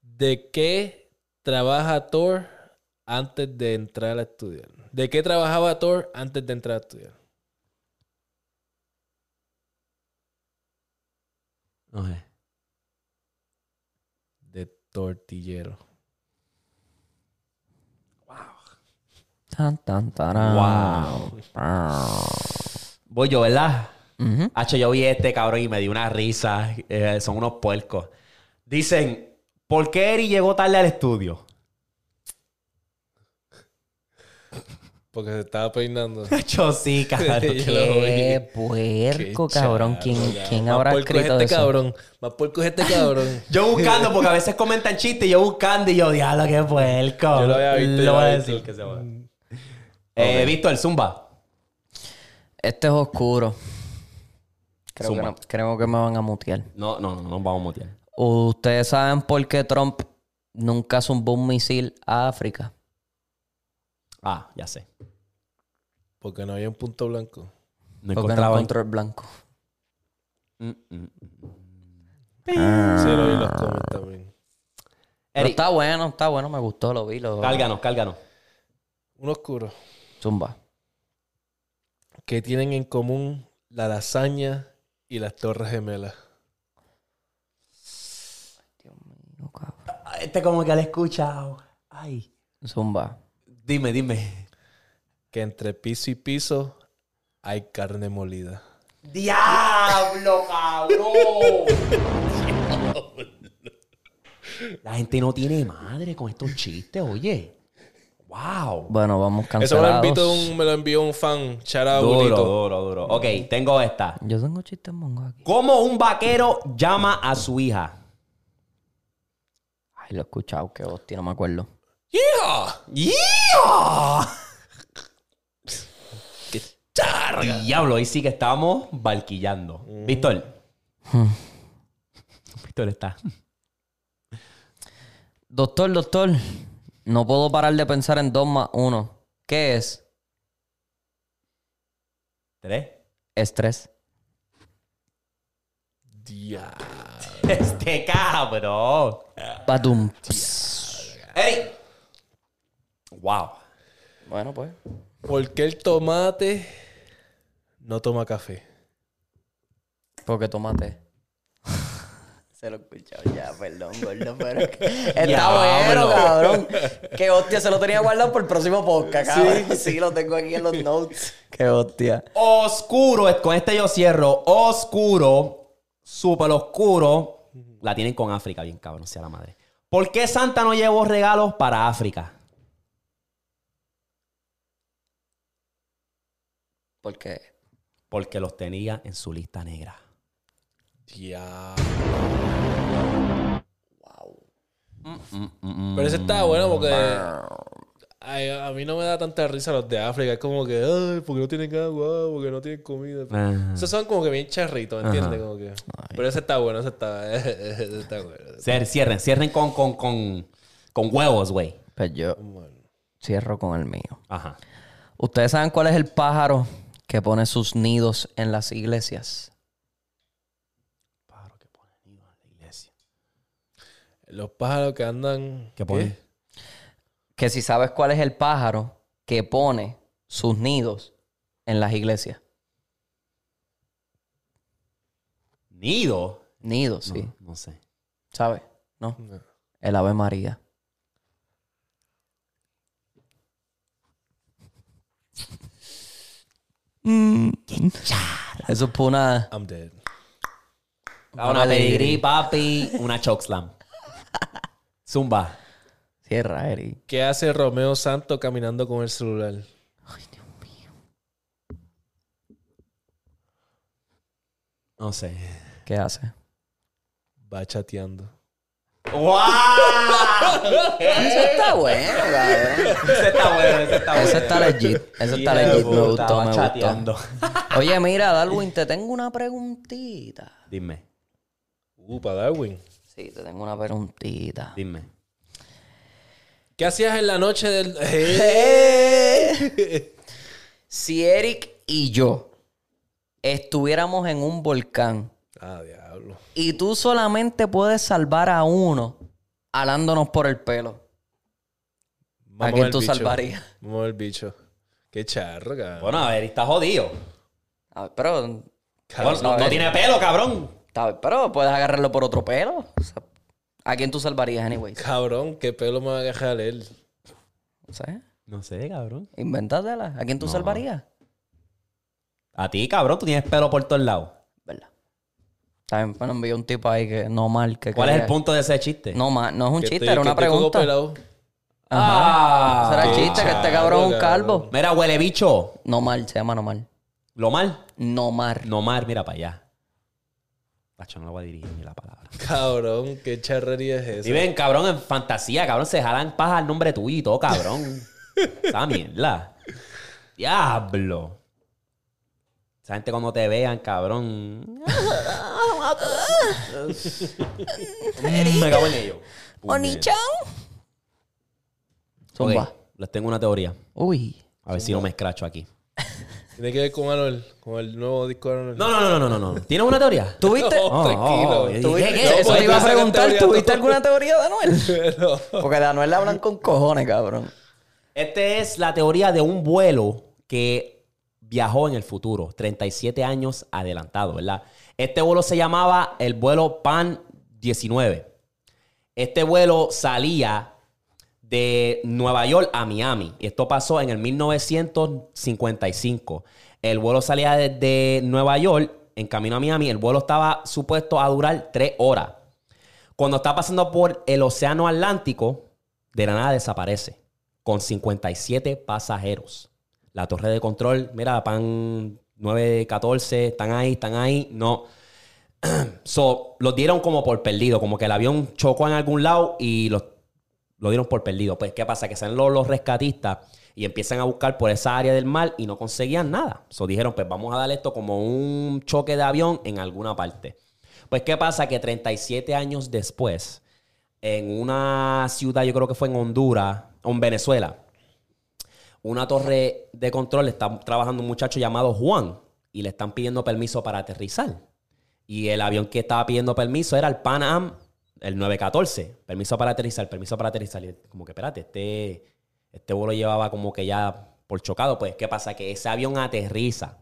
¿De qué trabaja Thor antes de entrar a estudiar? ¿De qué trabajaba Thor antes de entrar a estudiar? No sé. De tortillero. Tan, tan, tarán. Wow. Voy yo, ¿verdad? Hacho, yo vi este cabrón y me dio una risa. Eh, son unos puercos. Dicen, ¿por qué Eri llegó tarde al estudio? Porque se estaba peinando. Cabrón. Vi. Qué puerco, Qué cabrón. ¿Quién, cabrón. quién Más habrá puerco es escrito este eso? cabrón. Más puerco es este cabrón. Yo buscando, porque a veces comentan chistes, y yo buscando y yo, diablo, qué puerco. Yo lo había visto, Lo yo lo voy a decir visto. que se va. Eh, Víctor, Zumba. Este es oscuro. Creo que, Zumba. no- creo que me van a mutear. No, no, no, no nos vamos a mutear. ¿Ustedes saben por qué Trump nunca zumbó un misil a África? Ah, ya sé. Porque no había un punto blanco. No Porque no encontraba. encontró el blanco. Mm, mm. Sí, lo vi en los comments también. Pero está bueno, está bueno, me gustó, lo vi. Lo... cálganos, cálganos. Un oscuro. Zumba. ¿Qué tienen en común la lasaña y las torres gemelas? No, cabrón. Ah, Este como que lo he escuchado. Ay. Zumba. Dime, dime. Que entre piso y piso hay carne molida. ¡Diablo, cabrón! La gente no tiene madre con estos chistes, oye. ¡Wow! Bueno, vamos Eso me lo, cancelados. envió un, me lo envió un fan. Charado Duro, bonito. duro, duro. Ok, tengo esta. Yo tengo chistes mongo aquí. ¿Cómo un vaquero llama a su hija? Ay, lo he escuchado, qué hostia, no me acuerdo. ¡Yeah! ¡Yeah! Diablo, ahí sí que estamos barquillando. Víctor. Héctor está. Doctor, doctor, no puedo parar de pensar en dos más uno. ¿Qué es? ¿Tres? Estrés. Ya. Este cabrón. Badum. ¡Ey! Wow. Bueno, pues. ¿Por qué el tomate no toma café? Porque tomate. Se lo he escuchado ya, perdón, gordo, pero es que está bueno, cabrón. Que hostia, se lo tenía guardado por el próximo podcast, cabrón. Sí, lo tengo aquí en los notes. Qué hostia. Oscuro, con este yo cierro. Oscuro, súper oscuro. La tienen con África, bien cabrón, sea la madre. ¿Por qué Santa no llevó regalos para África? Porque Porque los tenía en su lista negra. Ya. Pero ese está bueno porque ay, a mí no me da tanta risa los de África. Es como que, ay, porque no tienen agua, porque no tienen comida. Ajá. Esos son como que bien charritos, ¿entiendes? Como que... Pero ese está bueno, ese está, ese está bueno. Cier- Cierren, cierren con, con, con, con huevos, güey. pues yo cierro con el mío. Ajá. ¿Ustedes saben cuál es el pájaro que pone sus nidos en las iglesias? Pájaro que pone nido en la iglesia. Los pájaros que andan... ¿Qué pone? Que si sabes cuál es el pájaro que pone sus nidos en las iglesias. ¿Nido? Nidos, sí. No sé. ¿Sabes? ¿No? El Ave María. Eso es por una... I'm dead. Una pedigrí, papi, una chokeslam. Zumba. Cierra, Eri. ¿Qué hace Romeo Santo caminando con el celular? No sé. ¿Qué hace? Va chateando. ¡Wow! Eso está bueno, cabrón. ese está bueno, ese está bueno. Eso está legit. Eso está legit. Me gustó, me chateando. gustó. Oye, mira, Darwin, te tengo una preguntita. Dime, Uh, para Darwin. Sí, te tengo una preguntita. dime. ¿Qué hacías en la noche del... Si Eric y yo estuviéramos en un volcán ah, diablo. y tú solamente puedes salvar a uno alándonos por el pelo, ¿a quién tú bicho. salvarías? Vamos el bicho. Qué charro, cabrón. Bueno, a ver, está jodido. A ver, pero, no, no tiene pelo, cabrón. a ver, pero puedes agarrarlo por otro pelo. O sea, ¿A quién tú salvarías, anyways? Cabrón, qué pelo me va a dejar él. No sé. No sé, cabrón. Invéntatela. ¿A quién tú salvarías? A ti, cabrón, tú tienes pelo por todos lados. También me envió un tipo ahí que no mal. Que ¿Cuál es el punto de ese chiste? No, ma- no es un Que chiste, estoy- era una pregunta. Ah, el qué chiste, que este cabrón es un calvo. Mira, huele bicho. No mal, se llama no mal. ¿Lo mal? No mar. No mar, mira para allá. Pacho, no lo voy a dirigir ni la palabra. Cabrón, qué charrería es esa. Viven, cabrón, en fantasía, cabrón. Se jalan paja al nombre tuyo y todo, cabrón. Esa mierda. Diablo. Esa gente cuando te vean, cabrón. Mm, Me cago en ello. Onichan. Zumba. Ok, les tengo una teoría. Uy. A ver si no me escracho aquí. Tiene que ver con Anuel, con el nuevo disco de Anuel. No, no, no, no, no, no. ¿Tienes una teoría? ¿Tuviste? No, Oh, tranquilo. oh, yo ¿Tuviste? dije, ¿Qué? ¿qué? Eso pues, te iba a tú preguntar. teoría, ¿Tuviste tú. alguna teoría de Anuel? No. Porque de Anuel le hablan con cojones, cabrón. Esta es la teoría de un vuelo que viajó en el futuro, 37 años adelantado, ¿verdad? Este vuelo se llamaba el vuelo PAN 19. Este vuelo salía de Nueva York a Miami. Y esto pasó en el 1955. El vuelo salía desde Nueva York en camino a Miami. El vuelo estaba supuesto a durar tres horas. Cuando está pasando por el Océano Atlántico, de la nada desaparece con 57 pasajeros. La torre de control, mira, PAN 914, están ahí, están ahí. No. So, los dieron como por perdido, como que el avión chocó en algún lado y los, lo dieron por perdido. Pues, ¿qué pasa? Que salen los, los rescatistas y empiezan a buscar por esa área del mar y no conseguían nada. So, dijeron, pues vamos a dar esto como un choque de avión en alguna parte. Pues, ¿qué pasa? Que 37 años después, en una ciudad, yo creo que fue en Honduras, o en Venezuela, una torre de control está trabajando un muchacho llamado Juan y le están pidiendo permiso para aterrizar. Y el avión que estaba pidiendo permiso era el Pan Am, el 914. Permiso para aterrizar, permiso para aterrizar. Y como que, espérate, este, este vuelo llevaba como que ya por chocado. Pues, ¿qué pasa? Que ese avión aterriza.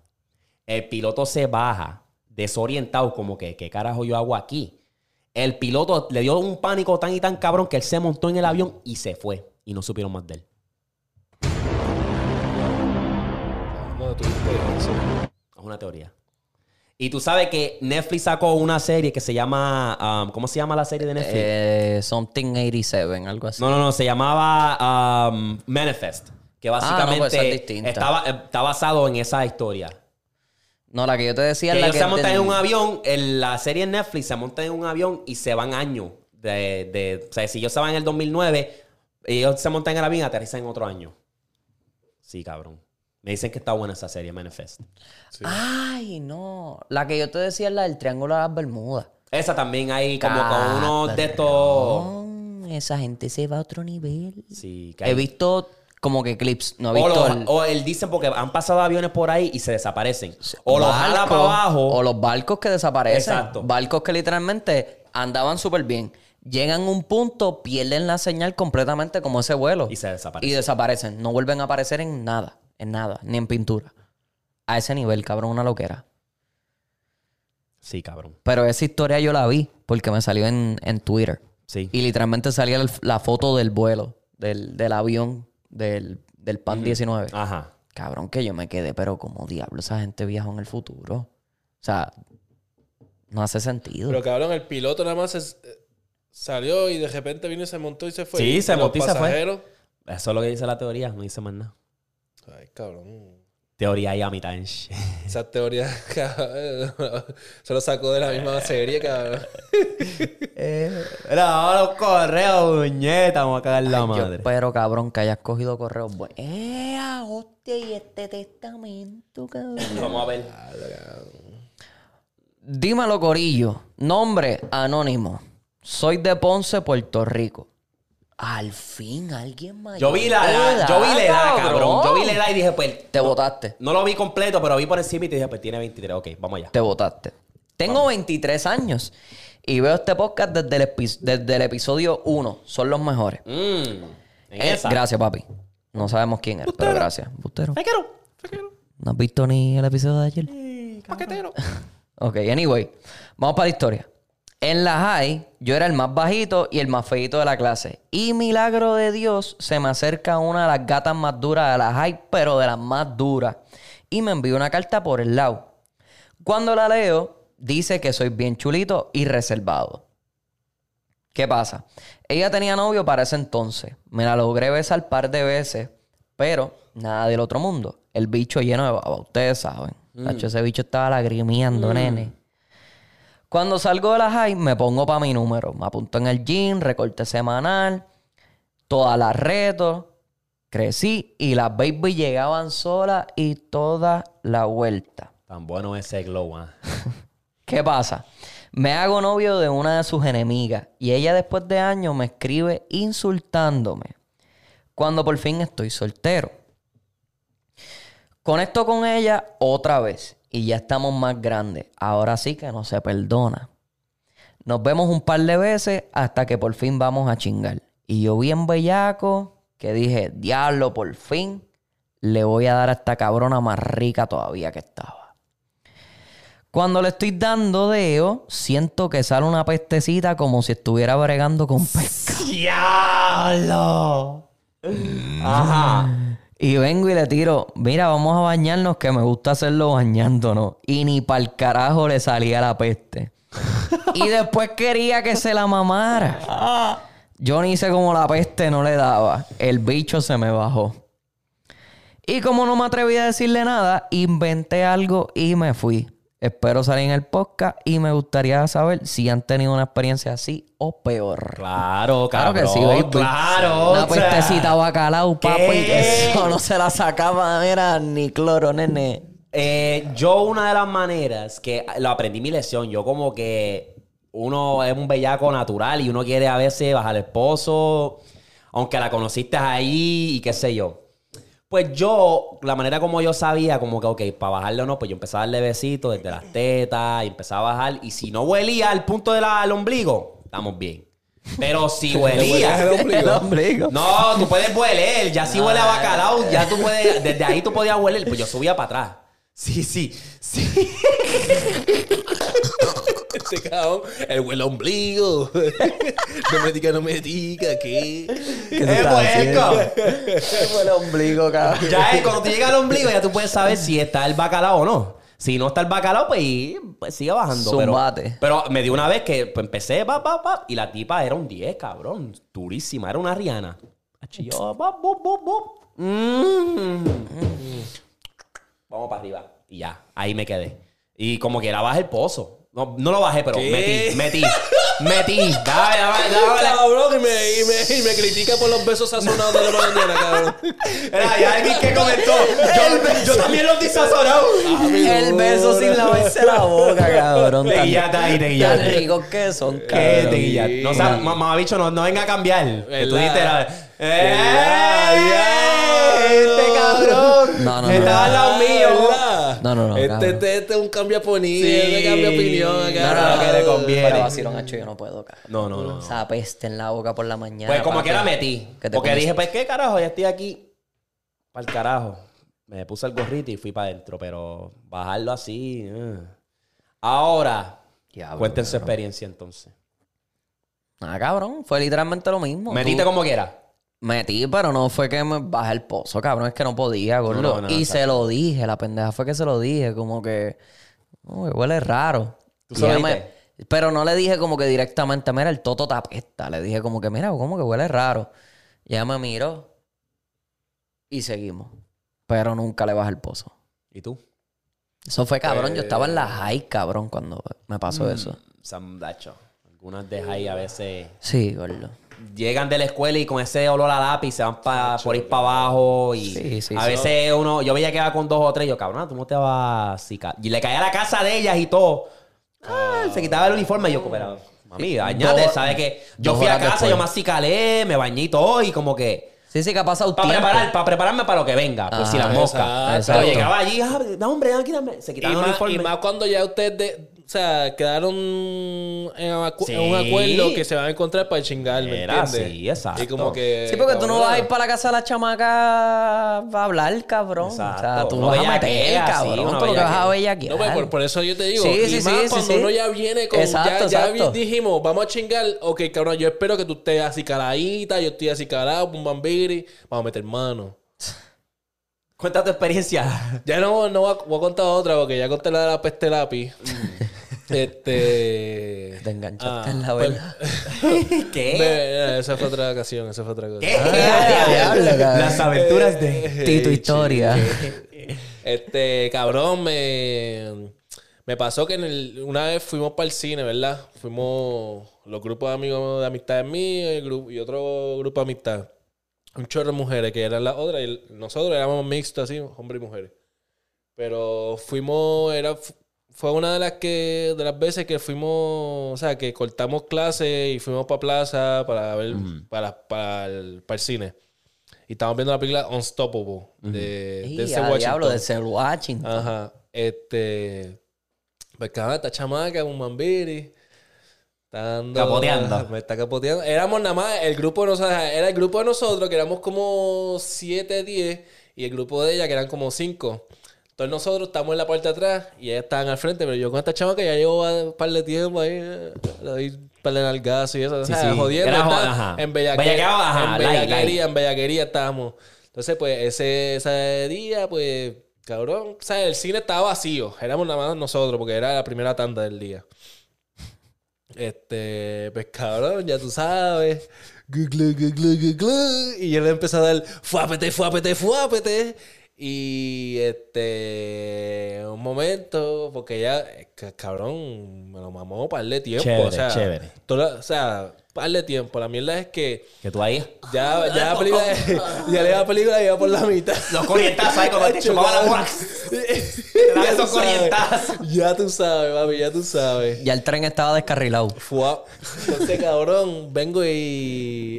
El piloto se baja, desorientado, como que, ¿qué carajo yo hago aquí? El piloto le dio un pánico tan y tan cabrón que él se montó en el avión y se fue. Y no supieron más de él. Es una teoría. Y tú sabes que Netflix sacó una serie que se llama. um, ¿Cómo se llama la serie de Netflix? Eh, something 87, algo así. no, no, no. Se llamaba um, Manifest. Que Ah, no, básicamente pues es distinta. estaba, eh, está basado en esa historia. No, la que yo te decía Que es la ellos que se montan en un avión. En la serie en Netflix se montan en un avión y se van años. De, de- o sea, si ellos se van en el 2009, ellos se montan en el avión y aterrizan en otro año. Sí, cabrón. Me dicen que está buena esa serie, Manifest. Ay, no. La que yo te decía es la del Triángulo de las Bermudas. Esa también hay como con unos de estos. Esa gente se va a otro nivel. Sí, que He visto como que clips. No he O, visto los- el- o él dicen porque han pasado aviones por ahí y se desaparecen. O los jala barcos, para abajo. O los barcos que desaparecen. Exacto. Barcos que literalmente andaban súper bien. Llegan a un punto, pierden la señal completamente como ese vuelo. Y se desaparecen. Y desaparecen. No vuelven a aparecer en nada. En nada. Ni en pintura. A ese nivel, cabrón, una loquera. Sí, cabrón. Pero esa historia yo la vi porque me salió en, en Twitter. Sí. Y literalmente salía el- la foto del vuelo, del, del avión, del, del PAN 19. Ajá. Cabrón, que yo me quedé, pero como diablo esa gente viajó en el futuro. O sea, no hace sentido. Pero cabrón, el piloto nada más es- eh, salió y de repente vino y se montó y se fue. Sí, se los montó y se fue. Eso es lo que dice la teoría, no dice más nada. Ay, cabrón. Teoría y a mitad. Esa teoría cabrón, se lo sacó de la misma serie, cabrón. Era vamos a los correos, muñeta, vamos a cagar la madre. espero, cabrón, que hayas cogido correos buenos. ¡Eh, hostia! Y este testamento, cabrón. Vamos a ver. Dímelo, Corillo. Nombre anónimo. Soy de Ponce, Puerto Rico. Al fin alguien mayor. Yo vi la, la- edad, yo vi la edad, cabrón. Yo vi la edad y dije, pues. Te votaste. No lo vi completo, pero vi por encima y te dije, pues tiene 23. Ok, vamos allá. Te votaste. Tengo 23 años y veo este podcast desde el, epi- desde el episodio 1. Son los mejores. En Eh, esa. gracias, papi. No sabemos quién es, pero gracias. Bustero. Fequero, fequero. ¿No has visto ni el episodio de ayer? Paquetero. Ok, anyway. Vamos para la historia. En la high, yo era el más bajito y el más feito de la clase. Y milagro de Dios, se me acerca una de las gatas más duras de la high, pero de las más duras. Y me envía una carta por el lado. Cuando la leo, dice que soy bien chulito y reservado. ¿Qué pasa? Ella tenía novio para ese entonces. Me la logré besar par de veces, pero nada del otro mundo. El bicho lleno de baba, ustedes saben. Tacho, ese bicho estaba lagrimeando, nene. Cuando salgo de la high, me pongo para mi número. Me apunto en el gym, recorte semanal, todas las retos. Crecí y las baby llegaban solas y toda la vuelta. Tan bueno ese glow, ah. ¿Qué pasa? Me hago novio de una de sus enemigas y ella después de años me escribe insultándome. Cuando por fin estoy soltero. Conecto con ella otra vez y ya estamos más grandes. Ahora sí que no se perdona. Nos vemos un par de veces hasta que por fin vamos a chingar. Y yo bien bellaco que dije, diablo, por fin le voy a dar a esta cabrona más rica todavía que estaba. Cuando le estoy dando deo, siento que sale una pestecita como si estuviera bregando con pesca. ¡Diablo! Ajá. Y vengo y le tiro, mira, vamos a bañarnos que me gusta hacerlo bañándonos. Y ni para el carajo le salía la peste. y después quería que se la mamara. Yo ni hice como la peste no le daba. El bicho se me bajó. Y como no me atreví a decirle nada, inventé algo y me fui. Espero salir en el podcast y me gustaría saber si han tenido una experiencia así o peor. Claro, Claro que sí, baby. Claro. Una pestecita bacalao, papi. Eso no se la sacaba, mira, ni cloro, nene. Eh, yo una de las maneras que lo aprendí mi lección, yo como que uno es un bellaco natural y uno quiere a veces bajar el esposo, aunque la conociste ahí y qué sé yo. Pues yo, la manera como yo sabía, como que, ok, para bajarle o no, pues yo empezaba a darle besitos desde las tetas y empezaba a bajar. Y si no huelía al punto del ombligo, estamos bien. Pero si huelía. El ombligo. No, tú puedes hueler. Ya si huele a bacalao, ya tú puedes. Desde ahí tú podías hueler. Pues yo subía para atrás. Sí, sí, sí. Este cabrón, el huele ombligo. no me diga, no me diga, ¿qué? ¿Qué tú ¡Es estás haciendo? el ombligo, cabrón. Ya es, cuando tú llegas al ombligo, ya tú puedes saber si está el bacalao o no. Si no está el bacalao, pues, pues sigue bajando. Pero, Zumbate. pero me dio una vez que pues, empecé, pa, pa, pa, y la tipa era un 10, cabrón. Durísima, era una Rihanna. Achi, yo, bop, bop, bop. Mm. Vamos para arriba. Y ya, ahí me quedé. Y como que era bajé el pozo. No, no lo bajé, pero ¿Qué? metí, metí, metí. Dale, dale, dale. Cabrón, y me, y, me, y me critica por los besos sazonados de la mañana, cabrón. Era, hay alguien que comentó. Yo, yo también los di sazonados. El beso sin lavarse la boca, cabrón. Te Tan- guillaste ahí, te Tan guillaste. ricos que son, ¿Qué cabrón. te guillaste? No, sabes, mamá, bicho, no, no venga a cambiar. Que tú ¡Eh! Este cabrón. No, no, no. Estaba al lado mío. No, no, no, Este, este, este es un cambio opinión. Sí. Este cambia opinión acá. No, no, que le conviene. Pero vacilón, hacho, yo no puedo, cabrón. No, no, no. Esa peste en la boca por la mañana. Pues como que la metí. Que Porque dije, pues qué carajo, ya estoy aquí. Para el carajo. Me puse el gorrito y fui para adentro, pero bajarlo así. eh. Ahora, Diablo, cuenten su experiencia entonces. Ah, cabrón. Fue literalmente lo mismo. Metiste Tú- como quiera. Metí, pero no fue que me bajé el pozo, cabrón. Es que no podía, gordo. No, no, no, y se lo dije. La pendeja fue que se lo dije. Como que... "Oh, que huele raro. Pero no le dije como que directamente, mira, el toto te apesta. Le dije como que, mira, como que huele raro. Y ella me miró. Y seguimos. Pero nunca le bajé el pozo. ¿Y tú? Eso fue cabrón. Yo estaba en Eh. la high, cabrón, cuando me pasó Mm. eso. Sandacho. Algunas de ahí a veces Sí, gordo. Llegan de la escuela y con ese olor a lápiz se van pa- por ir para abajo y Sí, sí, a sí. veces uno, yo veía que iba con dos o tres y yo, cabrón, tú no te vas a cicar. Y le caía a la casa de ellas y todo. Ah, se quitaba el uniforme y yo, pero mami, bañate, ¿sabes qué? Yo fui a casa, después. yo me acicalé, me bañé y todo y como que... Sí, sí, que ha pasado Para tiempo. preparar, para prepararme para lo que venga, por si Ajá, las moscas. exacto, Pero llegaba allí, ah, no, hombre, dame, quítame. Se quitaba el más, uniforme. y más cuando ya ustedes, de- o sea, quedaron en, acu- Sí. en un acuerdo que se van a encontrar para chingar, ¿me Era entiendes? así, exacto. Y como que... Sí, porque tú no cabrón, vas a ir para la casa de la chamaca a hablar, cabrón. O sea, Exacto. tú Uno vas a meter, sí, cabrón. lo que vas a bellaquear. No, pues por, por eso yo te digo. Sí, y sí, más sí, sí, cuando sí. uno ya viene con... Exacto, ya, exacto. dijimos, vamos a chingar. Ok, cabrón, yo espero que tú estés así caladita, yo estoy así calado, pum bambiri. Vamos a meter mano. Cuenta tu experiencia. Ya no, no voy, a, voy a contar otra porque ya conté la de la peste lápiz. Este... Te enganchaste Ah, en la pues- vela. ¿Qué? Esa fue otra ocasión, esa fue otra cosa. ¿Qué? Ah. Las aventuras de... Tito Historia. Este, cabrón, me, me pasó que en el- una vez fuimos para el cine, ¿verdad? Fuimos los grupos de amigos de amistades míos y otro grupo de amistad. Un chorro de mujeres que eran las otras y nosotros éramos mixtos así, hombres y mujeres. Pero fuimos, era, fue una de las que, de las veces que fuimos, o sea, que cortamos clases y fuimos para plaza para ver, para, para, el, para el cine. Y estábamos viendo la película Unstoppable de, de ese Washington. diablo, de ser Washington. Ajá. Este. Pues cabrón, esta chamaca, un mambiri. Está dando. Capoteando. Me está capoteando. Éramos nada más, el grupo de nosotros, era el grupo de nosotros, que éramos como 7, 10, y el grupo de ella, que eran como 5. Entonces nosotros estamos en la parte de atrás y ellas estaban al frente, pero yo con esta chamaca ya llevo un par de tiempo ahí, eh, le doy un par de nalgazos y eso, o Sí, sea, sí. jodiendo. Era ajá. En bellaque- Bellaqueado, ajá, en bellaquería, en bellaquería estábamos. Entonces, pues, ese, ese día, pues, cabrón, o sea, el cine estaba vacío. Éramos nada más nosotros, porque era la primera tanda del día. Este, pues, cabrón, ya tú sabes. Y yo le empecé a dar fuápete, fuápete, fuápete. Y este, un momento, porque ya, ca- cabrón, me lo mamó para de tiempo. Chévere, o sea, chévere. toda- o sea, par de tiempo. La mierda es que Que tú ahí. ya, ya la película, ya la película iba por la mitad. Los corrientazos ahí, como te Hacho, chupaba la cabrón. bola. Te dan Ya tú esos sabes. corrientazos. Ya tú sabes, papi, ya tú sabes. Ya el tren estaba descarrilado. Fua. Entonces, cabrón, vengo y,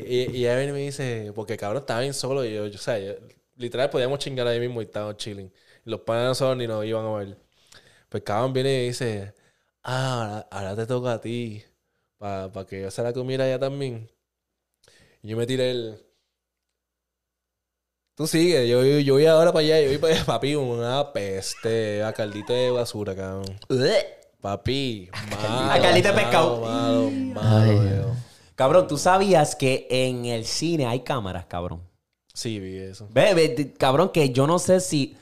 y, y ella viene y me dice, porque cabrón estaba bien solo y yo, yo o sea, yo- literal podíamos chingar ahí mismo y estábamos chilling. Los panas de nosotros ni nos iban a ver. Pues cabrón viene y dice, ah, ahora, ahora te toca a ti, para que yo se la comiera ya también. Y yo me tiré el... Tú sigue, yo, yo, yo voy ahora para allá, yo voy para allá, papi, una peste, a caldito de basura, cabrón. Papi, malo, A caldito de pescado. Malo, malo. Cabrón, tú sabías que en el cine hay cámaras, cabrón. Sí, vi eso. Ve, ve, t- cabrón, que yo no sé si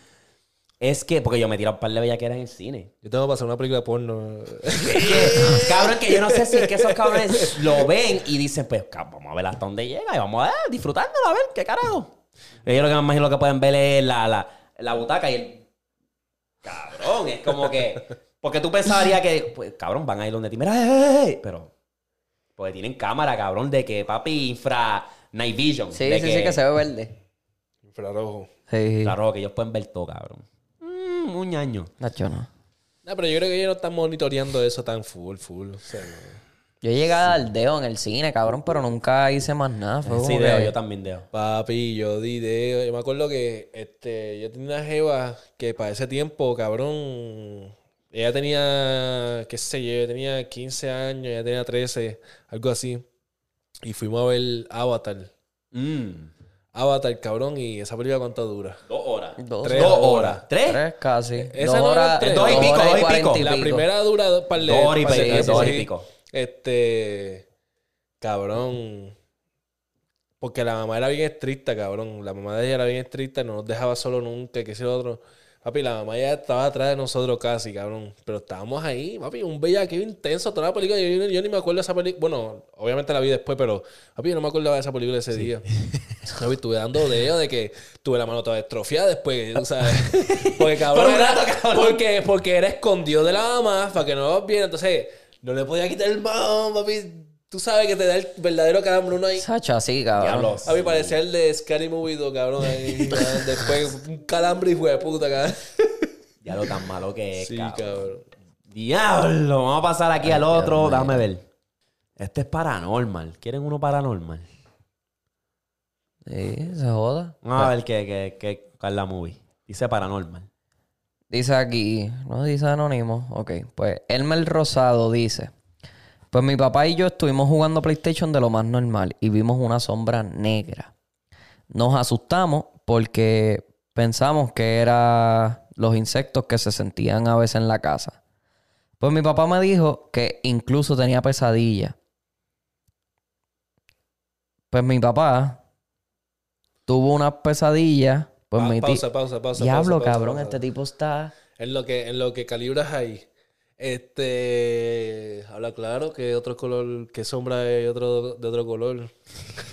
es que, porque yo me tiro un par de bellaqueras en el cine. Yo tengo que pasar una película de porno. Cabrón, que yo no sé si es que esos cabrones lo ven y dicen, pues, vamos a ver hasta dónde llega y vamos a ver, disfrutándolo, a ver, qué carajo. Ellos lo que me imagino que pueden ver es la, la, la butaca y el. Cabrón, es como que. Porque tú pensarías que, pues, cabrón, van a ir donde ti. Mira, ey, ey, ey", pero. Porque tienen cámara, cabrón, de que, papi, infra. Night vision. Sí, de sí, sí, que se ve verde. Infrarrojo. Sí. Claro, que ellos pueden ver todo, cabrón. Mm, un año. Nacho, no. No, pero yo creo que ellos no están monitoreando eso tan full, full. O sea, no. Yo llegué al dedo en el cine, cabrón, pero nunca hice más nada. Fue Sí, Deo, que- yo también Deo. Papi, yo di dedo. Yo me acuerdo que este, yo tenía una jeva que para ese tiempo, cabrón, ella tenía, qué sé yo, tenía 15 años, ella tenía 13, algo así. Y fuimos a ver Avatar. Mm. Avatar, cabrón, y esa película cuánto dura. Dos horas. Dos, Tres Dos horas. horas. ¿Tres? Tres casi. Esa dos no horas, tres. Dos y pico, dos y pico. La primera dura dos par de Dos horas y par de pico, tiempo, dos y sí. pico. Este. Cabrón. Porque la mamá era bien estricta, cabrón. La mamá de ella era bien estricta, no nos dejaba solo nunca, que ese otro. Papi, la mamá ya estaba atrás de nosotros casi, cabrón. Pero estábamos ahí, papi, un bellaqueo intenso toda la película. Yo, yo- yo ni me acuerdo de esa película. Bueno, obviamente la vi después, pero, papi, yo no me acordaba de esa película ese día. Papi, estuve dando dedo de que tuve la mano toda estrofiada después, sabes. Porque, cabrón, Por rato, cabrón. Porque, porque era escondido de la mamá para que no nos viera. Entonces, no le podía quitar el mano, papi. Tú sabes que te da el verdadero calambre uno ahí. Sacha, sí, cabrón. A mí parecía el de Scary Movie 2, cabrón. Ahí, después, un calambre hijo de puta, cabrón. Ya lo tan malo que es, Sí, cabrón. cabrón. Diablo, vamos a pasar aquí al otro. Déjame ver. Este es paranormal. ¿Quieren uno paranormal? Sí, se joda. Vamos a ver qué, qué, qué, cuál es la movie. Dice paranormal. Dice aquí, no dice anónimo. Ok, pues Elmer Rosado dice: Pues mi papá y yo estuvimos jugando PlayStation de lo más normal y vimos una sombra negra. Nos asustamos porque pensamos que eran los insectos que se sentían a veces en la casa. Pues mi papá me dijo que incluso tenía pesadillas. Pues mi papá tuvo una pesadilla. Pues Pa- mi ti- pausa, pausa, pausa. Diablo, pausa, pausa, cabrón, pausa. este tipo está. En lo que, en lo que calibras ahí. Este. Habla claro que otro color. Que sombra es otro, de otro color.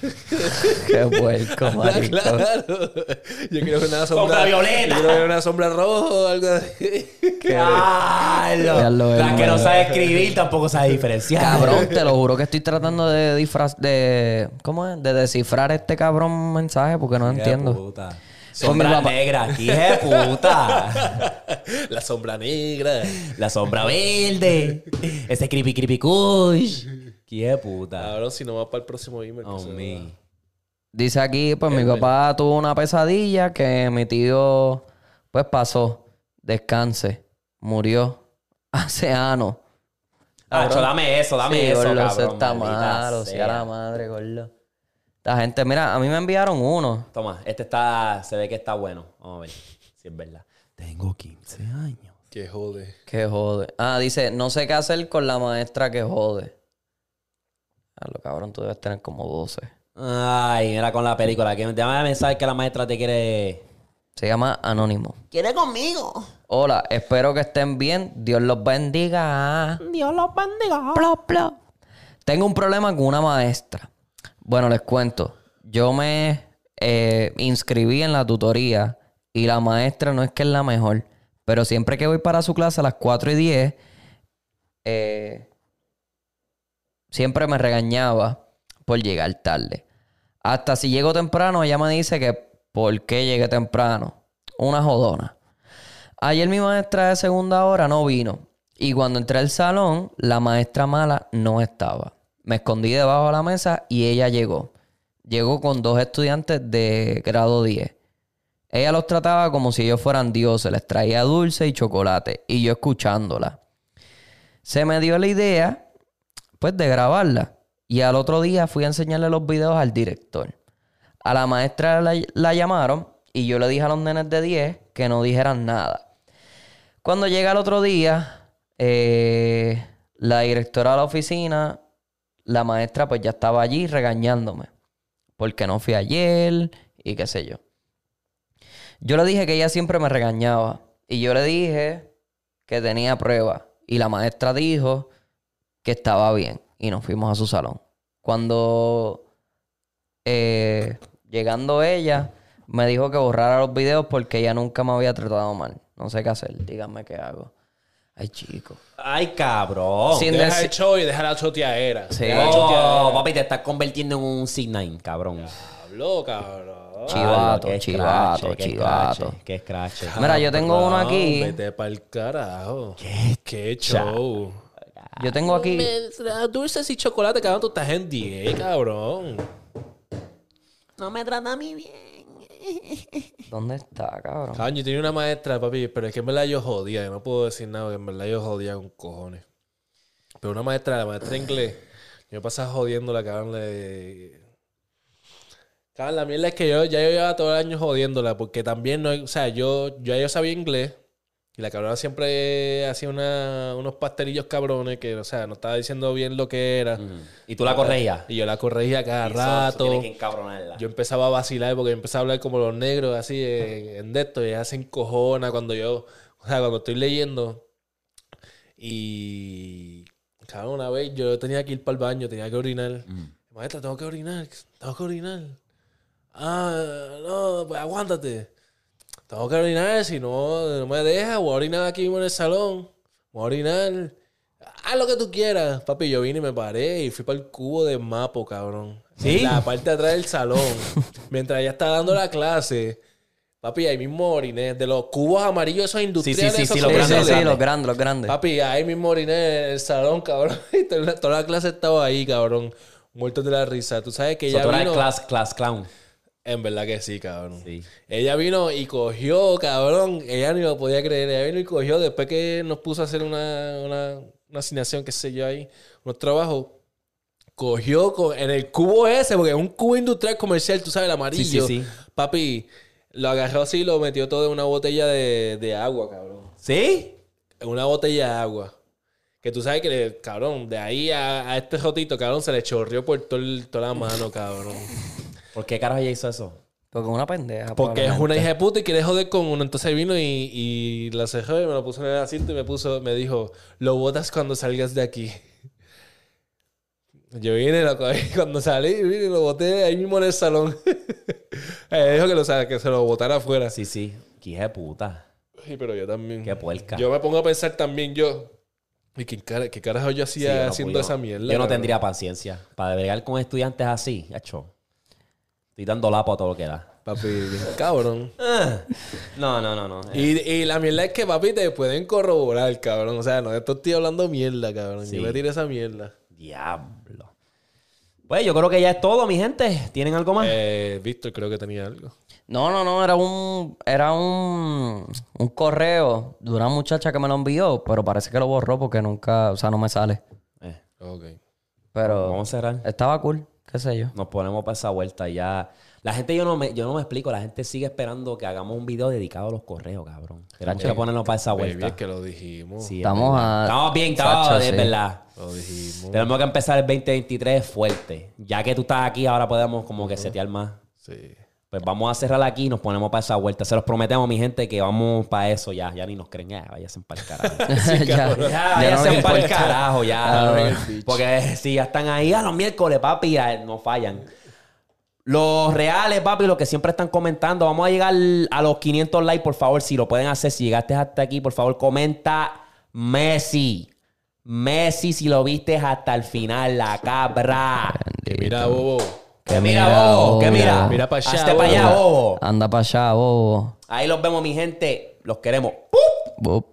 Qué puerco, Habla marico. claro. Yo creo que una sombra. Sombra violeta. Yo creo que una sombra roja o algo así. Diablo, La que no sabe escribir tampoco sabe diferenciar. Cabrón, te lo juro que estoy tratando de disfraz de ¿cómo es? De descifrar este cabrón mensaje porque no entiendo. puta. Sombra papá- negra, hija de puta. La sombra negra. La sombra verde. Ese creepy creepy kush. Hija de puta. Cabrón, si no va para el próximo email. que Oh, me. Dice aquí, pues mi papá tuvo una pesadilla que mi tío pues pasó, descanse, murió hace años. Acho, dame eso, dame Sí, eso, gordo, cabrón. eso está malo, sea sea. la madre, gordo. La gente, mira, a mí me enviaron uno. Toma, este está, se ve que está bueno. Vamos a ver si es verdad. Tengo 15 años. Que jode. Que jode. Ah, dice, no sé qué hacer con la maestra que jode. A lo cabrón, tú debes tener como 12. Ay, mira con la película. Que déjame mensaje que la maestra te quiere. Se llama Anónimo. ¿Quiere conmigo? Hola, espero que estén bien. Dios los bendiga. Dios los bendiga. Plop, plop. Tengo un problema con una maestra. Bueno, les cuento. Yo me eh, inscribí en la tutoría y la maestra no es que es la mejor, pero siempre que voy para su clase a las 4 y 10, eh, siempre me regañaba por llegar tarde. Hasta si llego temprano, ella me dice que por qué llegué temprano. Una jodona. Ayer mi maestra de segunda hora no vino. Y cuando entré al salón, la maestra mala no estaba. Me escondí debajo de la mesa y ella llegó. Llegó con dos estudiantes de grado 10. Ella los trataba como si ellos fueran dioses, les traía dulce y chocolate, y yo escuchándola. Se me dio la idea, pues, de grabarla. Y al otro día fui a enseñarle los videos al director. A la maestra la, la llamaron y yo le dije a los nenes de 10 que no dijeran nada. Cuando llega el otro día, eh, la directora de la oficina, la maestra, pues ya estaba allí regañándome. Porque no fui ayer y qué sé yo. Yo le dije que ella siempre me regañaba. Y yo le dije que tenía prueba. Y la maestra dijo que estaba bien. Y nos fuimos a su salón. Cuando eh, llegando ella, me dijo que borrara los videos porque ella nunca me había tratado mal. No sé qué hacer. Díganme qué hago. Ay, chico. Ay, cabrón. Sin Deja el show y deja la choteadera. Sí. Deja Oh, papi, te estás convirtiendo en un C9, cabrón. Hablo, cabrón. Chivato, Qué chivato, escrache, qué chivato. Qué escrache. Mira, yo tengo uno aquí. Vete pa'l carajo. Qué, show. Yo tengo aquí. Me- Dulces y chocolate, cabrón. Tú estás en 10, cabrón. No me trata a mí bien. ¿Dónde está, cabrón? Cabrón, yo tenía una maestra, papi, pero es que en verdad yo jodía. Yo no puedo decir nada, porque en verdad yo jodía con cojones. Pero una maestra, la maestra de inglés, yo pasaba jodiendo la cabrón. Le... Cabrón, la mierda es que yo ya yo llevaba todo el año jodiéndola, porque también no, o sea, yo, yo, yo sabía inglés. Y la cabrona siempre hacía una- unos pastelillos cabrones que, o sea, no estaba diciendo bien lo que era. Y tú la corregías. Y yo la corregía cada Eso- eso rato. tiene que. Yo empezaba a vacilar porque empezaba a hablar como los negros, así en, en de esto, y ella se encojona cuando yo, o sea, cuando estoy leyendo. Y, cabrón, una vez yo tenía que ir para el baño, tenía que orinar. Maestra, tengo que orinar, tengo que orinar. Ah, no, pues aguántate. Tengo que orinar, si no, no me deja, voy a orinar aquí mismo en el salón. Voy a orinar. Haz lo que tú quieras. Papi, yo vine y me paré y fui para el cubo de mapo, cabrón. ¿Sí? En la parte de atrás del salón. Mientras ella estaba dando la clase. Papi, ahí mismo oriné. De los cubos amarillos esos industriales. sí, sí, esos los Sí, grandes, sí, sí, los grandes, los grandes. Papi, ahí mismo oriné en el salón, cabrón. Y toda la- toda la clase estaba ahí, cabrón. Muertos de la risa. Tú sabes que So, tú eras vino... class, class clown. En verdad que sí, cabrón. Sí. Ella vino y cogió, cabrón. Ella ni lo podía creer. Ella vino y cogió después que nos puso a hacer una, una, una asignación, qué sé yo, ahí, unos trabajos. Cogió con- en el cubo ese, porque es un cubo industrial comercial, tú sabes, el amarillo. Sí, sí, sí. Papi, lo agarró así y lo metió todo en una botella de, de agua, cabrón. ¿Sí? En una botella de agua. Que tú sabes que, cabrón, de ahí a, a este jotito, cabrón, se le chorrió por todo toda la mano, cabrón. ¿Por qué carajo ella hizo eso? Porque una pendeja. Porque es una hija de puta y quiere joder con uno. Entonces vino y, y la cerró y me lo puso en el asiento y me puso, me dijo, lo botas cuando salgas de aquí. Yo vine, lo cogí cuando salí, vine y lo boté ahí mismo en el salón. Ella dijo que, lo, sa- que se lo botara afuera. Sí. Sí, sí. Qué hija de puta. pero yo también. Qué puerca. Yo me pongo a pensar también yo. ¿Y qué, qué carajo yo Sí, hacía no, haciendo pues, yo- esa mierda? Yo no cabrón? tendría paciencia. Para bregar con estudiantes así, hecho. Estoy dando lapo a todo lo que da. Papi, cabrón. No, no, no, no. Y, y la mierda es que, papi, te pueden corroborar, cabrón. O sea, no esto estoy hablando mierda, cabrón. Sí. Yo me tiré esa mierda. Diablo. Pues yo creo que ya es todo, mi gente. ¿Tienen algo más? Eh, Víctor creo que tenía algo. No, no, no, era un, era un, un correo de una muchacha que me lo envió, pero parece que lo borró porque nunca, o sea, no me sale. Eh, Ok. Pero vamos a cerrar. estaba cool, qué sé yo. Nos ponemos para esa vuelta y ya. La gente, yo no me, yo no me explico. La gente sigue esperando que hagamos un video dedicado a los correos, cabrón. Tenemos que ponernos para esa Baby, vuelta. es que lo dijimos. Sí, Estamos a- Estamos bien, estamos, Sacho, es sí. verdad. Lo dijimos. Tenemos que empezar el 2023 fuerte. Ya que tú estás aquí, ahora podemos como que setear más. Sí. Pues vamos a cerrar aquí y nos ponemos para esa vuelta. Se los prometemos, mi gente, que vamos para eso ya. Ya ni nos creen. Ya, váyanse para el carajo. ya, Ya, ya váyanse para el carajo, ya. Porque si ya están ahí a los miércoles, papi, ya no fallan. Los reales, papi, los que siempre están comentando. Vamos a llegar a los 500 likes, por favor. Si lo pueden hacer, si llegaste hasta aquí, por favor, comenta Messi. Messi, si lo viste hasta el final, la cabra. Mira, bobo. Que mira, bobo, que mira. Mira pa' allá, Hazte bobo. pa' allá, bobo. Anda para allá, bobo. Ahí los vemos, mi gente. Los queremos. ¡Pup! Bup.